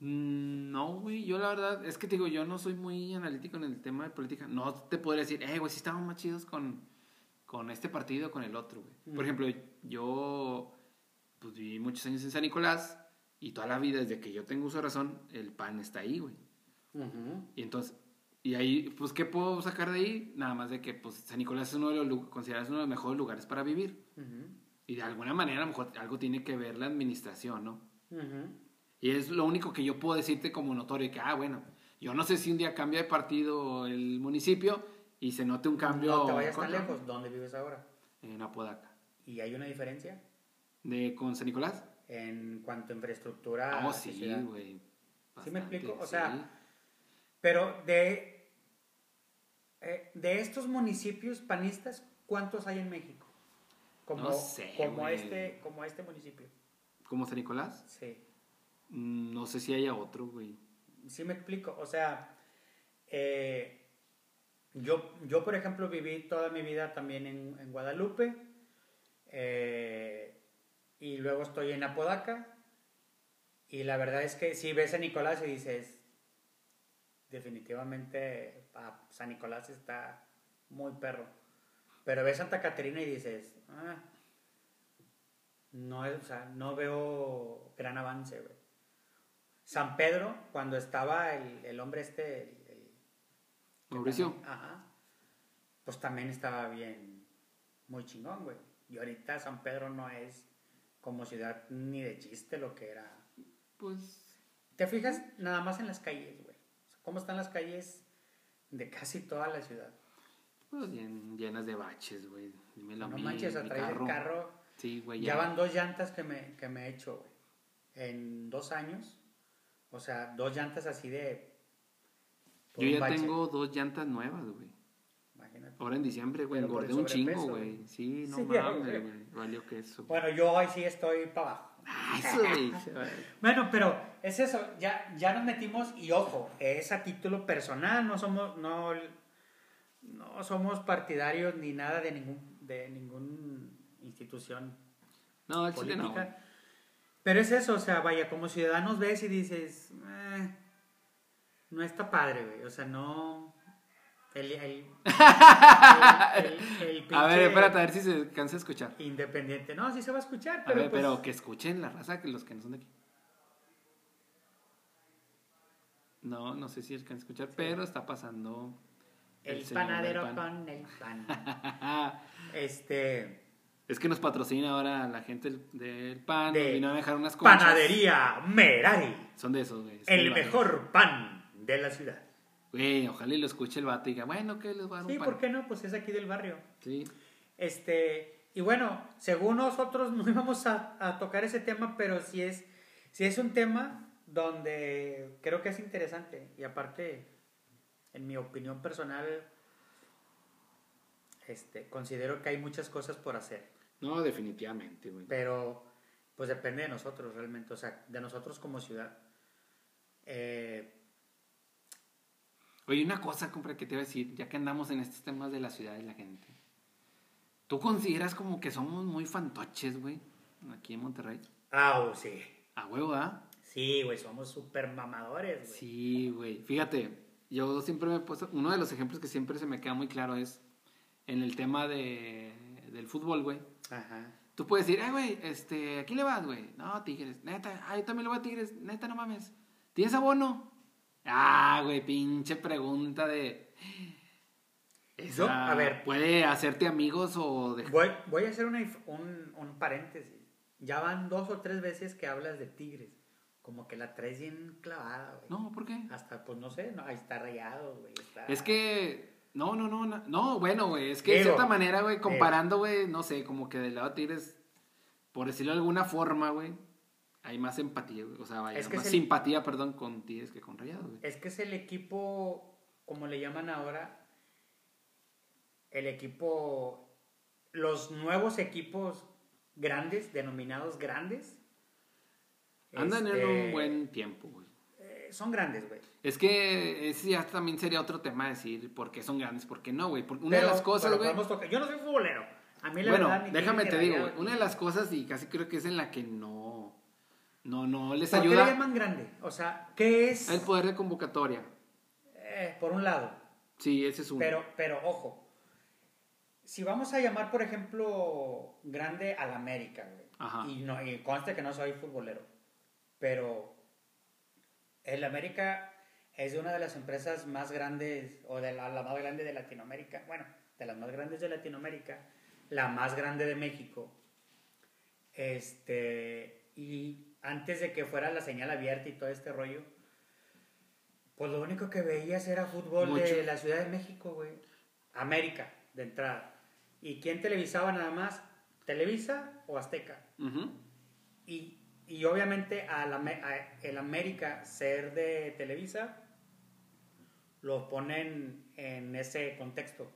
S1: Mm, No, güey, yo la verdad, es que te digo, yo no soy muy analítico en el tema de política. No te podría decir, eh, güey, sí estaban más chidos con, con este partido o con el otro, güey. Por
S2: Mm.
S1: ejemplo, yo, pues viví muchos años en San Nicolás y toda la vida, desde que yo tengo uso de razón, el pan está ahí, güey. Y entonces, y ahí, pues, ¿qué puedo sacar de ahí? Nada más de que, pues, San Nicolás es uno de los, considerados uno de los mejores lugares para vivir. Y de alguna manera, a lo mejor algo tiene que ver la administración, ¿no? Y es lo único que yo puedo decirte como notorio, que, ah, bueno, yo no sé si un día cambia de partido el municipio y se note un cambio
S2: No te vayas tan lejos, ¿dónde vives ahora?
S1: en Apodaca.
S2: ¿Y hay una diferencia?
S1: ¿De con San Nicolás?
S2: en cuanto a infraestructura.
S1: Oh, sí, güey.
S2: ¿Sí me explico? O
S1: sí.
S2: sea, Pero de, eh, de estos municipios panistas, ¿cuántos hay en México? Como,
S1: No sé,
S2: como, este, como este municipio.
S1: ¿Como San Nicolás?
S2: Sí.
S1: Mm, No sé si haya otro, güey.
S2: Sí me explico. O sea, eh, yo, yo, por ejemplo, viví toda mi vida también en, en Guadalupe. eh, y luego estoy en Apodaca. Y la verdad es que si ves a Nicolás y dices, definitivamente San Nicolás está muy perro. Pero ves Santa Caterina y dices, ah, no, o sea, no veo gran avance, güey. San Pedro, cuando estaba el, el hombre este, el- el-
S1: Mauricio.
S2: Ajá. Pues también estaba bien, muy chingón, güey. Y ahorita San Pedro no es como ciudad ni de chiste lo que era.
S1: Pues.
S2: Te fijas nada más en las calles, güey. O sea, ¿Cómo están las calles de casi toda la ciudad?
S1: Pues llen- llenas de baches, güey. Dímelo a
S2: no
S1: mí,
S2: manches, a
S1: mi
S2: traer el carro.
S1: Sí, güey.
S2: Ya van dos llantas que me, que me he hecho, güey. En dos años. O sea, dos llantas así de.
S1: Yo ya
S2: bache.
S1: tengo dos llantas nuevas, güey. Ahora en diciembre, güey, engordé un chingo, güey. Sí, no
S2: Sí,
S1: mames,
S2: güey.
S1: Valió que eso.
S2: Bueno, yo hoy sí estoy para abajo.
S1: Ah, eso, güey.
S2: Bueno, pero es eso, ya, ya nos metimos y ojo, es a título personal, no somos, no, no somos partidarios ni nada de ningún, de ninguna institución
S1: No, el chile no.
S2: política. Pero es eso, o sea, vaya, como ciudadanos ves y dices, "Eh, no está padre, güey, o sea, no... El, el, el- el-
S1: A ver, espérate, a ver si se cansa de escuchar.
S2: Independiente, no, sí se va a escuchar,
S1: A
S2: pero
S1: ver,
S2: pues,
S1: pero que escuchen la raza, que los que no son de aquí. No, no sé si alcanzan a escuchar, pero está pasando.
S2: el, panadero
S1: pan.
S2: con el pan. este...
S1: Es que nos patrocina ahora la gente del, del pan.
S2: De
S1: vino a dejar unas conchas.
S2: Panadería Merari,
S1: Son de esos, güey.
S2: el mejor pan de la ciudad.
S1: Güey, ojalá y lo escuche el vato y diga, bueno, que les voy a dar un
S2: Sí,
S1: pan.
S2: ¿por qué no? Pues es aquí del barrio.
S1: Sí.
S2: Este, y bueno, según nosotros no íbamos a, a tocar ese tema, pero sí es, sí es un tema donde creo que es interesante. Y aparte, en mi opinión personal, este, considero que hay muchas cosas por hacer.
S1: No, definitivamente, güey.
S2: Pero, pues depende de nosotros realmente, o sea, de nosotros como ciudad. Eh,
S1: Oye, una cosa, compra, que te iba a decir, ya que andamos en estos temas de la ciudad y la gente. ¿Tú consideras como que somos muy fantoches, güey? Aquí en Monterrey.
S2: ah, oh, sí.
S1: A huevo, ¿ah?
S2: Sí, güey, somos súper mamadores, güey.
S1: Sí, güey. Fíjate, yo siempre me he puesto. Uno de los ejemplos que siempre se me queda muy claro es en el tema de, del fútbol, güey.
S2: Ajá.
S1: Tú puedes decir, eh, güey, este, ¿a quién le vas, güey? No, Tigres, neta, ah, yo también le voy a Tigres, neta, no mames. ¿Tienes abono? Ah, güey, pinche pregunta de.
S2: Yo, a ver.
S1: ¿Puede hacerte amigos o de...
S2: Voy, voy a hacer una un, un paréntesis. Ya van dos o tres veces que hablas de Tigres. Como que la traes bien clavada, güey.
S1: No, ¿por qué?
S2: Hasta, pues no sé, no, ahí está rayado, güey. está-
S1: Es que. No, no, no. No, no, bueno, güey. Es que de cierta manera, güey, comparando, güey, no sé, como que del lado de Tigres, por decirlo de alguna forma, güey, hay más empatía. O sea, vaya,
S2: Es que
S1: más
S2: el-
S1: simpatía, perdón, con Tigres que con Rayados, güey.
S2: Es que es el equipo, como le llaman ahora, el equipo, los nuevos equipos grandes, denominados grandes.
S1: Andan
S2: este,
S1: en un buen tiempo, güey.
S2: eh, son grandes, güey.
S1: Es que ese ya también sería otro tema decir por qué son grandes, por qué no, güey. Porque una
S2: Pero-
S1: de las cosas, güey.
S2: Yo no soy futbolero. A mí la
S1: Bueno,
S2: verdad,
S1: déjame te digo, güey. Una de las cosas, y casi creo que es en la que no. No, no les
S2: ¿Por qué le
S1: ayuda
S2: llaman grande? O sea, ¿qué es?
S1: el poder de convocatoria.
S2: Eh, por un lado.
S1: Sí, ese es uno.
S2: Pero, pero ojo. Si vamos a llamar, por ejemplo, grande al América, güey.
S1: Ajá.
S2: Y, no, y conste que no soy futbolero. Pero el América es una de las empresas más grandes, o de la, la más grande de Latinoamérica. Bueno, de las más grandes de Latinoamérica. La más grande de México. Este. Y antes de que fuera la señal abierta y todo este rollo. Pues lo único que veías era fútbol de la Ciudad de México, güey. América, de entrada. ¿Y quién televisaba nada más? ¿Televisa o Azteca?
S1: Ujú.
S2: Y, y obviamente al el América ser de Televisa, lo ponen en ese contexto.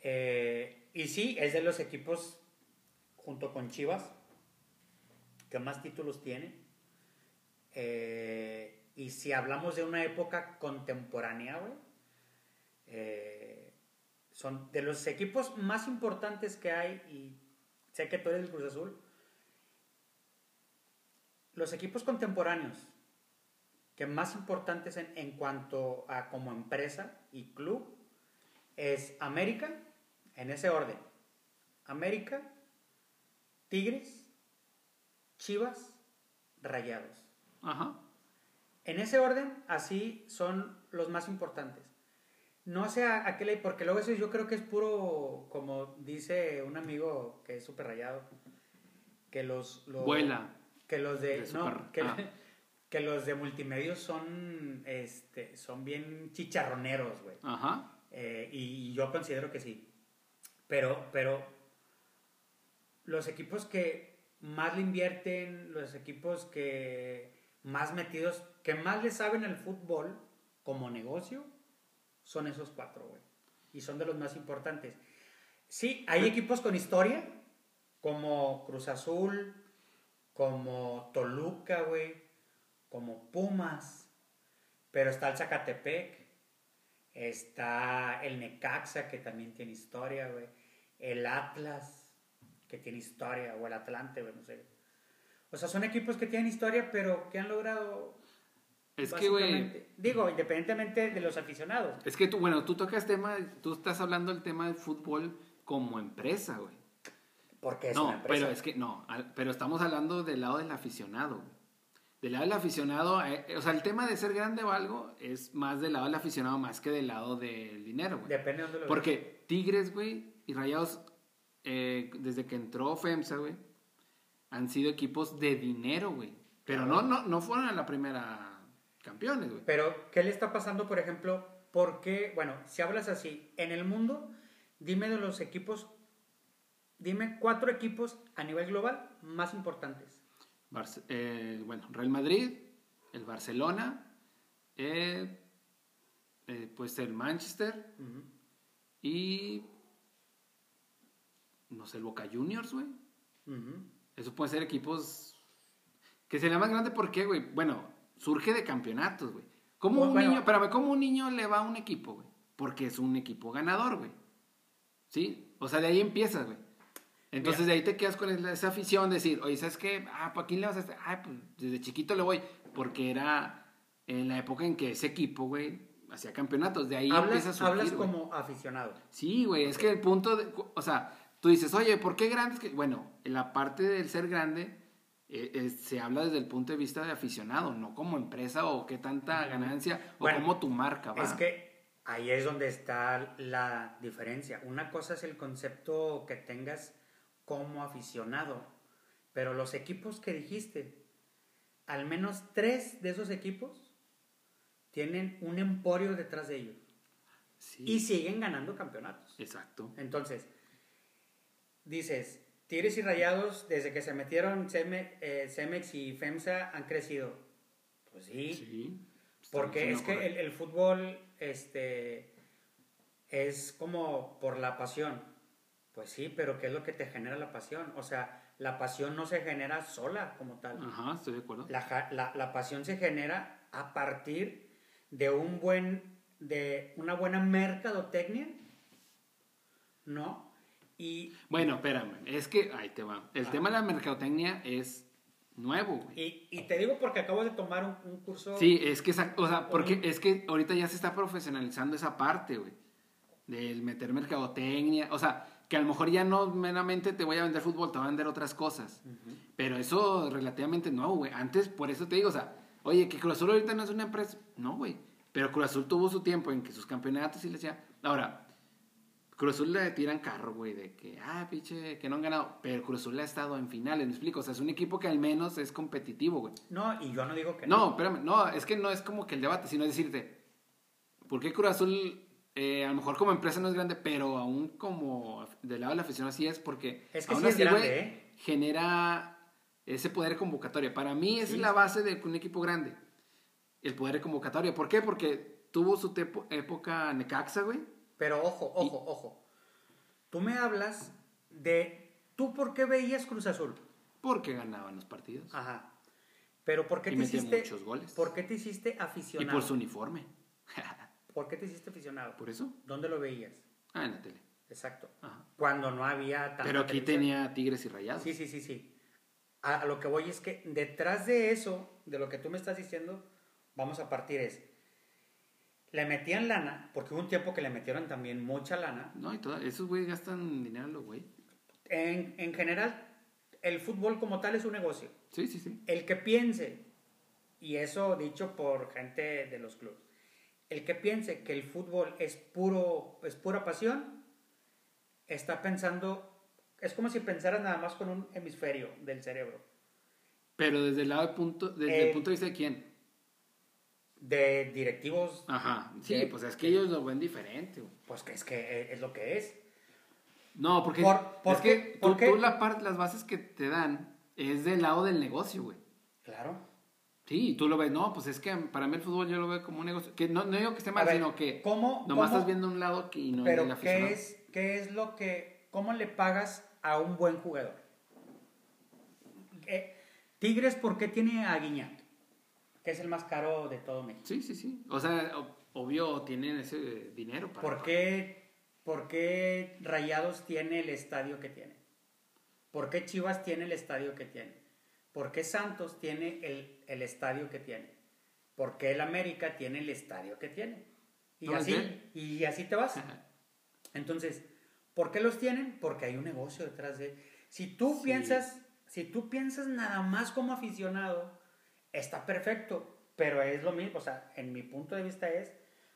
S2: Eh, y sí, es de los equipos, junto con Chivas, que más títulos tiene. Eh, y si hablamos de una época contemporánea, güey, eh, son de los equipos más importantes que hay, y sé que tú eres el Cruz Azul, los equipos contemporáneos que más importantes en, en cuanto a como empresa y club es América, en ese orden. América, Tigres, Chivas, Rayados.
S1: Ajá.
S2: En ese orden, así son los más importantes. No sé a, a qué ley, porque luego eso yo creo que es puro, como dice un amigo que es súper rayado, que los... los
S1: Vuela.
S2: Que los de...
S1: De
S2: no,
S1: súper-
S2: que,
S1: ah.
S2: que los de multimedios son, este, son bien chicharroneros, güey.
S1: Ajá.
S2: Eh, y, y yo considero que sí. Pero, pero los equipos que más le invierten, los equipos que más metidos, que más le saben al fútbol como negocio, son esos cuatro, güey. Y son de los más importantes. Sí, hay equipos con historia, como Cruz Azul, como Toluca, güey, como Pumas, pero está el Zacatepec, está el Necaxa, que también tiene historia, güey, el Atlas, que tiene historia, o el Atlante, no sé. O sea, son equipos que tienen historia, pero que han logrado...
S1: Es que, güey,
S2: Digo, independientemente de los aficionados.
S1: es que tú, bueno, tú tocas tema, tú estás hablando del tema del fútbol como empresa, güey.
S2: Porque es
S1: no,
S2: una empresa.
S1: pero es que no, pero estamos hablando del lado del aficionado. güey. Del lado del aficionado, eh, eh, o sea, el tema de ser grande o algo es más del lado del aficionado más que del lado del dinero, güey.
S2: Depende de dónde lo.
S1: Porque Tigres, güey, y Rayados, eh, desde que entró FEMSA, güey, han sido equipos de dinero, güey. Pero no, no, no fueron a la primera campeones, güey.
S2: Pero, ¿qué le está pasando, por ejemplo? ¿Por qué? Bueno, si hablas así, en el mundo, dime de los equipos, dime cuatro equipos a nivel global más importantes.
S1: Barce- eh, bueno, Real Madrid, el Barcelona, eh, eh, pues el Manchester y no sé, el Boca Juniors, güey. Eso puede ser equipos que se más grande ¿por qué, güey? Bueno, surge de campeonatos, güey. ¿Cómo un
S2: Bueno.
S1: niño, espérame, cómo un niño le va a un equipo, güey? Porque es un equipo ganador, güey. ¿Sí? O sea, de ahí empiezas, güey. Entonces
S2: Mira.
S1: de ahí te quedas con esa afición de decir, oye, ¿sabes qué? Ah, ¿para quién le vas a hacer? Ah, pues desde chiquito le voy. Porque era en la época en que ese equipo, güey, hacía campeonatos. De ahí empieza a
S2: Hablas,
S1: surgir,
S2: hablas como aficionado.
S1: Sí, güey, es que el punto, de, o sea, tú dices, oye, ¿por qué grandes? Bueno, en la parte del ser grande eh, eh, se habla desde el punto de vista de aficionado, no como empresa o qué tanta ganancia o
S2: Bueno,
S1: como tu marca va.
S2: Es que ahí es donde está la diferencia. Una cosa es el concepto que tengas como aficionado, pero los equipos que dijiste, al menos tres de esos equipos tienen un emporio detrás de ellos
S1: Sí,
S2: y siguen ganando campeonatos.
S1: exacto.
S2: Entonces, dices, Tigres y Rayados, desde que se metieron Ceme- eh, Cemex y FEMSA, han crecido. Pues sí,
S1: Sí.
S2: porque es que el, el fútbol este, es como por la pasión. Pues sí, pero ¿qué es lo que te genera la pasión? O sea, la pasión no se genera sola como tal.
S1: Ajá, estoy de acuerdo.
S2: La, la- la pasión se genera a partir de un buen, de una buena mercadotecnia, ¿no? Y,
S1: Bueno, espérame, es que, ahí te va. El
S2: Ah.
S1: tema de la mercadotecnia es nuevo, güey.
S2: y, y te digo porque acabo de tomar un, un curso.
S1: Sí, es que, esa- o sea, porque
S2: Un-
S1: es que ahorita ya se está profesionalizando esa parte, güey. Del meter mercadotecnia. O sea, que a lo mejor ya no meramente te voy a vender fútbol, te voy a vender otras cosas. Pero eso relativamente no, güey. Antes, por eso te digo, o sea, oye, que Cruz Azul ahorita no es una empresa. No, güey. Pero Cruz Azul tuvo su tiempo en que sus campeonatos y le decía. Ahora, Cruz Azul le tiran carro, güey, de que, ah, pinche, que no han ganado. Pero Cruz Azul ha estado en finales, me explico. O sea, es un equipo que al menos es competitivo, güey.
S2: No, y yo no digo que
S1: No, espérame, no, es que no es como que el debate, sino es decirte, ¿por qué Cruz Azul eh, a lo mejor como empresa no es grande, pero aún como del lado de la afición así es? Porque
S2: Es que
S1: aún
S2: sí es grande,
S1: güey,
S2: ¿eh?
S1: genera ese poder convocatoria. Para mí
S2: Sí.
S1: es la base de un equipo grande, el poder de convocatoria. ¿Por qué? Porque tuvo su época Necaxa, güey.
S2: Pero ojo, ojo, ojo. Tú me hablas de. ¿Tú por qué veías Cruz Azul?
S1: Porque ganaban los partidos.
S2: Ajá. Pero ¿por qué
S1: Y
S2: te hiciste.
S1: muchos goles.
S2: ¿Por qué te hiciste
S1: y
S2: aficionado?
S1: por su uniforme.
S2: ¿Por qué te hiciste aficionado?
S1: ¿Por eso?
S2: ¿Dónde lo veías?
S1: Ah, en la tele.
S2: Exacto.
S1: Ajá.
S2: Cuando no había tanta
S1: Pero aquí
S2: televisión.
S1: tenía Tigres y Rayados.
S2: Sí, sí, sí, sí. A, a lo que voy es que detrás de eso, de lo que tú me estás diciendo, vamos a partir es, le metían lana, porque hubo un tiempo que le metieron también mucha lana.
S1: No, y todo, esos güeyes gastan dinero, güey.
S2: En, en general, el fútbol como tal es un negocio.
S1: Sí, sí, sí.
S2: El que piense, y eso dicho por gente de los clubes, el que piense que el fútbol es, puro, es pura pasión, está pensando, es como si pensara nada más con un hemisferio del cerebro.
S1: Pero desde el lado de punto, desde
S2: Eh,
S1: el punto de vista de quién.
S2: De directivos,
S1: Ajá. Sí,
S2: de-
S1: pues es que ellos lo ven diferente,
S2: pues que es que es lo que es.
S1: No, porque
S2: Por- ¿por
S1: es
S2: qué?
S1: que
S2: ¿Por
S1: tú,
S2: qué?
S1: tú la parte, las bases que te dan es del lado del negocio, güey.
S2: Claro.
S1: Sí, tú lo ves, no, pues es que para mí el fútbol yo lo veo como un negocio. Que no, no digo que esté mal,
S2: ver,
S1: sino que
S2: ¿cómo,
S1: nomás
S2: cómo-
S1: estás viendo un lado que, y no
S2: pero
S1: el.
S2: ¿qué es, ¿qué es lo que, cómo le pagas a un buen jugador? Eh, Tigres, ¿por qué tiene a Guiñac? Que es el más caro de todo México.
S1: Sí, sí, sí. O sea, obvio tienen ese dinero para...
S2: ¿Por qué, ¿Por qué Rayados tiene el estadio que tiene? ¿Por qué Chivas tiene el estadio que tiene? ¿Por qué Santos tiene el, el estadio que tiene? ¿Por qué el América tiene el estadio que tiene? Y,
S1: No,
S2: así, y así te vas. Entonces, ¿por qué los tienen? Porque hay un negocio detrás de... Si tú
S1: Sí.
S2: piensas, si tú piensas nada más como aficionado, está perfecto, pero es lo mismo, o sea, en mi punto de vista es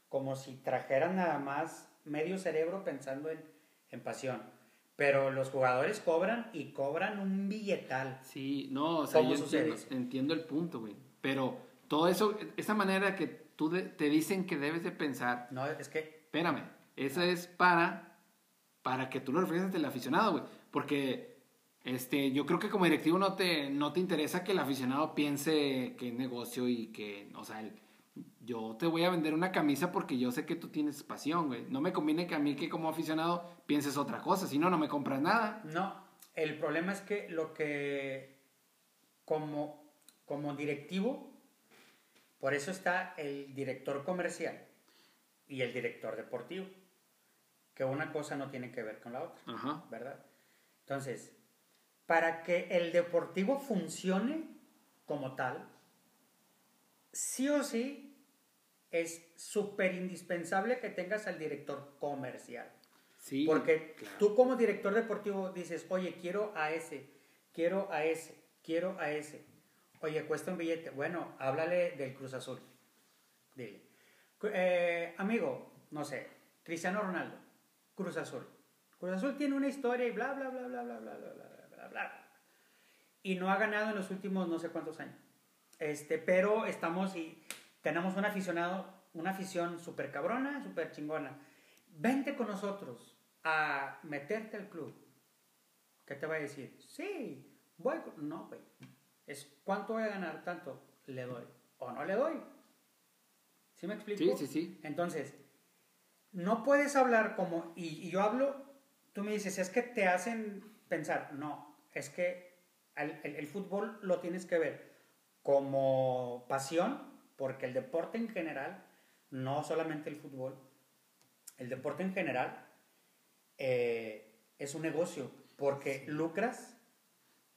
S2: como si trajeran nada más medio cerebro pensando en, en pasión. Pero los jugadores cobran y cobran un billetal.
S1: Sí, no, o sea,
S2: ¿Cómo
S1: yo entiendo, entiendo el punto, güey. Pero todo eso, esa manera que tú de- te dicen que debes de pensar,
S2: No, es que
S1: espérame, esa es para, para que tú lo reflejes ante el aficionado, güey. Porque este, yo creo que como directivo no te, no te interesa que el aficionado piense que es negocio y que, o sea, el- yo te voy a vender una camisa porque yo sé que tú tienes pasión, güey. No me conviene que a mí que como aficionado pienses otra cosa, si no, no me compras nada.
S2: No, el problema es que lo que como, como directivo, por eso está el director comercial y el director deportivo, que una cosa no tiene que ver con la otra,
S1: Ajá.
S2: ¿verdad? Entonces, para que el deportivo funcione como tal, sí o sí es súper indispensable que tengas al director comercial.
S1: Sí.
S2: Porque
S1: claro.
S2: tú como director deportivo dices, oye, quiero a ese, quiero a ese, quiero a ese. Oye, cuesta un billete. Bueno, háblale del Cruz Azul. Dile. Eh, amigo, no sé, Cristiano Ronaldo, Cruz Azul. Cruz Azul tiene una historia y bla, bla, bla, bla, bla, bla, bla, bla, bla, bla, bla. Y no ha ganado en los últimos no sé cuántos años. Este, pero estamos y tenemos un aficionado, una afición súper cabrona, súper chingona. Vente con nosotros a meterte al club. ¿Qué te va a decir? Sí, voy. con-". No, güey. Es cuánto voy a ganar, tanto le doy. O no le doy. ¿Sí me explico?
S1: Sí, sí, sí.
S2: Entonces, no puedes hablar como, y, y yo hablo, tú me dices, es que te hacen pensar, no, es que el, el- el fútbol lo tienes que ver como pasión, porque el deporte en general, no solamente el fútbol, el deporte en general eh, es un negocio, porque lucras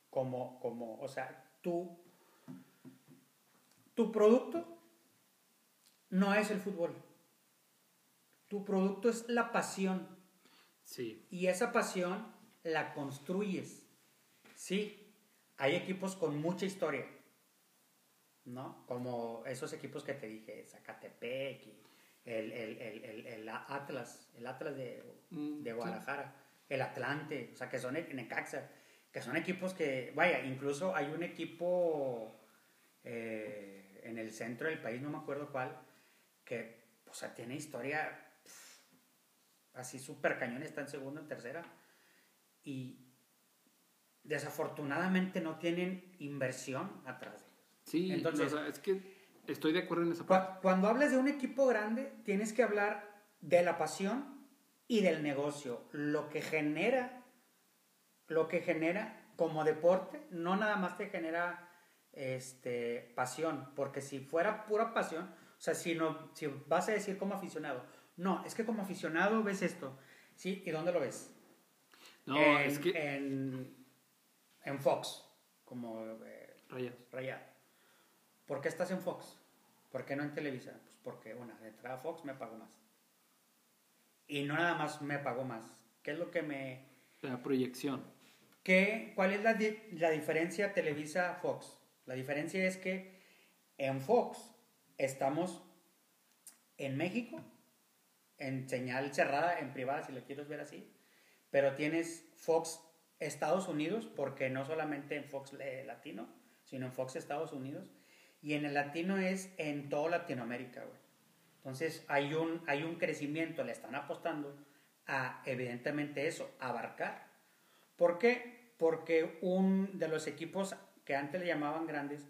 S2: como, como, o sea, tú, tu producto no es el fútbol. Tu producto es la pasión
S1: Sí.
S2: y esa pasión la construyes. Sí, hay equipos con mucha historia, ¿no? Como esos equipos que te dije, Zacatepec y el, el- el- el- el Atlas, el Atlas de,
S1: Mm,
S2: de
S1: sí.
S2: Guadalajara, el Atlante, o sea, que son en Necaxa, que son equipos que, vaya, incluso hay un equipo eh, en el centro del país, no me acuerdo cuál, que, o sea, tiene historia así súper cañón, está en segunda, en tercera, y desafortunadamente no tienen inversión atrás de ellos.
S1: Sí,
S2: Entonces-
S1: o sea, es que estoy de acuerdo en esa parte.
S2: Cu- Cuando hablas de un equipo grande, tienes que hablar de la pasión y del negocio, lo que genera, lo que genera como deporte, no nada más te genera este, pasión, porque si fuera pura pasión, o sea, si, no, si vas a decir como aficionado, no, es que como aficionado ves esto, ¿sí? ¿Y dónde lo ves?
S1: No,
S2: en,
S1: es que...
S2: en, en Fox, como eh,
S1: Rayados.
S2: Rayado. ¿Por qué estás en Fox? ¿Por qué no en Televisa? Pues porque, una, de entrada Fox me pagó más. Y no nada más me pagó más. ¿Qué es lo que me...
S1: La proyección.
S2: ¿Qué, ¿Cuál es la, di- la diferencia Televisa-Fox? La diferencia es que en Fox estamos en México, en señal cerrada, en privada, si lo quieres ver así, pero tienes Fox Estados Unidos, porque no solamente en Fox eh, Latino, sino en Fox Estados Unidos, y en el latino es en toda Latinoamérica, güey. Entonces hay un, hay un crecimiento, le están apostando a, evidentemente, eso, abarcar. ¿Por qué? Porque un de los equipos que antes le llamaban grandes,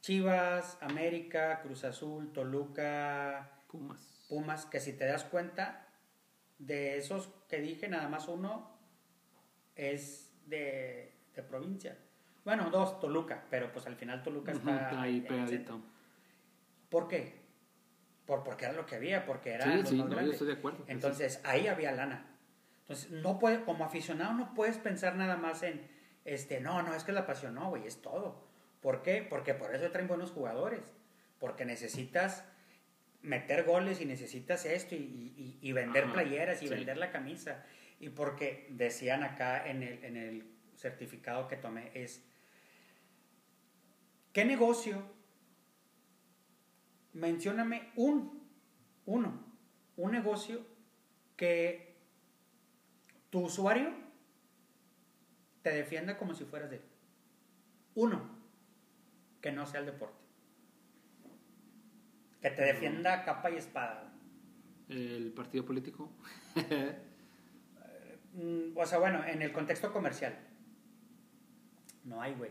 S2: Chivas, América, Cruz Azul, Toluca,
S1: Pumas.
S2: Pumas, que si te das cuenta, de esos que dije, nada más uno es de, de provincia. Bueno, dos, Toluca, pero pues al final Toluca está
S1: ahí pegadito.
S2: ¿Por qué? Por, porque era lo que había, porque era
S1: Sí,
S2: los
S1: sí,
S2: más
S1: no, yo
S2: grandes.
S1: estoy de acuerdo. que sí.
S2: Entonces, ahí había lana. Entonces, no puede, como aficionado no puedes pensar nada más en, este, no, no, es que la pasión, no, güey, es todo. ¿Por qué? Porque por eso traen buenos jugadores. Porque necesitas meter goles y necesitas esto y, y- y vender
S1: Ajá,
S2: playeras y
S1: sí.
S2: vender la camisa. Y porque decían acá en el, en el certificado que tomé es, ¿qué negocio? Mencióname un, uno, un negocio que tu usuario te defienda como si fueras de él. Uno, que no sea el deporte. Que te defienda capa y espada.
S1: El partido político.
S2: Mm, O sea, bueno, en el contexto comercial. No hay, güey.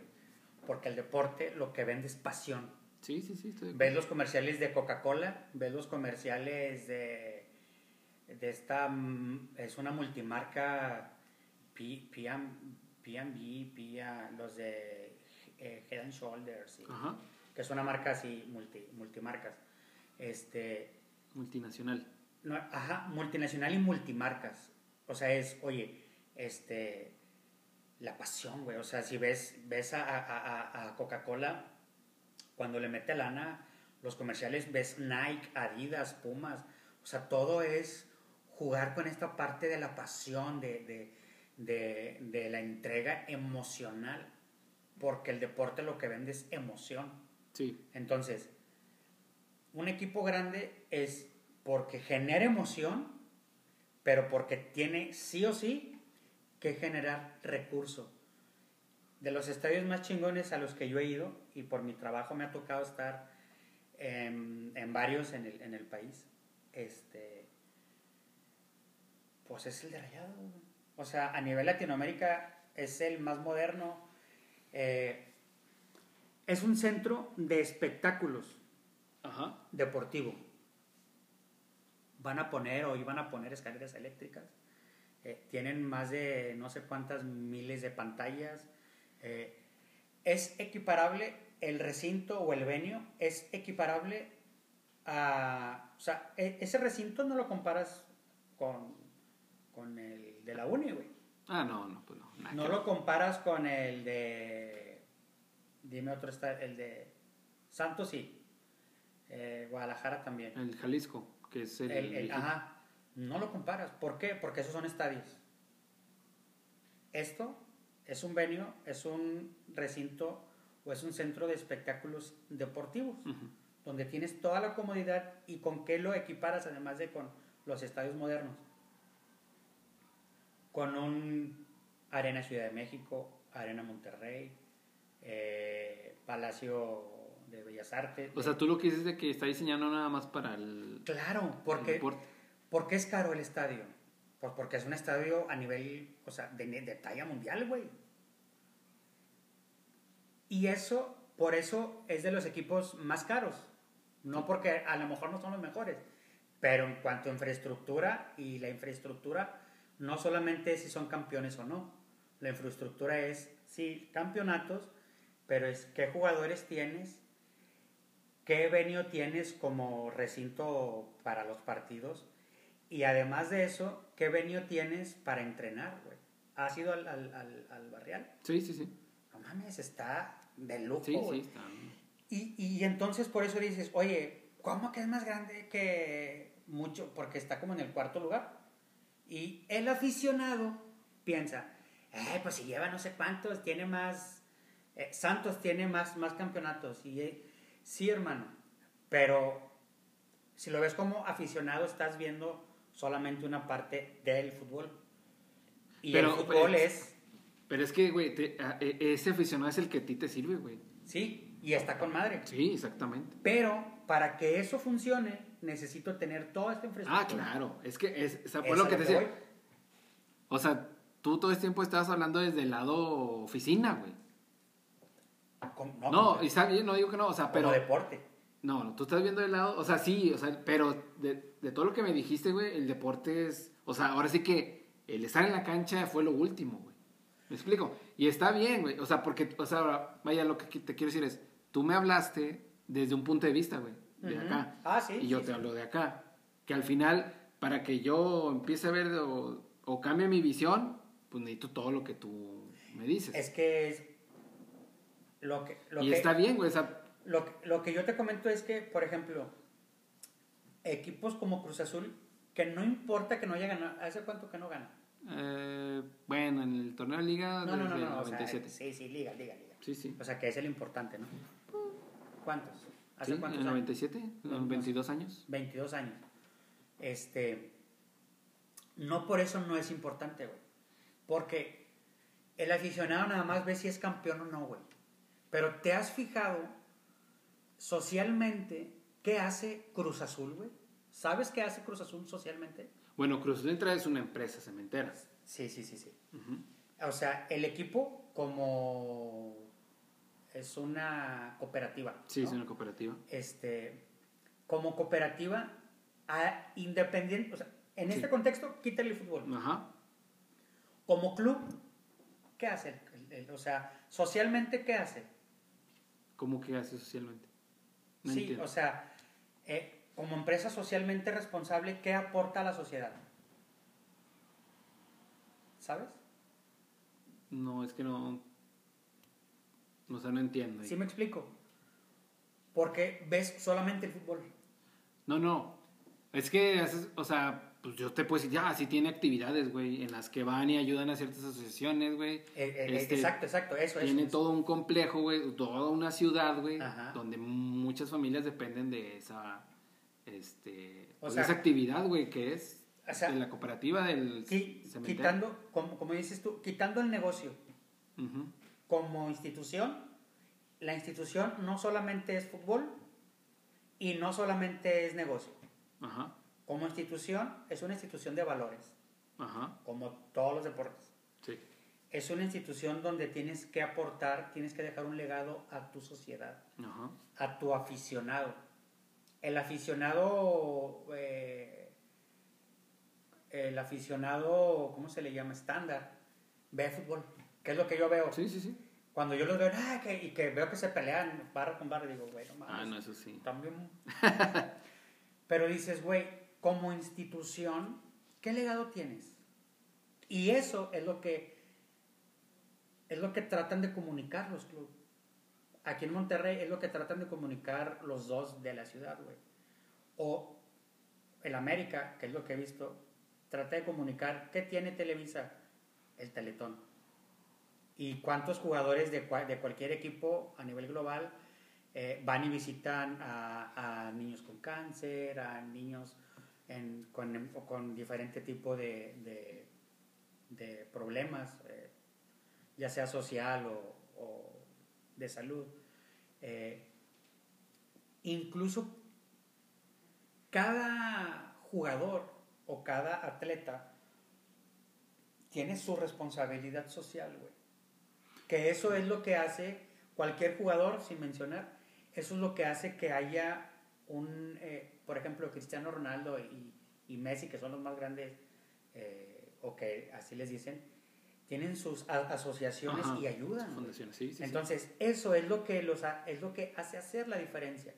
S2: Porque el deporte lo que vende es pasión.
S1: sí, sí, sí. Estoy
S2: Ves los comerciales de Coca-Cola, ves los comerciales de, de esta, mm, es una multimarca, P- P&B, P- los de eh, Head and Shoulders, y- que es una marca así, multi, multimarcas. Este,
S1: Multinacional.
S2: no, ajá, multinacional y multimarcas. O sea, es, oye, este, la pasión, güey. O sea, si ves, ves a, a- a- Coca-Cola, cuando le mete lana, los comerciales, ves Nike, Adidas, Pumas. O sea, todo es jugar con esta parte de la pasión, de, de, de, de la entrega emocional. Porque el deporte lo que vende es emoción.
S1: Sí.
S2: Entonces, un equipo grande es porque genera emoción, pero porque tiene sí o sí que generar recurso. De los estadios más chingones a los que yo he ido, y por mi trabajo me ha tocado estar en, en varios en el, en el país, este, pues es el de Rayado. O sea, a nivel Latinoamérica es el más moderno. eh, es un centro de espectáculos
S1: Ajá.
S2: deportivo. Van a poner o iban a poner escaleras eléctricas. Eh, tienen más de no sé cuántas miles de pantallas. Eh, es equiparable el recinto o el venio, es equiparable a... O sea, e- ese recinto no lo comparas con, con el de la Uni, güey.
S1: Ah, no, no, pues no.
S2: No
S1: que
S2: lo comparas con el de. Dime otro está el de Santos sí. Eh, Guadalajara también.
S1: El Jalisco, que es el.
S2: El- el- ajá. No lo comparas. ¿Por qué? Porque esos son estadios. Esto es un venio, es un recinto o es un centro de espectáculos deportivos, donde tienes toda la comodidad y con qué lo equiparas además de con los estadios modernos. Con un Arena Ciudad de México, Arena Monterrey, eh, Palacio de Bellas Artes.
S1: O sea, tú lo que dices de que está diseñado nada más para el,
S2: claro,
S1: el
S2: porque
S1: deporte.
S2: ¿Por qué es caro el estadio? Pues porque es un estadio a nivel, o sea, de, de talla mundial, güey. Y eso, por eso es de los equipos más caros. No porque a lo mejor no son los mejores, pero en cuanto a infraestructura, y la infraestructura no solamente si son campeones o no, la infraestructura es, sí, campeonatos, pero es qué jugadores tienes, qué venio tienes como recinto para los partidos, y además de eso, qué venio tienes para entrenar, güey. ¿Has ido al, al, al, al barrial?
S1: Sí, sí, sí.
S2: No mames, está de lujo,
S1: Sí,
S2: güey.
S1: sí, está.
S2: Y, y entonces por eso dices, oye, ¿cómo que es más grande que mucho? Porque está como en el cuarto lugar. Y el aficionado piensa, eh, pues si lleva no sé cuántos, tiene más, eh, Santos tiene más, más campeonatos. Y eh, sí, hermano, pero si lo ves como aficionado, estás viendo solamente una parte del fútbol. Y
S1: Pero,
S2: el fútbol
S1: pues,
S2: es,
S1: Pero es que, güey, te- e- ese aficionado es el que a ti te sirve, güey.
S2: sí, y está con madre.
S1: Sí, exactamente.
S2: Pero para que eso funcione, necesito tener toda esta
S1: Ah,
S2: infraestructura.
S1: claro. Es que es, o sea,
S2: Es
S1: fue lo que te decía. O sea, tú todo este tiempo estabas hablando desde el lado oficina, güey.
S2: Como-
S1: No,
S2: como-
S1: y está bien, no digo que no, o sea,
S2: como
S1: pero...
S2: deporte.
S1: No, no, tú estás viendo del lado, o sea, sí, o sea, pero de, de todo lo que me dijiste, güey, el deporte es, o sea, ahora sí que el estar en la cancha fue lo último, güey. ¿Me explico? Y está bien, güey, o sea, porque, o sea, ahora, vaya, lo que te quiero decir es, tú me hablaste desde un punto de vista, güey, de acá.
S2: Ah, sí,
S1: Y yo
S2: sí,
S1: te
S2: sí.
S1: hablo de acá. Que al final, para que yo empiece a ver o, o cambie mi visión, pues necesito todo lo que tú me dices.
S2: Es que es lo que, lo
S1: y
S2: que,
S1: está bien, güey, o sea,
S2: lo, lo que yo te comento es que, por ejemplo, equipos como Cruz Azul, que no importa que no haya ganado, ¿hace cuánto que no gana?
S1: eh, bueno, en el torneo de liga
S2: No, no, no,
S1: desde el
S2: no, o sea,
S1: 97.
S2: sí, sí, liga, liga, liga.
S1: Sí, sí.
S2: O sea, que es el importante, ¿no? ¿Cuántos? ¿Hace
S1: Sí, en
S2: cuántos
S1: el
S2: años?
S1: 97,
S2: No,
S1: los
S2: no
S1: 22 años.
S2: 22 años. Este, no por eso no es importante, güey. Porque el aficionado nada más ve si es campeón o no, güey. Pero te has fijado socialmente qué hace Cruz Azul, güey. ¿Sabes qué hace Cruz Azul socialmente?
S1: Bueno, Cruz Azul Entra es una empresa cementera.
S2: Sí, sí, sí, sí. O sea, el equipo como es una cooperativa.
S1: Sí,
S2: ¿no?
S1: es una cooperativa.
S2: este, como cooperativa a independiente, o sea, en
S1: Sí.
S2: este contexto, quítale el fútbol.
S1: Ajá.
S2: Como club, ¿qué hace? O sea, socialmente, ¿qué hace?
S1: ¿Cómo que hace socialmente? No
S2: sí,
S1: entiendo.
S2: o sea, eh, como empresa socialmente responsable, ¿qué aporta a la sociedad? ¿Sabes?
S1: No, es que no. O sea, no entiendo.
S2: Sí me explico. Porque ves solamente el fútbol.
S1: No, no. Es que, haces- o sea, pues yo te puedo decir, ya, sí tiene actividades, güey, en las que van y ayudan a ciertas asociaciones, güey.
S2: Eh, eh,
S1: Este,
S2: exacto, exacto, eso
S1: Tiene
S2: es.
S1: todo un complejo, güey, toda una ciudad, güey, donde muchas familias dependen de esa, este,
S2: O
S1: pues,
S2: sea,
S1: esa actividad, güey, que es
S2: O sea,
S1: de la cooperativa del
S2: qui-
S1: cementerio.
S2: quitando, como, como dices tú, quitando el negocio,
S1: Ujú.
S2: como institución, la institución no solamente es fútbol y no solamente es negocio.
S1: Ajá,
S2: Como institución es una institución de valores,
S1: ajá,
S2: como todos los deportes.
S1: sí,
S2: Es una institución donde tienes que aportar, tienes que dejar un legado a tu sociedad,
S1: ajá,
S2: a tu aficionado. El aficionado, eh, el aficionado, ¿cómo se le llama? Estándar, ve fútbol. ¿Qué es lo que yo veo?
S1: sí, sí, sí.
S2: Cuando yo los veo, ah, que- y que veo que se pelean barra con barra, digo, güey, no mames.
S1: Ah, no, eso sí.
S2: También. Pero dices, güey, como institución, ¿qué legado tienes? Y eso es lo que es lo que tratan de comunicar los clubes. Aquí en Monterrey es lo que tratan de comunicar los dos de la ciudad, güey. O el América, que es lo que he visto, trata de comunicar qué tiene Televisa, el Teletón. Y cuántos jugadores de, de cualquier equipo a nivel global eh, van y visitan a niños con cáncer, a niños con, con diferente tipo de, de- de problemas, eh, ya sea social o, o de salud. Eh, incluso cada jugador o cada atleta tiene su responsabilidad social, güey. Que eso es lo que hace cualquier jugador, sin mencionar, eso es lo que hace que haya un, eh, por ejemplo, Cristiano Ronaldo y, y Messi, que son los más grandes, eh, o que así les dicen, tienen sus asociaciones
S1: Ajá,
S2: y ayudan.
S1: Fundaciones, sí, sí, sí.
S2: Entonces, eso es lo, que los, ha- es lo que hace hacer la diferencia.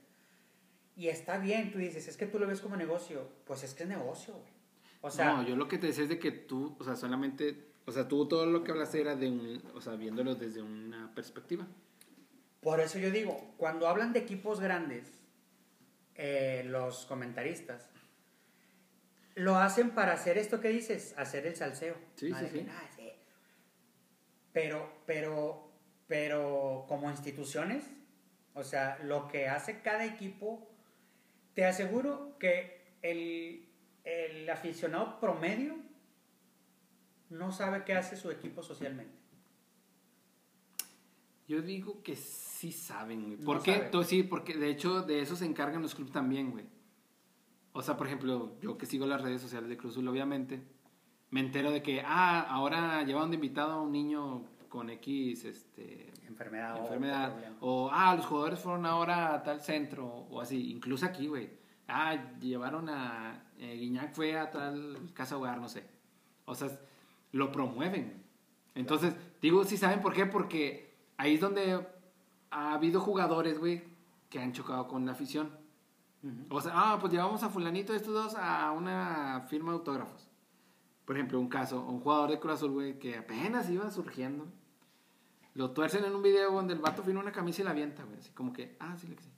S2: Y está bien, tú dices, es que tú lo ves como negocio. Pues es que es negocio, güey. O sea,
S1: no, yo lo que te decía es de que tú, o sea, solamente, o sea, tú todo lo que hablaste era de un, o sea, viéndolo desde una perspectiva.
S2: Por eso yo digo, cuando hablan de equipos grandes, eh, los comentaristas, lo hacen para hacer esto que dices, hacer el salseo.
S1: Sí, sí,
S2: de que,
S1: sí.
S2: "Ah, sí". Pero, pero, pero como instituciones, o sea, lo que hace cada equipo, te aseguro que el, el aficionado promedio no sabe qué hace su equipo socialmente.
S1: Yo digo que sí saben, güey.
S2: No
S1: ¿Por qué?
S2: saben.
S1: Sí, porque de hecho de eso se encargan los clubes también, güey. O sea, por ejemplo, yo que sigo las redes sociales de Cruz Azul, obviamente, me entero de que, ah, ahora llevaron de invitado a un niño con X, este,
S2: Enfermedad, o
S1: enfermedad.
S2: problema.
S1: O, ah, los jugadores fueron ahora a tal centro, o así. Incluso aquí, güey. Ah, llevaron a, eh, Guiñac fue a tal casa hogar, no sé. O sea, lo promueven. Entonces, digo, sí saben por qué, porque ahí es donde ha habido jugadores, güey, que han chocado con la afición. O sea, ah, pues llevamos a fulanito de estos dos a una firma de autógrafos. Por ejemplo, un caso, un jugador de Cruz Azul, güey, que apenas iba surgiendo. Lo tuercen en un video donde el vato firma una camisa y la avienta, güey. Así como que, ah, sí, le que sí.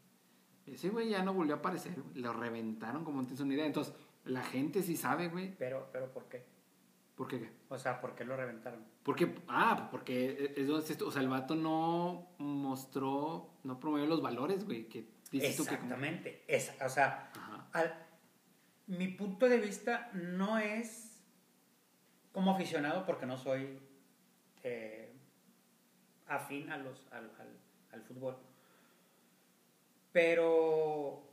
S1: Ese güey ya no volvió a aparecer. Lo reventaron como una idea. Entonces, la gente sí sabe, güey.
S2: Pero, pero ¿por qué?
S1: ¿Por qué?
S2: O sea, ¿por qué lo reventaron?
S1: Porque, ah, porque es donde o sea, el vato no mostró, no promovió los valores, güey, que dices tú que...
S2: Exactamente. O sea, al- mi punto de vista no es como aficionado, porque no soy eh, afín a los, al, al- al fútbol. Pero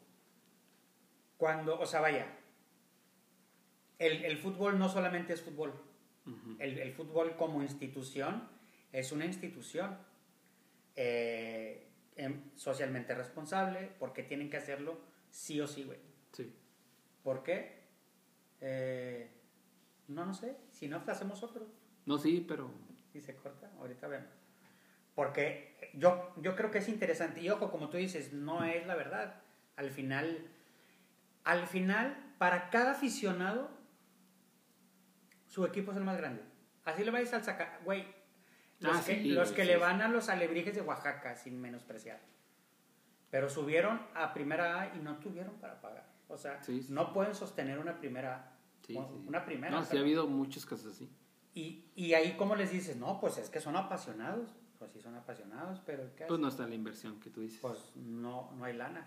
S2: cuando, o sea, vaya, el, el fútbol no solamente es fútbol. El, el fútbol como institución es una institución eh, em, socialmente responsable porque tienen que hacerlo sí o sí, güey.
S1: Sí.
S2: ¿Por qué? Eh, no, no sé. Si no, hacemos otro.
S1: No, sí, pero...
S2: Y se corta, ahorita vemos. Porque yo, yo creo que es interesante. Y ojo, como tú dices, no es la verdad. Al final, al final, para cada aficionado, su equipo es el más grande. Así le vais al sacar, güey. Los,
S1: Ah,
S2: que,
S1: sí,
S2: los que
S1: sí,
S2: le van a los alebrijes de Oaxaca, sin menospreciar. Pero subieron a primera A y no tuvieron para pagar. O sea, no pueden sostener una primera A. Una primera.
S1: No, sí ha habido muchos casos así.
S2: y, y ahí, ¿cómo les dices? No, pues es que son apasionados. Pues sí, son apasionados, pero ¿qué
S1: Pues no está la inversión que tú dices.
S2: Pues no, no hay lana.